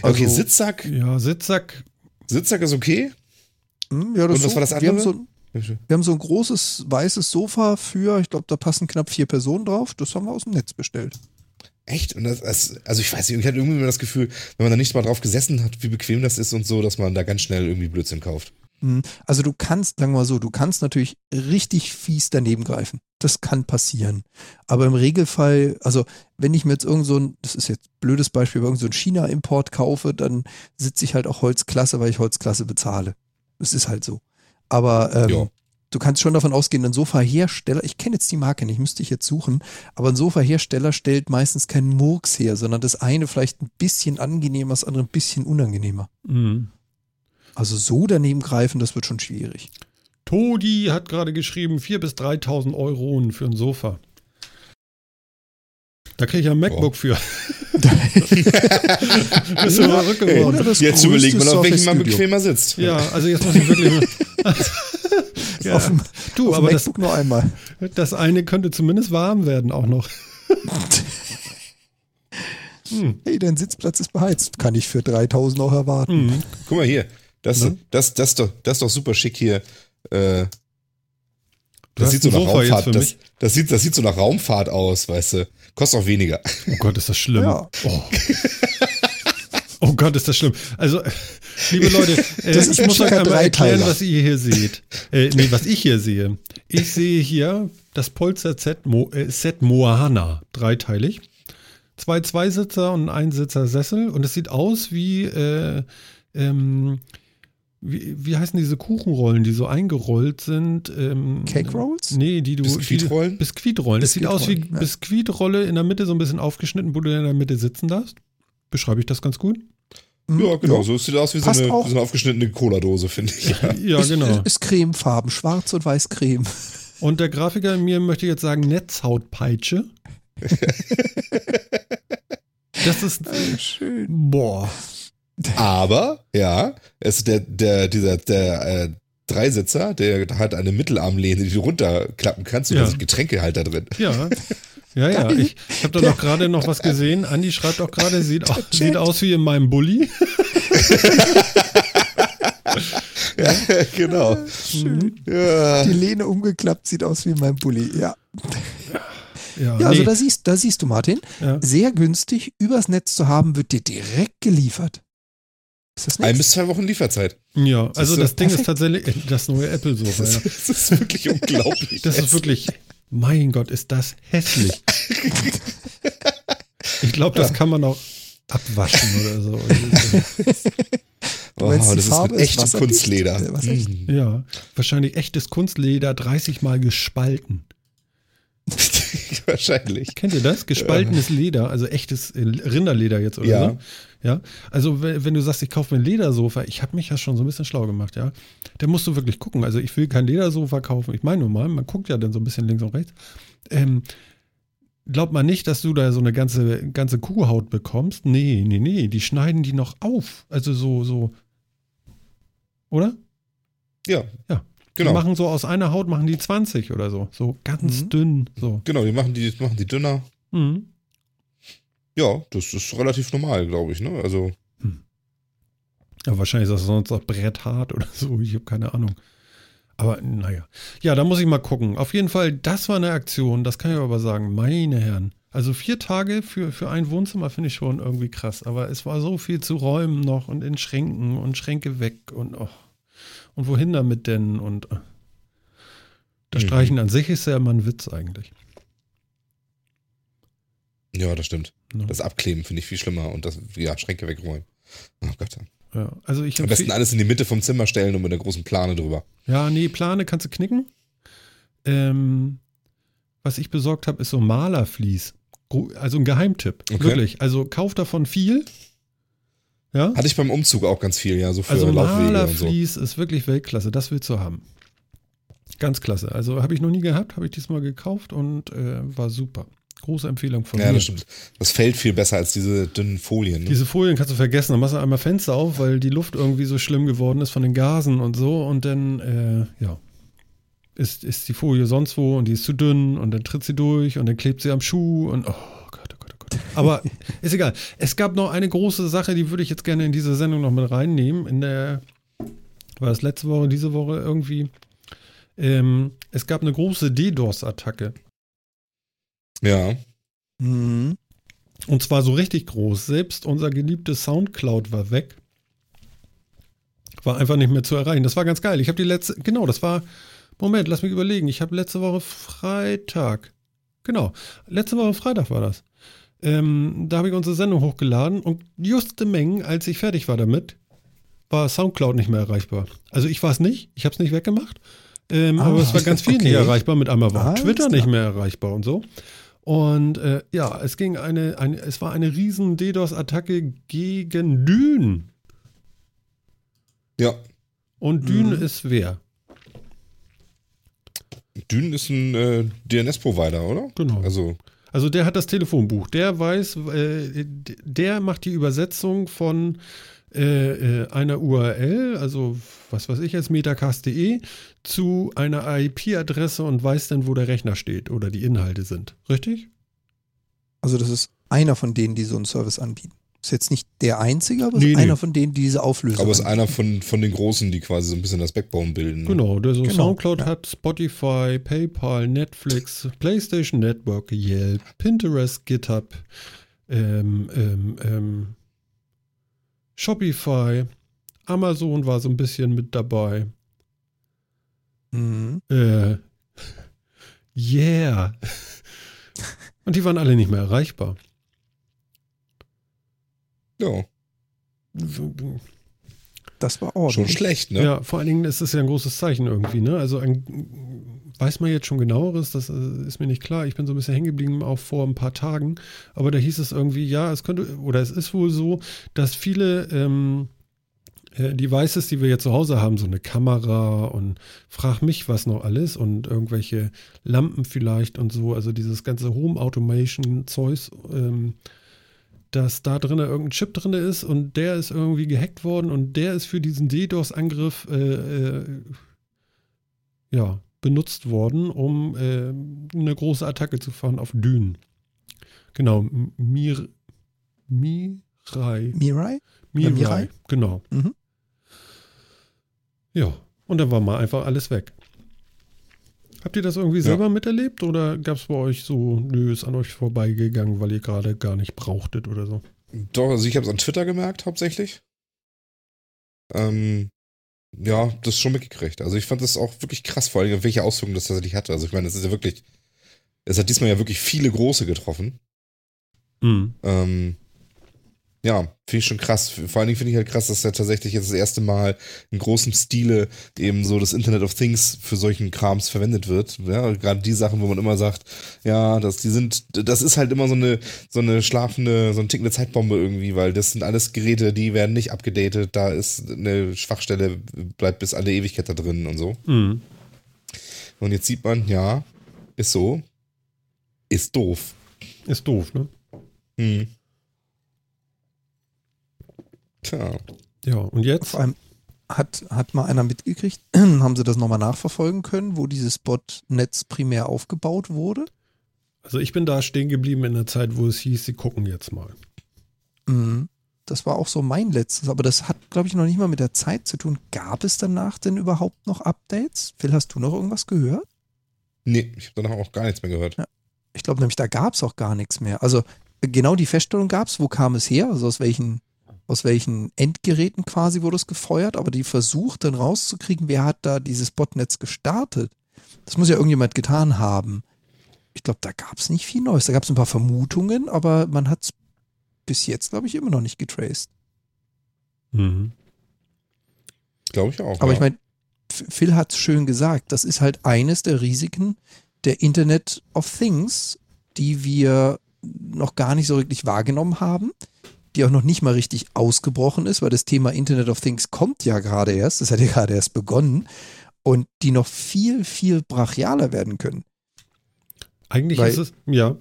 Okay, Also- Sitzsack, Ja, Sitzsack. Sitzsack ist okay. Hm, ja, das Und was so, war das Wir haben, andere? so, ein- wir haben so ein großes weißes Sofa für, ich glaube, da passen knapp vier Personen drauf. Das haben wir aus dem Netz bestellt. Echt? Und das, das, also ich weiß nicht, ich hatte irgendwie immer das Gefühl, wenn man da nicht mal drauf gesessen hat, wie bequem das ist und so, dass man da ganz schnell irgendwie Blödsinn kauft. Mhm. Also du kannst, sagen wir mal so, du kannst natürlich richtig fies daneben greifen. Das kann passieren. Aber im Regelfall, also wenn ich mir jetzt irgend so ein, das ist jetzt ein blödes Beispiel, irgend so ein China-Import kaufe, dann sitze ich halt auch Holzklasse, weil ich Holzklasse bezahle. Das ist halt so. Aber ähm, Ja. du kannst schon davon ausgehen, ein Sofahersteller, ich kenne jetzt die Marke nicht, müsste ich jetzt suchen, aber ein Sofahersteller stellt meistens keinen Murks her, sondern das eine vielleicht ein bisschen angenehmer, das andere ein bisschen unangenehmer. Mhm. Also so daneben greifen, das wird schon schwierig. Todi hat gerade geschrieben, 4.000 bis 3.000 Euro für ein Sofa. Da kriege ich ein MacBook Oh. für. <laughs> Bist du verrückt geworden? Das Jetzt überlegt man, auf welchem man bequemer sitzt. Ja, also jetzt muss ich wirklich mal. <laughs> Ja. Auf dem, Du, auf aber das, MacBook nur einmal. das eine könnte zumindest warm werden auch noch. <laughs> Hm. Hey, dein Sitzplatz ist beheizt. Kann ich für 3000 auch erwarten. Mhm. Guck mal hier. Das, Ne? das, das, ist doch, das ist doch super schick hier. Äh, das sieht so nach Sofa Raumfahrt. Das, das, sieht, das sieht so nach Raumfahrt aus, weißt du. Kostet auch weniger. Oh Gott, ist das schlimm. Ja. Oh. oh Gott, ist das schlimm. Also, liebe Leute, <laughs> äh, Das ist ich muss euch einmal erklären, was ihr hier seht. Äh, nee, was ich hier sehe. Ich sehe hier das Polster Z Mo, äh, Set Moana, dreiteilig. Zwei Zweisitzer und ein Einsitzer Sessel und es sieht aus wie, äh, ähm, wie, wie heißen diese Kuchenrollen, die so eingerollt sind? Ähm, Cake Rolls? Nee, die du. Biskuitrollen? Die, Biskuitrollen. Es sieht aus wie ja. Biskuitrolle in der Mitte, so ein bisschen aufgeschnitten, wo du in der Mitte sitzen darfst. Beschreibe ich das ganz gut? Hm, Ja, genau. So sieht aus wie so eine, so eine aufgeschnittene Cola-Dose, finde ich. Ja. Ja, ist, genau. Ist Cremefarben, schwarz und weiß Creme. Und der Grafiker in mir möchte jetzt sagen Netzhautpeitsche. <laughs> Das ist. Schön. Boah. Aber, ja, es ist der, der, dieser, der äh, Dreisitzer, der hat eine Mittelarmlehne, die du runterklappen kannst und Ja. da sind Getränkehalter drin. Ja. Ja, ja. Ich, habe da noch gerade noch was gesehen. Andi schreibt auch gerade, sieht, sieht aus wie in meinem Bulli. <laughs> genau. Schön. Ja. Die Lehne umgeklappt, sieht aus wie mein Bulli. Ja. Ja, Ja, also nee. da siehst, da siehst du, Martin, ja. sehr günstig, übers Netz zu haben, wird dir direkt geliefert. Ist das Ein bis zwei Wochen Lieferzeit. ja, also Siehst du? das Ding ist Perfekt. tatsächlich äh, das neue Apple-Sofa. Das, Ja. das ist wirklich <laughs> unglaublich. Das ist wirklich, mein Gott, ist das hässlich. Ich glaube, das kann man auch abwaschen oder so. <laughs> Meinst, die das ist Farbe mit ist echtem wasserdicht? Kunstleder. Wasserdicht? Mm. Ja, wahrscheinlich echtes Kunstleder, 30 Mal gespalten. <laughs> Wahrscheinlich. Kennt ihr das? Gespaltenes Leder, also echtes äh, Rinderleder jetzt oder Ja. so. Ja, also wenn, du sagst, ich kaufe mir ein Ledersofa, ich habe mich ja schon so ein bisschen schlau gemacht, ja. Da musst du wirklich gucken. Also ich will kein Ledersofa kaufen. Ich meine nur mal, man guckt ja dann so ein bisschen links und rechts. Ähm, glaubt man nicht, dass du da so eine ganze, ganze Kuhhaut bekommst? Nee, nee, nee. Die schneiden die noch auf. Also so, so. Oder? Ja. Ja. Die Genau. machen so aus einer Haut, machen die 20 oder so. So ganz Mhm. dünn. So. Genau, die machen die, machen die dünner. Mhm. Ja, das ist relativ normal, glaube ich. Ne? Also, Ja, wahrscheinlich ist das sonst auch bretthart oder so. Ich habe keine Ahnung. Aber naja. Ja, da muss ich mal gucken. Auf jeden Fall, das war eine Aktion. Das kann ich aber sagen. Meine Herren. Also vier Tage für, für ein Wohnzimmer finde ich schon irgendwie krass. Aber es war so viel zu räumen noch und in Schränken und Schränke weg und oh. Und wohin damit denn? Und äh. das Mhm. Streichen an sich ist ja immer ein Witz eigentlich. ja, das stimmt. Ne? Das Abkleben finde ich viel schlimmer und das, ja, Schränke wegräumen. Oh Gott. Ja, also ich Am besten alles in die Mitte vom Zimmer stellen und mit einer großen Plane drüber. Ja, nee, Plane kannst du knicken. Ähm, was ich besorgt habe, ist so Malerflies. Also ein Geheimtipp. Okay. Wirklich. Also kauf davon viel. Ja. Hatte ich beim Umzug auch ganz viel, ja, so für Also Laufwege und so. Malerflies ist wirklich Weltklasse. Das willst du haben. Ganz klasse. Also habe ich noch nie gehabt, habe ich diesmal gekauft und äh, war super. Große Empfehlung von Ja, mir. das stimmt. Das fällt viel besser als diese dünnen Folien. Ne? Diese Folien kannst du vergessen. Dann machst du einmal Fenster auf, weil die Luft irgendwie so schlimm geworden ist von den Gasen und so. Und dann, äh, ja, ist, ist die Folie sonst wo und die ist zu dünn und dann tritt sie durch und dann klebt sie am Schuh und oh Gott, oh Gott, oh Gott. Aber <laughs> ist egal. Es gab noch eine große Sache, die würde ich jetzt gerne in diese Sendung noch mit reinnehmen. In der, war das letzte Woche, diese Woche irgendwie. Ähm, es gab eine große DDoS-Attacke. Ja. Mhm. Und zwar so richtig groß. Selbst unser geliebtes Soundcloud war weg. War einfach nicht mehr zu erreichen. Das war ganz geil. Ich habe die letzte, genau, das war, Moment, lass mich überlegen. Ich habe letzte Woche Freitag, genau, letzte Woche Freitag war das. Ähm, da habe ich unsere Sendung hochgeladen und just in Mengen, als ich fertig war damit, war Soundcloud nicht mehr erreichbar. Also ich war es nicht, ich habe es nicht weggemacht, ähm, Ah, aber es war <laughs> ganz viel okay. nicht erreichbar. Mit einmal war Twitter klar. nicht mehr erreichbar und so. Und äh, ja, es ging eine, eine, es war eine riesen DDoS-Attacke gegen Dyn. Ja. Und Dyn Mhm. ist wer? Dyn ist ein äh, DNS-Provider, oder? Genau. Also, Also der hat das Telefonbuch. Der weiß, äh, der macht die Übersetzung von äh, äh, einer URL, also was weiß ich jetzt, metacast.de, zu einer IP-Adresse und weiß dann, wo der Rechner steht oder die Inhalte sind. Richtig? Also das ist einer von denen, die so einen Service anbieten. Ist jetzt nicht der einzige, aber Nee, ist nee. einer von denen, die diese Auflösung aber ist anbieten. einer von, von den Großen, die quasi so ein bisschen das Backbone bilden. ne? Genau, der so Genau, Soundcloud ja. hat, Spotify, PayPal, Netflix, PlayStation Network, Yelp, Pinterest, GitHub, ähm, ähm, ähm, Shopify, Amazon war so ein bisschen mit dabei. Mhm. Äh, yeah. Und die waren alle nicht mehr erreichbar. Ja, Das war schon ordentlich. schlecht, ne? Ja, vor allen Dingen ist es ja ein großes Zeichen irgendwie, ne? Also ein, weiß man jetzt schon genaueres, das äh, ist mir nicht klar. Ich bin so ein bisschen hängen geblieben, auch vor ein paar Tagen. Aber da hieß es irgendwie, ja, es könnte, oder es ist wohl so, dass viele ähm, äh, Devices, die wir jetzt zu Hause haben, so eine Kamera und frag mich was noch alles und irgendwelche Lampen vielleicht und so, also dieses ganze Home Automation Zeugs, ähm, dass da drin irgendein Chip drin ist und der ist irgendwie gehackt worden und der ist für diesen DDoS-Angriff äh, äh, ja, benutzt worden, um äh, eine große Attacke zu fahren auf Dünen. Genau, Mir, Mirai. Mirai? Mirai, Mirai? genau. Mhm. Ja, und dann war mal einfach alles weg. Habt ihr das irgendwie selber miterlebt oder gab es bei euch so, nö, ist an euch vorbeigegangen, weil ihr gerade gar nicht brauchtet oder so? Doch, also ich habe es an Twitter gemerkt, hauptsächlich. Ähm, ja, das schon mitgekriegt. Also ich fand das auch wirklich krass, vor allem, welche Auswirkungen das tatsächlich hatte. Also ich meine, es ist ja wirklich, es hat diesmal ja wirklich viele große getroffen. Mhm. Ähm, ja, finde ich schon krass. Vor allen Dingen finde ich halt krass, dass ja tatsächlich jetzt das erste Mal in großem Stile eben so das Internet of Things für solchen Krams verwendet wird. Ja, gerade die Sachen, wo man immer sagt, ja, dass die sind, das ist halt immer so eine, so eine schlafende, so eine tickende Zeitbombe irgendwie, weil das sind alles Geräte, die werden nicht abgedatet, da ist eine Schwachstelle, bleibt bis alle Ewigkeit da drin und so. Mhm. Und jetzt sieht man, ja, ist so, ist doof. Ist doof, ne? Hm. Tja. Ja, und jetzt? Vor allem hat, hat mal einer mitgekriegt, <clears throat> haben sie das nochmal nachverfolgen können, wo dieses Botnetz primär aufgebaut wurde? Also ich bin da stehen geblieben in der Zeit, wo es hieß, sie gucken jetzt mal. Mhm. Das war auch so mein letztes, aber das hat, glaube ich, noch nicht mal mit der Zeit zu tun. Gab es danach denn überhaupt noch Updates? Phil, hast du noch irgendwas gehört? Nee, ich habe danach auch gar nichts mehr gehört. Ich glaube nämlich, da gab es auch gar nichts mehr. Also genau die Feststellung gab es, wo kam es her? Also aus welchen, aus welchen Endgeräten quasi wurde es gefeuert, aber die versucht dann rauszukriegen, wer hat da dieses Botnetz gestartet. Das muss ja irgendjemand getan haben. Ich glaube, da gab es nicht viel Neues. Da gab es ein paar Vermutungen, aber man hat es bis jetzt, glaube ich, immer noch nicht getraced. Mhm. Glaube ich auch. Aber ja. ich meine, Phil hat es schön gesagt, das ist halt eines der Risiken der Internet of Things, die wir noch gar nicht so wirklich wahrgenommen haben, die auch noch nicht mal richtig ausgebrochen ist, weil das Thema Internet of Things kommt ja gerade erst, das hat ja gerade erst begonnen und die noch viel, viel brachialer werden können. Eigentlich Weil- ist es, ja.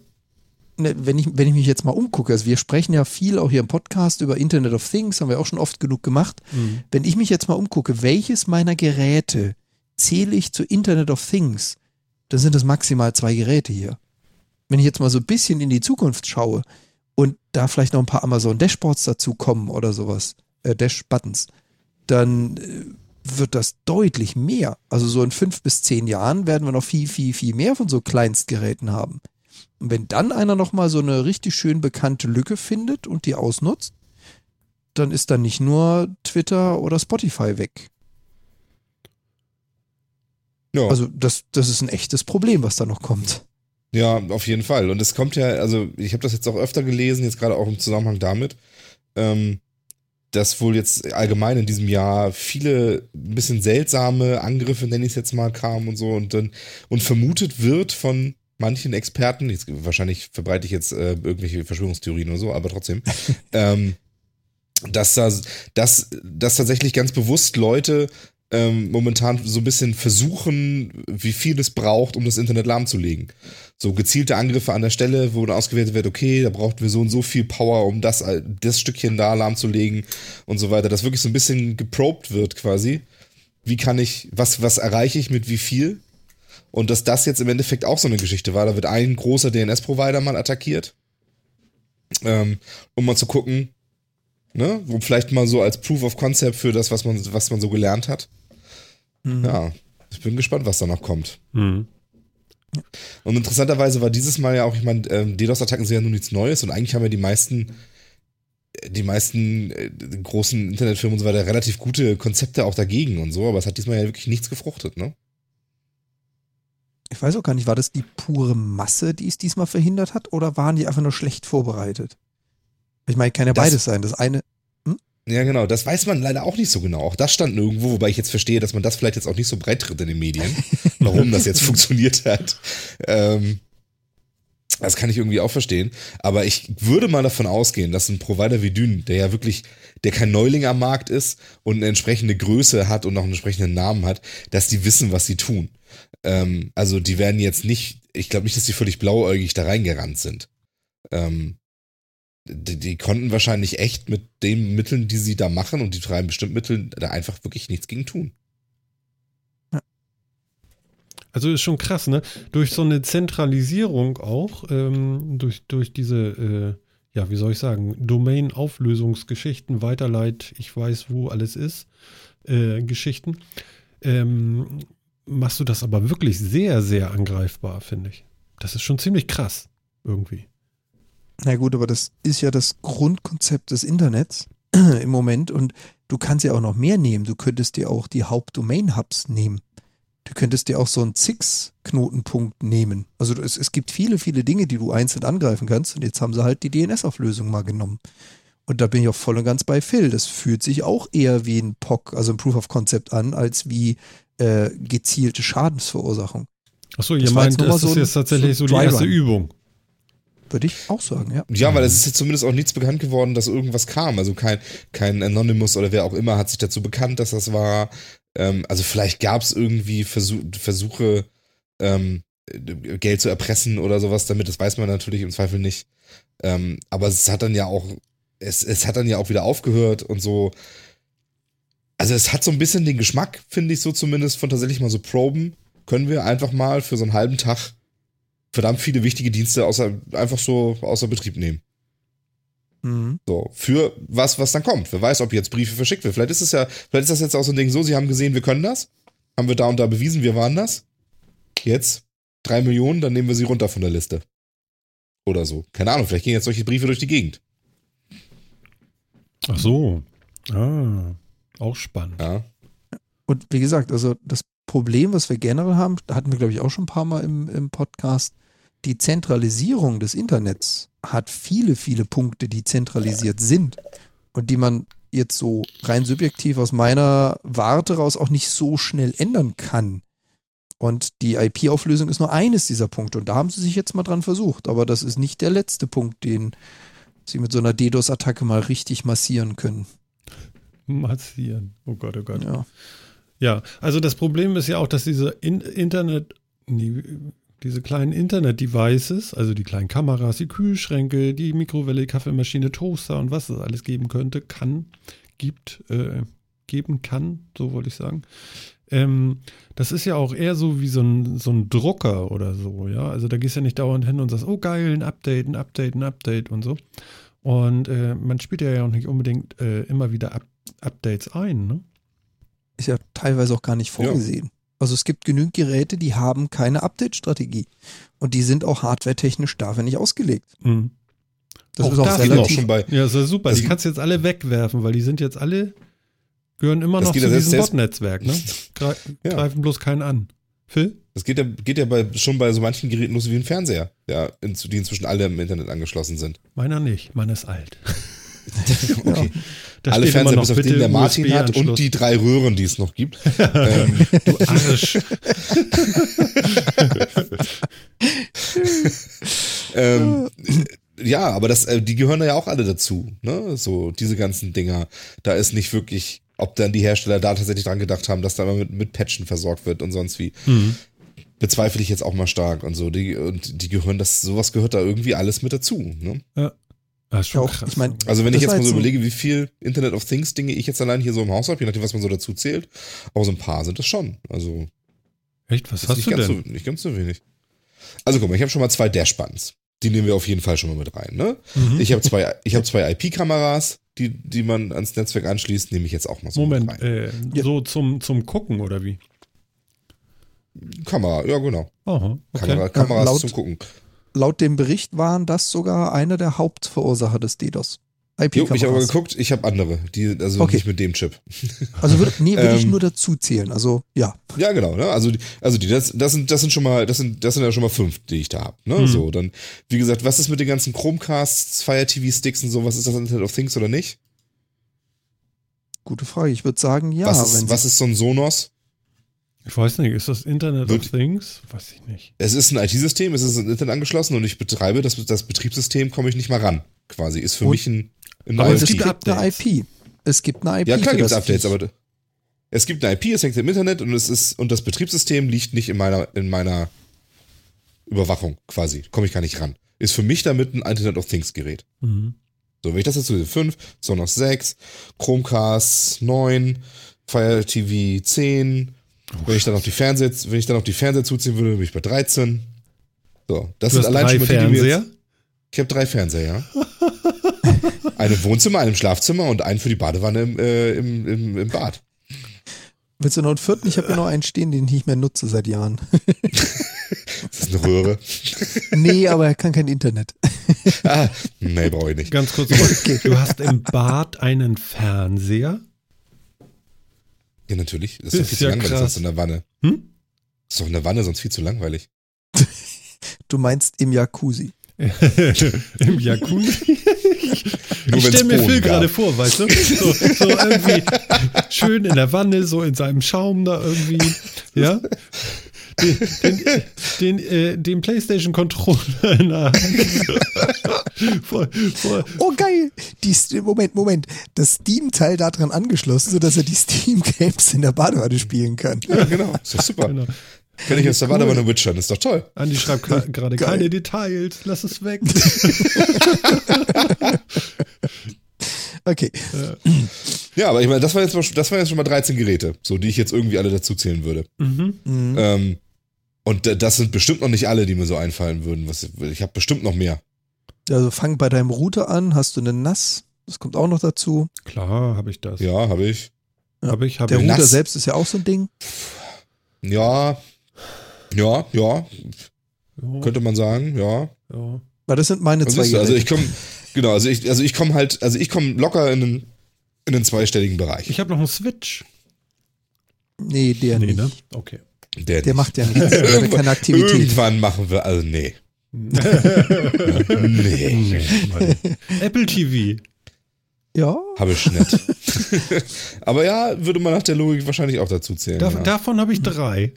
Ne, Wenn ich, wenn ich mich jetzt mal umgucke, also wir sprechen ja viel auch hier im Podcast über Internet of Things, haben wir auch schon oft genug gemacht. Mhm. Wenn ich mich jetzt mal umgucke, welches meiner Geräte zähle ich zu Internet of Things, dann sind das maximal zwei Geräte hier. Wenn ich jetzt mal so ein bisschen in die Zukunft schaue und da vielleicht noch ein paar Amazon Dashboards dazu kommen oder sowas, äh, Dash-Buttons, dann äh, wird das deutlich mehr. Also so in fünf bis zehn Jahren werden wir noch viel, viel, viel mehr von so Kleinstgeräten haben. Und wenn dann einer nochmal so eine richtig schön bekannte Lücke findet und die ausnutzt, dann ist dann nicht nur Twitter oder Spotify weg. Ja. Also das, das ist ein echtes Problem, was da noch kommt. Ja, auf jeden Fall. Und es kommt ja, also ich habe das jetzt auch öfter gelesen, jetzt gerade auch im Zusammenhang damit, ähm, dass wohl jetzt allgemein in diesem Jahr viele ein bisschen seltsame Angriffe, nenne ich es jetzt mal, kamen und so und dann und vermutet wird von manchen Experten, jetzt, wahrscheinlich verbreite ich jetzt äh, irgendwelche Verschwörungstheorien oder so, aber trotzdem, <laughs> ähm, dass da, dass, dass tatsächlich ganz bewusst Leute ähm, momentan so ein bisschen versuchen, wie viel es braucht, um das Internet lahmzulegen. So gezielte Angriffe an der Stelle, wo dann ausgewertet wird, okay, da brauchten wir so und so viel Power, um das, das Stückchen da lahmzulegen und so weiter. Dass wirklich so ein bisschen geprobt wird quasi. Wie kann ich, was, was erreiche ich mit wie viel? Und dass das jetzt im Endeffekt auch so eine Geschichte war. Da wird ein großer DNS-Provider mal attackiert. Ähm, um mal zu gucken, ne, wo vielleicht mal so als Proof of Concept für das, was man, was man so gelernt hat. Mhm. Ja, ich bin gespannt, was da noch kommt. Mhm. Und interessanterweise war dieses Mal ja auch, ich meine, ähm, DDoS-Attacken sind ja nun nichts Neues und eigentlich haben ja die meisten, die meisten äh, großen Internetfirmen und so weiter relativ gute Konzepte auch dagegen und so, aber es hat diesmal ja wirklich nichts gefruchtet, ne? Ich weiß auch gar nicht, war das die pure Masse, die es diesmal verhindert hat, oder waren die einfach nur schlecht vorbereitet? Ich meine, kann ja Das- beides sein. Das eine, Ja, genau. Das weiß man leider auch nicht so genau. Auch das stand nirgendwo, wobei ich jetzt verstehe, dass man das vielleicht jetzt auch nicht so breit tritt in den Medien, <laughs> warum das jetzt funktioniert hat. Ähm, das kann ich irgendwie auch verstehen. Aber ich würde mal davon ausgehen, dass ein Provider wie Dyn, der ja wirklich, der kein Neuling am Markt ist und eine entsprechende Größe hat und auch einen entsprechenden Namen hat, dass die wissen, was sie tun. Ähm, also die werden jetzt nicht, ich glaube nicht, dass die völlig blauäugig da reingerannt sind. Ähm, die, die konnten wahrscheinlich echt mit den Mitteln, die sie da machen und die treiben bestimmt Mittel, da einfach wirklich nichts gegen tun. Also ist schon krass, ne? Durch so eine Zentralisierung auch, ähm, durch, durch diese, äh, ja, wie soll ich sagen, Domain-Auflösungsgeschichten, Weiterleit, ich weiß, wo alles ist, äh, Geschichten, ähm, machst du das aber wirklich sehr, sehr angreifbar, finde ich. Das ist schon ziemlich krass, irgendwie. Na gut, aber das ist ja das Grundkonzept des Internets <clears throat> im Moment und du kannst ja auch noch mehr nehmen. Du könntest dir auch die Hauptdomain-Hubs nehmen. Du könntest dir auch so einen Zix-Knotenpunkt nehmen. Also es, es gibt viele, viele Dinge, die du einzeln angreifen kannst und jetzt haben sie halt die DNS-Auflösung mal genommen. Und da bin ich auch voll und ganz bei Phil. Das fühlt sich auch eher wie ein POC, also ein Proof of Concept an, als wie äh, gezielte Schadensverursachung. Achso, ihr meint, das so ist jetzt tatsächlich so die erste. Übung. Würde ich auch sagen, ja. Ja, weil es ist jetzt zumindest auch nichts bekannt geworden, dass irgendwas kam. Also kein, kein Anonymous oder wer auch immer hat sich dazu bekannt, dass das war. Ähm, also vielleicht gab es irgendwie Versuch, Versuche, ähm, Geld zu erpressen oder sowas damit. Das weiß man natürlich im Zweifel nicht. Ähm, aber es hat dann ja auch, es, es hat dann ja auch wieder aufgehört und so. Also es hat so ein bisschen den Geschmack, finde ich so zumindest, von tatsächlich mal so proben. Können wir einfach mal für so einen halben Tag verdammt viele wichtige Dienste außer, einfach so außer Betrieb nehmen. Mhm. So, für was, was dann kommt. Wer weiß, ob jetzt Briefe verschickt wird. Vielleicht ist es ja, vielleicht ist das jetzt auch so ein Ding so, sie haben gesehen, wir können das. Haben wir da und da bewiesen, wir waren das. Jetzt drei Millionen, dann nehmen wir sie runter von der Liste. Oder so. Keine Ahnung, vielleicht gehen jetzt solche Briefe durch die Gegend. Ach so. Ah, auch spannend. Ja. Und wie gesagt, also das Problem, was wir generell haben, da hatten wir, glaube ich, auch schon ein paar Mal im, im Podcast, die Zentralisierung des Internets hat viele, viele Punkte, die zentralisiert sind und die man jetzt so rein subjektiv aus meiner Warte raus auch nicht so schnell ändern kann. Und die IP-Auflösung ist nur eines dieser Punkte. Und da haben sie sich jetzt mal dran versucht. Aber das ist nicht der letzte Punkt, den sie mit so einer DDoS-Attacke mal richtig massieren können. Massieren. Oh Gott, oh Gott. Ja. Ja, also das Problem ist ja auch, dass diese In Internet, nee, diese kleinen Internet-Devices, also die kleinen Kameras, die Kühlschränke, die Mikrowelle, Kaffeemaschine, Toaster und was es alles geben könnte, kann, gibt, äh, geben kann, so wollte ich sagen. Ähm, das ist ja auch eher so wie so ein, so ein Drucker oder so, ja. Also da gehst du ja nicht dauernd hin und sagst, oh geil, ein Update, ein Update, ein Update und so. Und äh, man spielt ja auch nicht unbedingt äh, immer wieder Up Updates ein, ne? ist ja teilweise auch gar nicht vorgesehen. Also es gibt genügend Geräte, die haben keine Update-Strategie. Und die sind auch hardwaretechnisch dafür nicht ausgelegt. Mhm. Das Auch ist auch das Das geht auch relativ. schon bei, Ja, ist ja super. Das- die kannst du jetzt alle wegwerfen, weil die sind jetzt alle, gehören immer Das noch zu diesem Bot-Netzwerk, ne? <laughs> Gre Ja. Greifen bloß keinen an. Phil? das geht ja, geht ja bei, schon bei so manchen Geräten los wie ein Fernseher, ja, in, die inzwischen alle im Internet angeschlossen sind. Meiner nicht, meiner ist alt. <laughs> <laughs> Okay. Da alle Fernseher, bis auf den der Martin hat und die drei Röhren, die es noch gibt. <laughs> ähm, Du Arsch. <laughs> ähm, ja, aber das, äh, die gehören da ja auch alle dazu, ne? So, diese ganzen Dinger. Da ist nicht wirklich, ob dann die Hersteller da tatsächlich dran gedacht haben, dass da immer mit, mit Patchen versorgt wird und sonst wie. Hm. Bezweifle ich jetzt auch mal stark und so. Die, und die gehören, das, sowas gehört da irgendwie alles mit dazu, ne? Schon Ja, auch, krass. ich mein, Also wenn Das ich jetzt mal so überlege, wie viel Internet of Things Dinge ich jetzt allein hier so im Haus habe, je nachdem, was man so dazu zählt, aber so ein paar sind das schon. Also Echt, was hast nicht du ganz, denn? so, nicht ganz so wenig. Also guck mal, ich habe schon mal zwei Dashbuttons. Die nehmen wir auf jeden Fall schon mal mit rein. Ne? Mhm. Ich habe zwei, ich habe zwei IP-Kameras, die, die man ans Netzwerk anschließt, nehme ich jetzt auch mal so Moment, mit rein. äh, Ja. so zum, zum Gucken oder wie? Kamera, ja genau. Aha, okay. Kamera, Kameras laut- zum Gucken. Laut dem Bericht waren das sogar einer der Hauptverursacher des DDoS. Jo, ich habe aber IP-Kameras. geguckt, ich habe andere, die, also Okay. nicht mit dem Chip. <laughs> Also würde, nee, würde ich Ähm, nur dazu zählen. Also ja, Ja, genau, ne? Also, also die, das, das sind, das sind schon mal, das sind, das sind ja schon mal fünf, die ich da habe. Ne? Mhm. So, dann, wie gesagt, was ist mit den ganzen Chromecasts, Fire TV Sticks und so, was ist das Internet of Things oder nicht? gute Frage. Ich würde sagen, ja. was, wenn ist, was ist so ein Sonos? Ich weiß nicht, ist das Internet Wird- of Things? Weiß ich nicht. Es ist ein IT-System, es ist ein Internet angeschlossen und ich betreibe das, das Betriebssystem, komme ich nicht mal ran. Quasi, ist für Und- mich ein, ein Aber es gibt eine. IP. Es gibt eine IP. Ja, klar gibt es Updates, aber es gibt eine IP, es hängt im Internet und es ist, und das Betriebssystem liegt nicht in meiner, in meiner Überwachung quasi. Komme ich gar nicht ran. Ist für mich damit ein Internet of Things Gerät. Mhm. So, wenn ich das jetzt sehe, 5, Sonos 6, Chromecast 9, Fire TV 10, wenn ich dann auf die Fernseher, wenn ich dann auf die Fernseher zuziehen würde, bin ich bei 13. So, das Du sind allein schon mal die, die mir Fernseher? jetzt, Ich habe drei Fernseher, ja. <laughs> einen im Wohnzimmer, einen im Schlafzimmer und einen für die Badewanne im, äh, im, im, im Bad. Willst du noch einen vierten? Ich habe ja noch einen stehen, den ich nicht mehr nutze seit Jahren. <laughs> Das ist eine Röhre. <laughs> nee, aber er kann kein Internet. ah, nee, brauche ich nicht. Ganz kurz, nochmal. du hast im Bad einen Fernseher? Ja, natürlich. Das ist Das doch viel ist zu ja langweilig krass. sonst in der Wanne. Hm? Das ist doch in der Wanne sonst viel zu langweilig. <laughs> Du meinst im Jacuzzi. <laughs> Im Jacuzzi? <laughs> Nur ich stelle mir Phil gerade vor, weißt du? So, so irgendwie schön in der Wanne, so in seinem Schaum da irgendwie, ja? Den, den, den, äh, den PlayStation-Controller in der Hand. <laughs> voll, voll. Oh geil! Die, Moment, Moment. Das Steam-Teil da dran angeschlossen, sodass er die Steam-Games in der Badewanne spielen kann. Ja, genau. Ist doch super. Genau. Kann ich aus der Badewanne witchern, ist doch toll. Andi schreibt <laughs> gerade keine Details, lass es weg. <laughs> Okay. Ja, aber ich meine, das war jetzt, mal- das waren jetzt schon mal 13 Geräte, so die ich jetzt irgendwie alle dazu zählen würde. Mhm. Mhm. Ähm, und das sind bestimmt noch nicht alle, die mir so einfallen würden. Was, ich habe bestimmt noch mehr. Also fang bei deinem Router an, hast du einen NAS, das kommt auch noch dazu. Klar, habe ich das. Ja, habe ich. Habe ich, habe Der ich. Router NAS. selbst ist ja auch so ein Ding. Ja, ja, ja, Ja, könnte man sagen, ja. ja. Weil das sind meine Also, zwei du, also ich komme, genau, also ich, also ich komme halt, also ich komme locker in den, in den zweistelligen Bereich. Ich habe noch einen Switch. nee, der nee, nicht. ne? Okay. Der, Der nicht. macht ja nichts. <laughs> Der hat keine Aktivität. Irgendwann machen wir, also nee. <laughs> nee. Apple TV. Ja, Habe ich nicht. <laughs> Aber ja, würde man nach der Logik wahrscheinlich auch dazu zählen. Da, ja. Davon habe ich drei.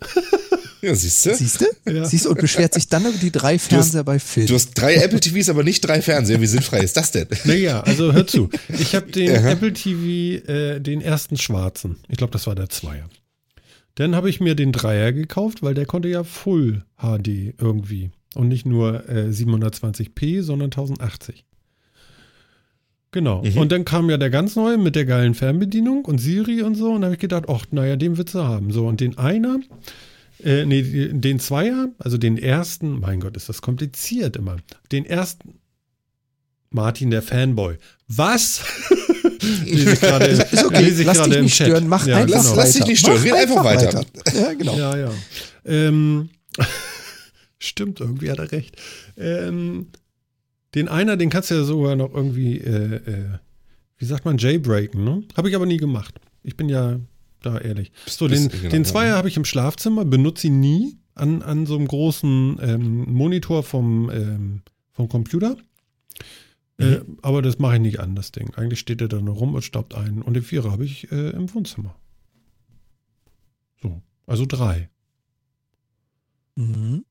Ja, siehst du? siehst du? Ja. Siehst du, und beschwert sich dann über die drei Fernseher bei Phil. Du hast drei Apple TVs, aber nicht drei Fernseher. Wie sinnfrei ist das denn? Naja, also hör zu. Ich habe den Aha. Apple TV, äh, den ersten schwarzen. Ich glaube, das war der Zweier. Dann habe ich mir den Dreier gekauft, weil der konnte ja Full HD irgendwie. Und nicht nur äh, 720p, sondern 1080. Genau. Mhm. Und dann kam ja der ganz neue mit der geilen Fernbedienung und Siri und so. Und da habe ich gedacht, ach, naja, den willst du haben. So, und den einer, äh, nee, den Zweier, also den ersten, mein Gott, ist das kompliziert immer. Den ersten, Martin der Fanboy. Was? <laughs> lese ich gerade im, ist okay, lese ich lass dich nicht Chat. stören, mach Ja, einfach Lass- genau. lass weiter. dich nicht stören, red einfach weiter. <laughs> Ja, genau. Ja, ja. Ähm, <laughs> stimmt, irgendwie hat er recht. Ähm, Den einer, den kannst du ja sogar noch irgendwie, äh, äh, wie sagt man, jailbreaken, ne? Habe ich aber nie gemacht. Ich bin ja da ehrlich. So, den, Bist- genau, den ja. Zweier habe ich im Schlafzimmer, benutze ihn nie an, an so einem großen ähm, Monitor vom, ähm, vom Computer. Äh, aber das mache ich nicht an, das Ding. Eigentlich steht er da nur rum und staubt ein. Und den Vierer habe ich äh, im Wohnzimmer. So, also drei. Mhm.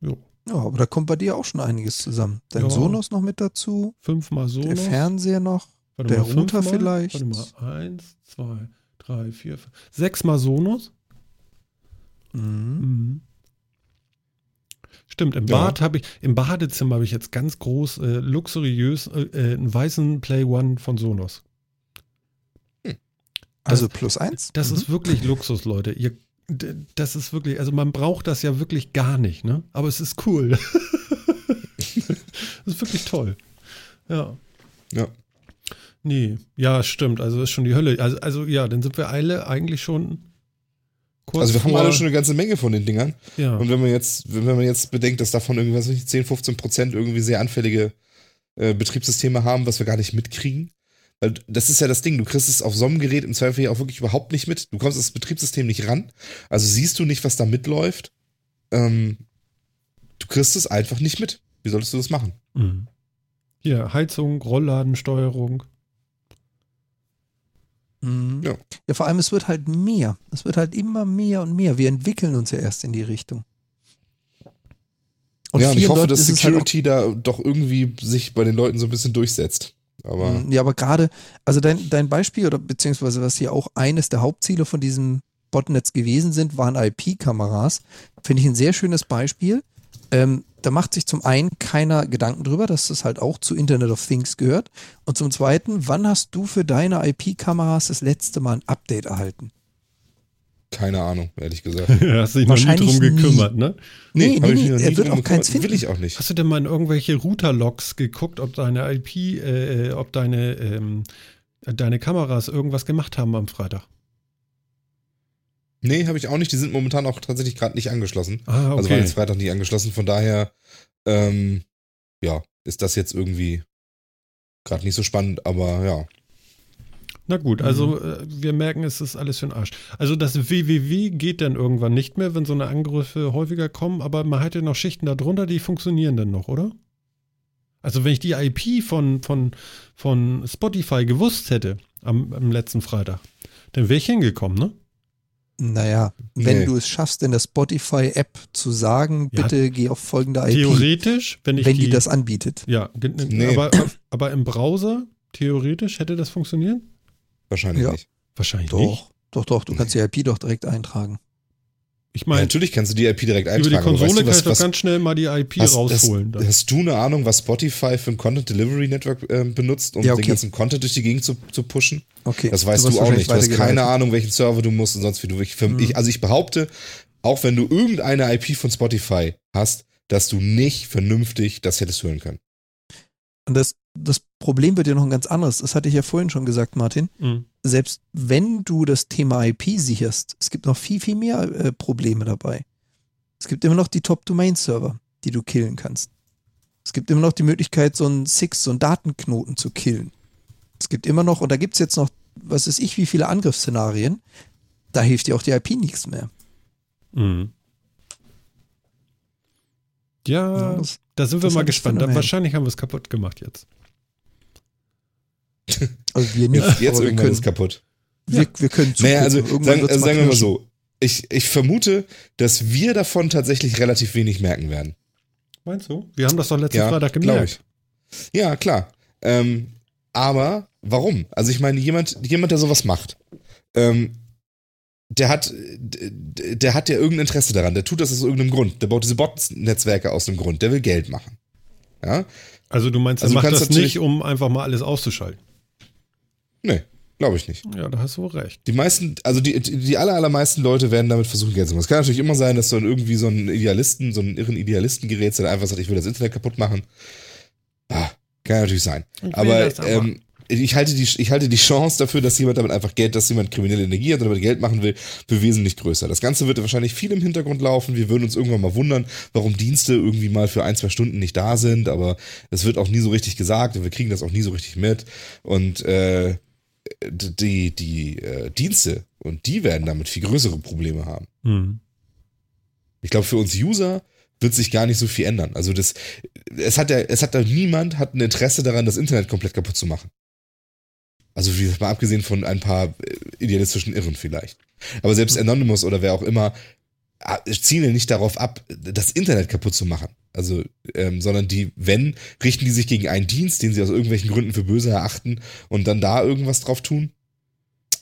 Jo. Ja, aber da kommt bei dir auch schon einiges zusammen. Dein Ja. Sonos noch mit dazu, Fünfmal so. der Fernseher noch. Warte Der Router vielleicht? Warte mal, eins, zwei, drei, vier, fünf. Sechsmal Sonos. Mhm. Mhm. Stimmt, im Ja. Bad habe ich, im Badezimmer habe ich jetzt ganz groß, äh, luxuriös, äh, äh, einen weißen Play One von Sonos. Also plus eins. Das Mhm. ist wirklich Luxus, Leute. Ihr, das ist wirklich, also man braucht das ja wirklich gar nicht, ne? Aber es ist cool. <laughs> das ist wirklich toll. Ja. Ja. Nee, ja, stimmt. Also ist schon die Hölle. Also, also ja, dann sind wir alle eigentlich schon kurz Also wir haben alle schon eine ganze Menge von den Dingern. ja. Und wenn man jetzt, wenn man jetzt bedenkt, dass davon irgendwie, was weiß ich, 10, 15 Prozent irgendwie sehr anfällige äh, Betriebssysteme haben, was wir gar nicht mitkriegen. Weil das ist ja das Ding, du kriegst es auf so einem Gerät im Zweifel ja auch wirklich überhaupt nicht mit. Du kommst das Betriebssystem nicht ran. Also siehst du nicht, was da mitläuft. Ähm, du kriegst es einfach nicht mit. Wie solltest du das machen? Mhm. Hier, Heizung, Rollladensteuerung. Mhm. Ja. ja, vor allem, es wird halt mehr. Es wird halt immer mehr und mehr. Wir entwickeln uns ja erst in die Richtung. ja, und ich hoffe, Leuten dass halt Security da doch irgendwie sich bei den Leuten so ein bisschen durchsetzt. Aber Mm, Ja, aber gerade, also dein, dein Beispiel oder beziehungsweise was hier auch eines der Hauptziele von diesem Botnetz gewesen sind, waren IP-Kameras. Finde ich ein sehr schönes Beispiel. Ähm, da macht sich zum einen keiner Gedanken drüber, dass das halt auch zu Internet of Things gehört. Und zum zweiten, wann hast du für deine IP-Kameras das letzte Mal ein Update erhalten? keine Ahnung, ehrlich gesagt. <laughs> Hast dich noch nie Wahrscheinlich drum gekümmert, ne? Nee, nee, nee, noch er nie wird auch keins gekümmert. Will finden. ich auch nicht. Hast du denn mal in irgendwelche Router-Logs geguckt, ob deine IP, äh, ob deine, ähm, deine Kameras irgendwas gemacht haben am Freitag? Nee, habe ich auch nicht. Die sind momentan auch tatsächlich gerade nicht angeschlossen. Ah, Also waren okay. jetzt Freitag nicht angeschlossen. Von daher, ähm, ja, ist das jetzt irgendwie gerade nicht so spannend, aber ja. Na gut, also äh, wir merken, es ist alles für den Arsch. Also das WWW geht dann irgendwann nicht mehr, wenn so eine Angriffe häufiger kommen, aber man hat ja noch Schichten darunter, die funktionieren dann noch, oder? Also wenn ich die IP von, von, von Spotify gewusst hätte am, am letzten Freitag, dann wäre ich hingekommen, ne? Naja, wenn Nee. du es schaffst, in der Spotify-App zu sagen, Ja. bitte geh auf folgende IP, Theoretisch, wenn ich wenn die, die das anbietet. Ja, ge- Nee. aber, aber im Browser, theoretisch, hätte das funktioniert? Wahrscheinlich Ja. nicht. Wahrscheinlich Doch, nicht. doch, doch, du kannst die IP doch direkt eintragen. Ich Ja, meine, natürlich kannst du die IP direkt über eintragen. die aber Konsole weißt du, kann was, ich doch ganz schnell mal die IP hast, rausholen. Hast, hast du eine Ahnung, was Spotify für ein Content Delivery Network ähm, benutzt, um Ja, okay. den ganzen Content durch die Gegend zu, zu pushen? Okay. Das weißt wirst du, auch nicht. Du hast keine. Ahnung, welchen Server du musst und sonst wie du. Ich, für, Mhm. ich, also ich behaupte, auch wenn du irgendeine IP von Spotify hast, dass du nicht vernünftig das hättest hören können. Und das, das Problem wird ja noch ein ganz anderes. Das hatte ich ja vorhin schon gesagt, Martin. Mhm. Selbst wenn du das Thema IP sicherst, es gibt noch viel, viel mehr äh, Probleme dabei. Es gibt immer noch die Top-Domain-Server, die du killen kannst. Es gibt immer noch die Möglichkeit, so einen Six, so einen Datenknoten zu killen. Es gibt immer noch, und da gibt es jetzt noch, was weiß ich, wie viele Angriffsszenarien, da hilft dir auch die IP nichts mehr. Mhm. Ja, Ja, das- da sind wir mal gespannt. Wahrscheinlich haben wir es kaputt gemacht jetzt. Also wir nicht, Jetzt, jetzt aber wir irgendwann können, ist kaputt. wir, wir können Naja, also sagen, also sagen wir mal so. Ich, ich vermute, dass wir davon tatsächlich relativ wenig merken werden. Meinst du? Wir haben das doch letzten Ja, Freitag gemerkt. ich. Ja, klar. Ähm, aber warum? Also ich meine, jemand, jemand, der sowas macht, ähm, der hat, der hat ja irgendein Interesse daran. Der tut das aus irgendeinem Grund. Der baut diese Bot-Netzwerke aus einem Grund. Der will Geld machen. Ja? Also du meinst, er Also du macht kannst das nicht, um einfach mal alles auszuschalten. Nee, glaube ich nicht. Ja, da hast du wohl recht. Die meisten, also die, die aller, allermeisten Leute werden damit versuchen, Geld zu machen. Es kann natürlich immer sein, dass so ein, irgendwie so ein Idealisten, so ein irren Idealisten gerät, der einfach sagt, ich will das Internet kaputt machen. Ah, kann natürlich sein. Aber, aber. ähm, ich halte, die, ich halte die Chance dafür, dass jemand damit einfach Geld, dass jemand kriminelle Energie hat und damit Geld machen will, für wesentlich größer. Das Ganze wird wahrscheinlich viel im Hintergrund laufen. Wir würden uns irgendwann mal wundern, warum Dienste irgendwie mal für ein, zwei Stunden nicht da sind, aber es wird auch nie so richtig gesagt und wir kriegen das auch nie so richtig mit. Und äh, die, die äh, Dienste und die werden damit viel größere Probleme haben. Hm. Ich glaube, für uns User wird sich gar nicht so viel ändern. Also das, es hat ja, es hat da niemand hat ein Interesse daran, das Internet komplett kaputt zu machen. Also wie, mal abgesehen von ein paar äh, idealistischen Irren vielleicht. Aber selbst Anonymous oder wer auch immer zielen nicht darauf ab, das Internet kaputt zu machen. Also, ähm, sondern die, wenn, richten die sich gegen einen Dienst, den sie aus irgendwelchen Gründen für böse erachten und dann da irgendwas drauf tun.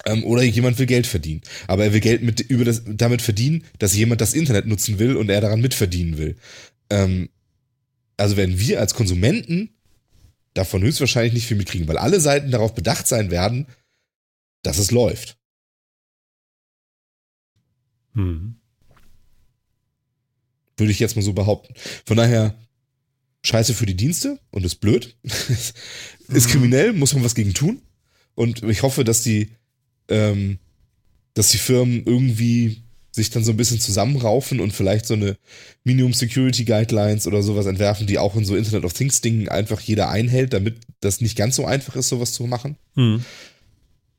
Ähm, oder jemand will Geld verdienen. Aber er will Geld mit, über das, damit verdienen, dass jemand das Internet nutzen will und er daran mitverdienen will. Ähm, also werden wir als Konsumenten davon höchstwahrscheinlich nicht viel mitkriegen, weil alle Seiten darauf bedacht sein werden, dass es läuft. Hm. Würde ich jetzt mal so behaupten. Von daher, scheiße für die Dienste und ist blöd. <laughs> ist kriminell, muss man was gegen tun. Und ich hoffe, dass die, ähm, dass die Firmen irgendwie sich dann so ein bisschen zusammenraufen und vielleicht so eine Minimum Security Guidelines oder sowas entwerfen, die auch in so Internet of Things Dingen einfach jeder einhält, damit das nicht ganz so einfach ist, sowas zu machen. Hm.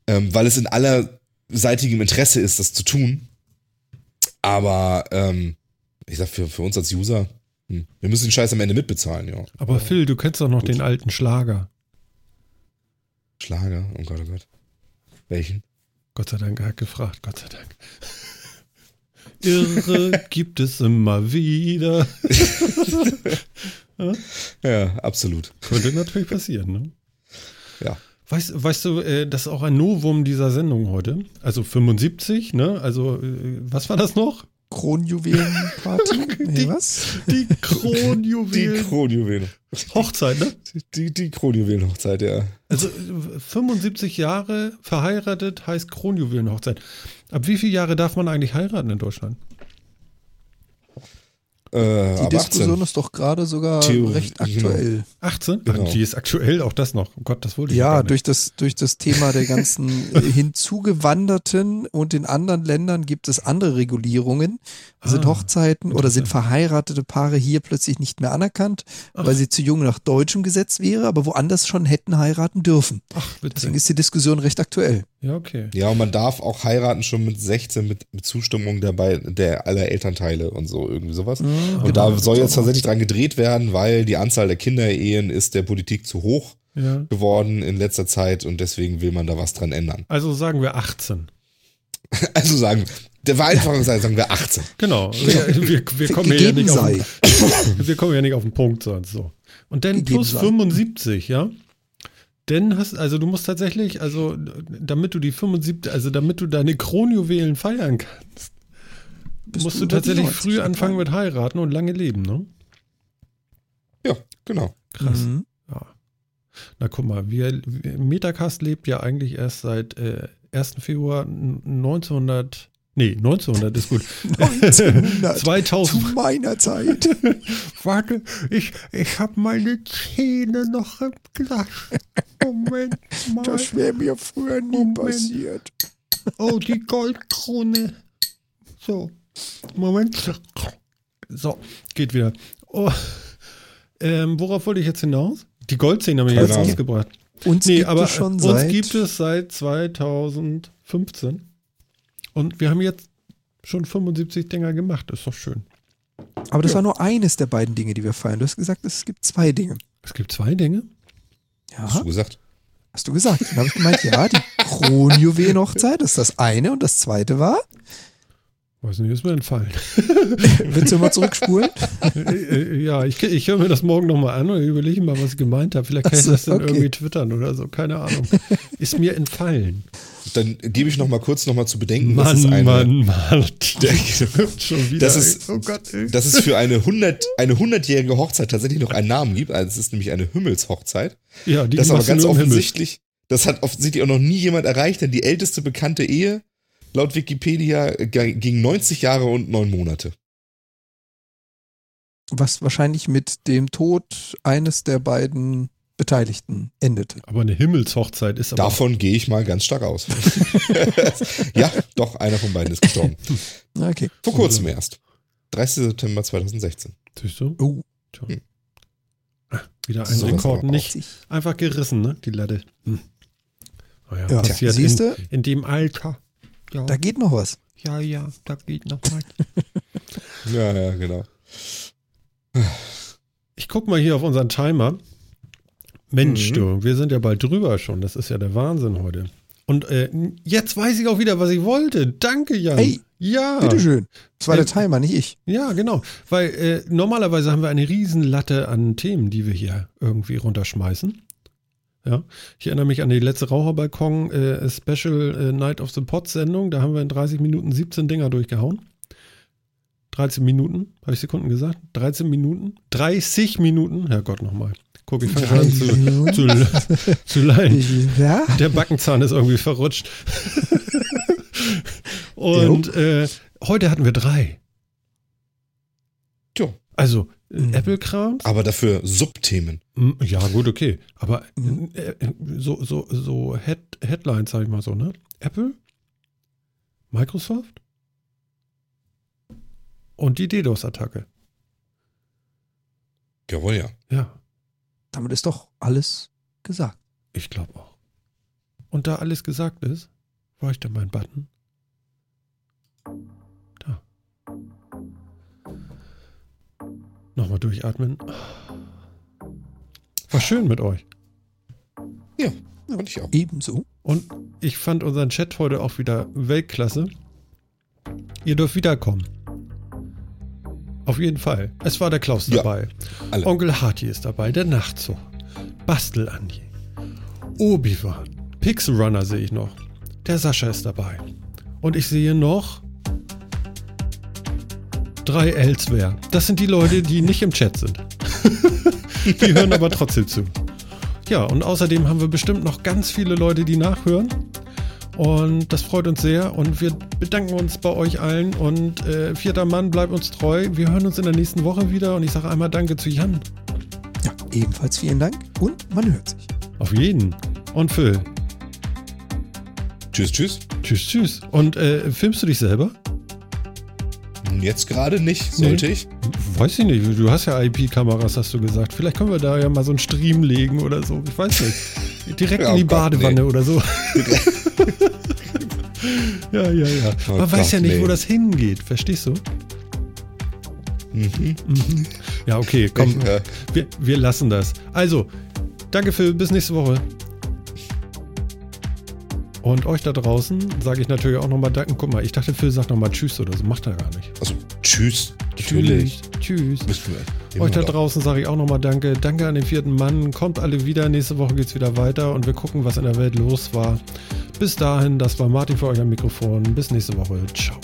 Ähm, weil es in allerseitigem Interesse ist, das zu tun. Aber ähm, ich sag, für, für uns als User, hm, wir müssen den Scheiß am Ende mitbezahlen, ja. Aber Phil, du kennst doch noch Gut. den alten Schlager. Schlager, oh Gott, oh Gott. Welchen? Gott sei Dank, er hat gefragt, Gott sei Dank. Irre <laughs> gibt es immer wieder. <laughs> Ja, absolut. Könnte natürlich passieren, ne? Ja. Weißt, weißt du, äh, das ist auch ein Novum dieser Sendung heute. Also 75, ne? Also, äh, was war das noch? Kronjuwelenparty? <laughs> Nee, was? Die Die Kronjuwelen. Kronjuwelen. Hochzeit, ne? Die, die Kronjuwelenhochzeit, ja. Also äh, 75 Jahre verheiratet heißt Kronjuwelenhochzeit. Ab wie viele Jahre darf man eigentlich heiraten in Deutschland? Äh, Die ab Diskussion 18. ist doch gerade sogar Theorie, recht genau. aktuell. 18? Genau. Ach, die ist aktuell, auch das noch. Oh Gott, das wollte ich Ja, gar nicht. durch das, durch das Thema der ganzen <laughs> Hinzugewanderten und in anderen Ländern gibt es andere Regulierungen. Sind Ah, Hochzeiten oder sind verheiratete Paare hier plötzlich nicht mehr anerkannt, weil sie zu jung nach deutschem Gesetz wäre, aber woanders schon hätten heiraten dürfen. Ach, Deswegen ist die Diskussion recht aktuell. Ja, okay. Ja, und man darf auch heiraten schon mit 16 mit, mit Zustimmung dabei der aller Elternteile und so, irgendwie sowas. Mhm. Und Genau. da soll jetzt tatsächlich dran gedreht werden, weil die Anzahl der Kinderehen ist der Politik zu hoch Ja. geworden in letzter Zeit und deswegen will man da was dran ändern. <laughs> Also sagen wir 18. Also sagen, der Vereinfachung sei, sagen wir 18. Genau. Wir, wir, wir, kommen hier ja nicht auf, den- <laughs> wir kommen ja nicht auf den Punkt sonst so. Und dann Gegeben plus sei. 75, ja? Denn hast, also du musst tatsächlich, also damit du die 75, also damit du deine Kronjuwelen feiern kannst, Bist musst du tatsächlich 90 früh anfangen mit heiraten und lange leben, ne? Ja, genau. Krass. Mhm. Ja. Na guck mal, wir, wir, Metacast lebt ja eigentlich erst seit äh, 1. Februar 1900, nee, 1900 ist gut. 1900. <laughs> Zu 2000. meiner Zeit. <laughs> Warte, ich, ich habe meine Zähne noch im Glas. Moment mal. Das wäre mir früher nie Moment. passiert. Oh, die Goldkrone. So, Moment. So, geht wieder. Oh. Ähm, worauf wollte ich jetzt hinaus? Die Goldzähne haben wir jetzt Ahnung. ausgebracht. Uns Nee, gibt aber es schon uns seit gibt es seit 2015. Und wir haben jetzt schon 75 Dinger gemacht. Ist doch schön. Aber das war nur eines der beiden Dinge, die wir feiern. Du hast gesagt, es gibt zwei Dinge. Es gibt zwei Dinge. Hast Ja, du gesagt? hast du gesagt. Dann habe ich gemeint, ja, die Kronjuwelenhochzeit ist das eine und das zweite war, Weiß nicht, ist mir entfallen. <laughs> willst du mal zurückspulen? Äh, äh, ja, ich, ich höre mir das morgen nochmal an und überlege mal, was ich gemeint habe. Vielleicht kann ich das dann okay. irgendwie twittern oder so. Keine Ahnung. <laughs> Ist mir entfallen. Dann gebe ich noch mal kurz noch mal zu bedenken, Mann, das ist eine, Mann, Mann. Der- <laughs> Schon wieder. Das ist- oh Gott, dass es für eine 100 eine 100-jährige Hochzeit tatsächlich noch einen Namen gibt. Also es ist nämlich eine Himmelshochzeit. ja, die das aber ganz im Himmel. offensichtlich, das hat offensichtlich auch noch nie jemand erreicht, denn die älteste bekannte Ehe laut Wikipedia g- ging 90 Jahre und 9 Monate. Was wahrscheinlich mit dem Tod eines der beiden Beteiligten endete. Aber eine Himmelshochzeit ist aber. Davon gehe ich mal ganz stark aus. <laughs> ja, doch, einer von beiden ist gestorben. <laughs> Okay. Vor kurzem erst. 30. September 2016. Siehst du? Oh, Tja. Ah, Wieder ein Sowas Rekord nicht einfach gerissen, ne? Die Latte. Hm. Naja, Ja, passiert siehst in, du? in dem Alter. Ja, da geht noch was. ja, ja, da geht noch was. <laughs> Ja, ja, genau. Ich guck mal hier auf unseren Timer. Mensch, Mhm. du, wir sind ja bald drüber schon. Das ist ja der Wahnsinn heute. Und äh, jetzt weiß ich auch wieder, was ich wollte. Danke, Jan. Hey, ja. Bitteschön. Das war Äh, der Timer, nicht ich. Ja, genau. Weil äh, normalerweise haben wir eine Riesenlatte an Themen, die wir hier irgendwie runterschmeißen. Ja, ich erinnere mich an die letzte Raucherbalkon äh, Special äh, Night of the Pot Sendung. Da haben wir in 30 Minuten 17 Dinger durchgehauen. 13 Minuten, habe ich Sekunden gesagt? 13 Minuten? 30 Minuten? Herrgott nochmal. Guck, ich fange schon an zu, zu, zu lallen. Ja? Der Backenzahn ist irgendwie verrutscht. <laughs> Und äh, heute hatten wir drei. Tja. Also Mhm. Apple-Krams. Aber dafür Subthemen. Ja, gut, okay. Aber Mhm. äh, äh, so, so, so Head, Headlines, sag ich mal so, ne? Apple, Microsoft und die DDoS-Attacke. Jawohl, ja. Ja, Damit ist doch alles gesagt. ich glaube auch. Und da alles gesagt ist, war ich da mein Button? Nochmal durchatmen. War schön mit euch. Ja, fand ich auch. Ebenso. Und ich fand unseren Chat heute auch wieder Weltklasse. Ihr dürft wiederkommen. Auf jeden Fall. Es war der Klaus Ja, dabei. alle. Onkel Harty ist dabei. Der Nachtzug. Bastel Andi. Obi-Wan. Pixel Runner sehe ich noch. Der Sascha ist dabei. Und ich sehe noch drei Elsewhere. Das sind die Leute, die nicht im Chat sind. <laughs> die hören aber trotzdem zu. Ja, und außerdem haben wir bestimmt noch ganz viele Leute, die nachhören. Und das freut uns sehr. Und wir bedanken uns bei euch allen. Und äh, vierter Mann, bleibt uns treu. Wir hören uns in der nächsten Woche wieder. Und ich sage einmal Danke zu Jan. Ja, ebenfalls vielen Dank und man hört sich. Auf jeden. Und Phil. Tschüss, tschüss. Tschüss, tschüss. Und äh, filmst du dich selber? Jetzt gerade nicht, sollte Nee. ich. Weiß ich nicht. Du hast ja IP-Kameras, hast du gesagt. Vielleicht können wir da ja mal so einen Stream legen oder so. Ich weiß nicht. Direkt Ja, in die oh Gott, Badewanne nee. oder so. <laughs> ja, ja, ja. Oh Man weiß Gott, ja nicht, nee. wo das hingeht. Verstehst du? Mhm. Mhm. Ja, okay, komm. Ich, äh, Wir, wir lassen das. Also, danke Phil, bis nächste Woche. Und euch da draußen sage ich natürlich auch nochmal Danke. Guck mal, ich dachte, Phil sagt nochmal Tschüss oder so. Macht er gar nicht. also, tschüss. Natürlich. Tschüss. Tschüss. Euch da draußen sage ich auch nochmal Danke. Danke an den vierten Mann. Kommt alle wieder. Nächste Woche geht's wieder weiter und wir gucken, was in der Welt los war. Bis dahin, das war Martin für euch am Mikrofon. Bis nächste Woche. Ciao.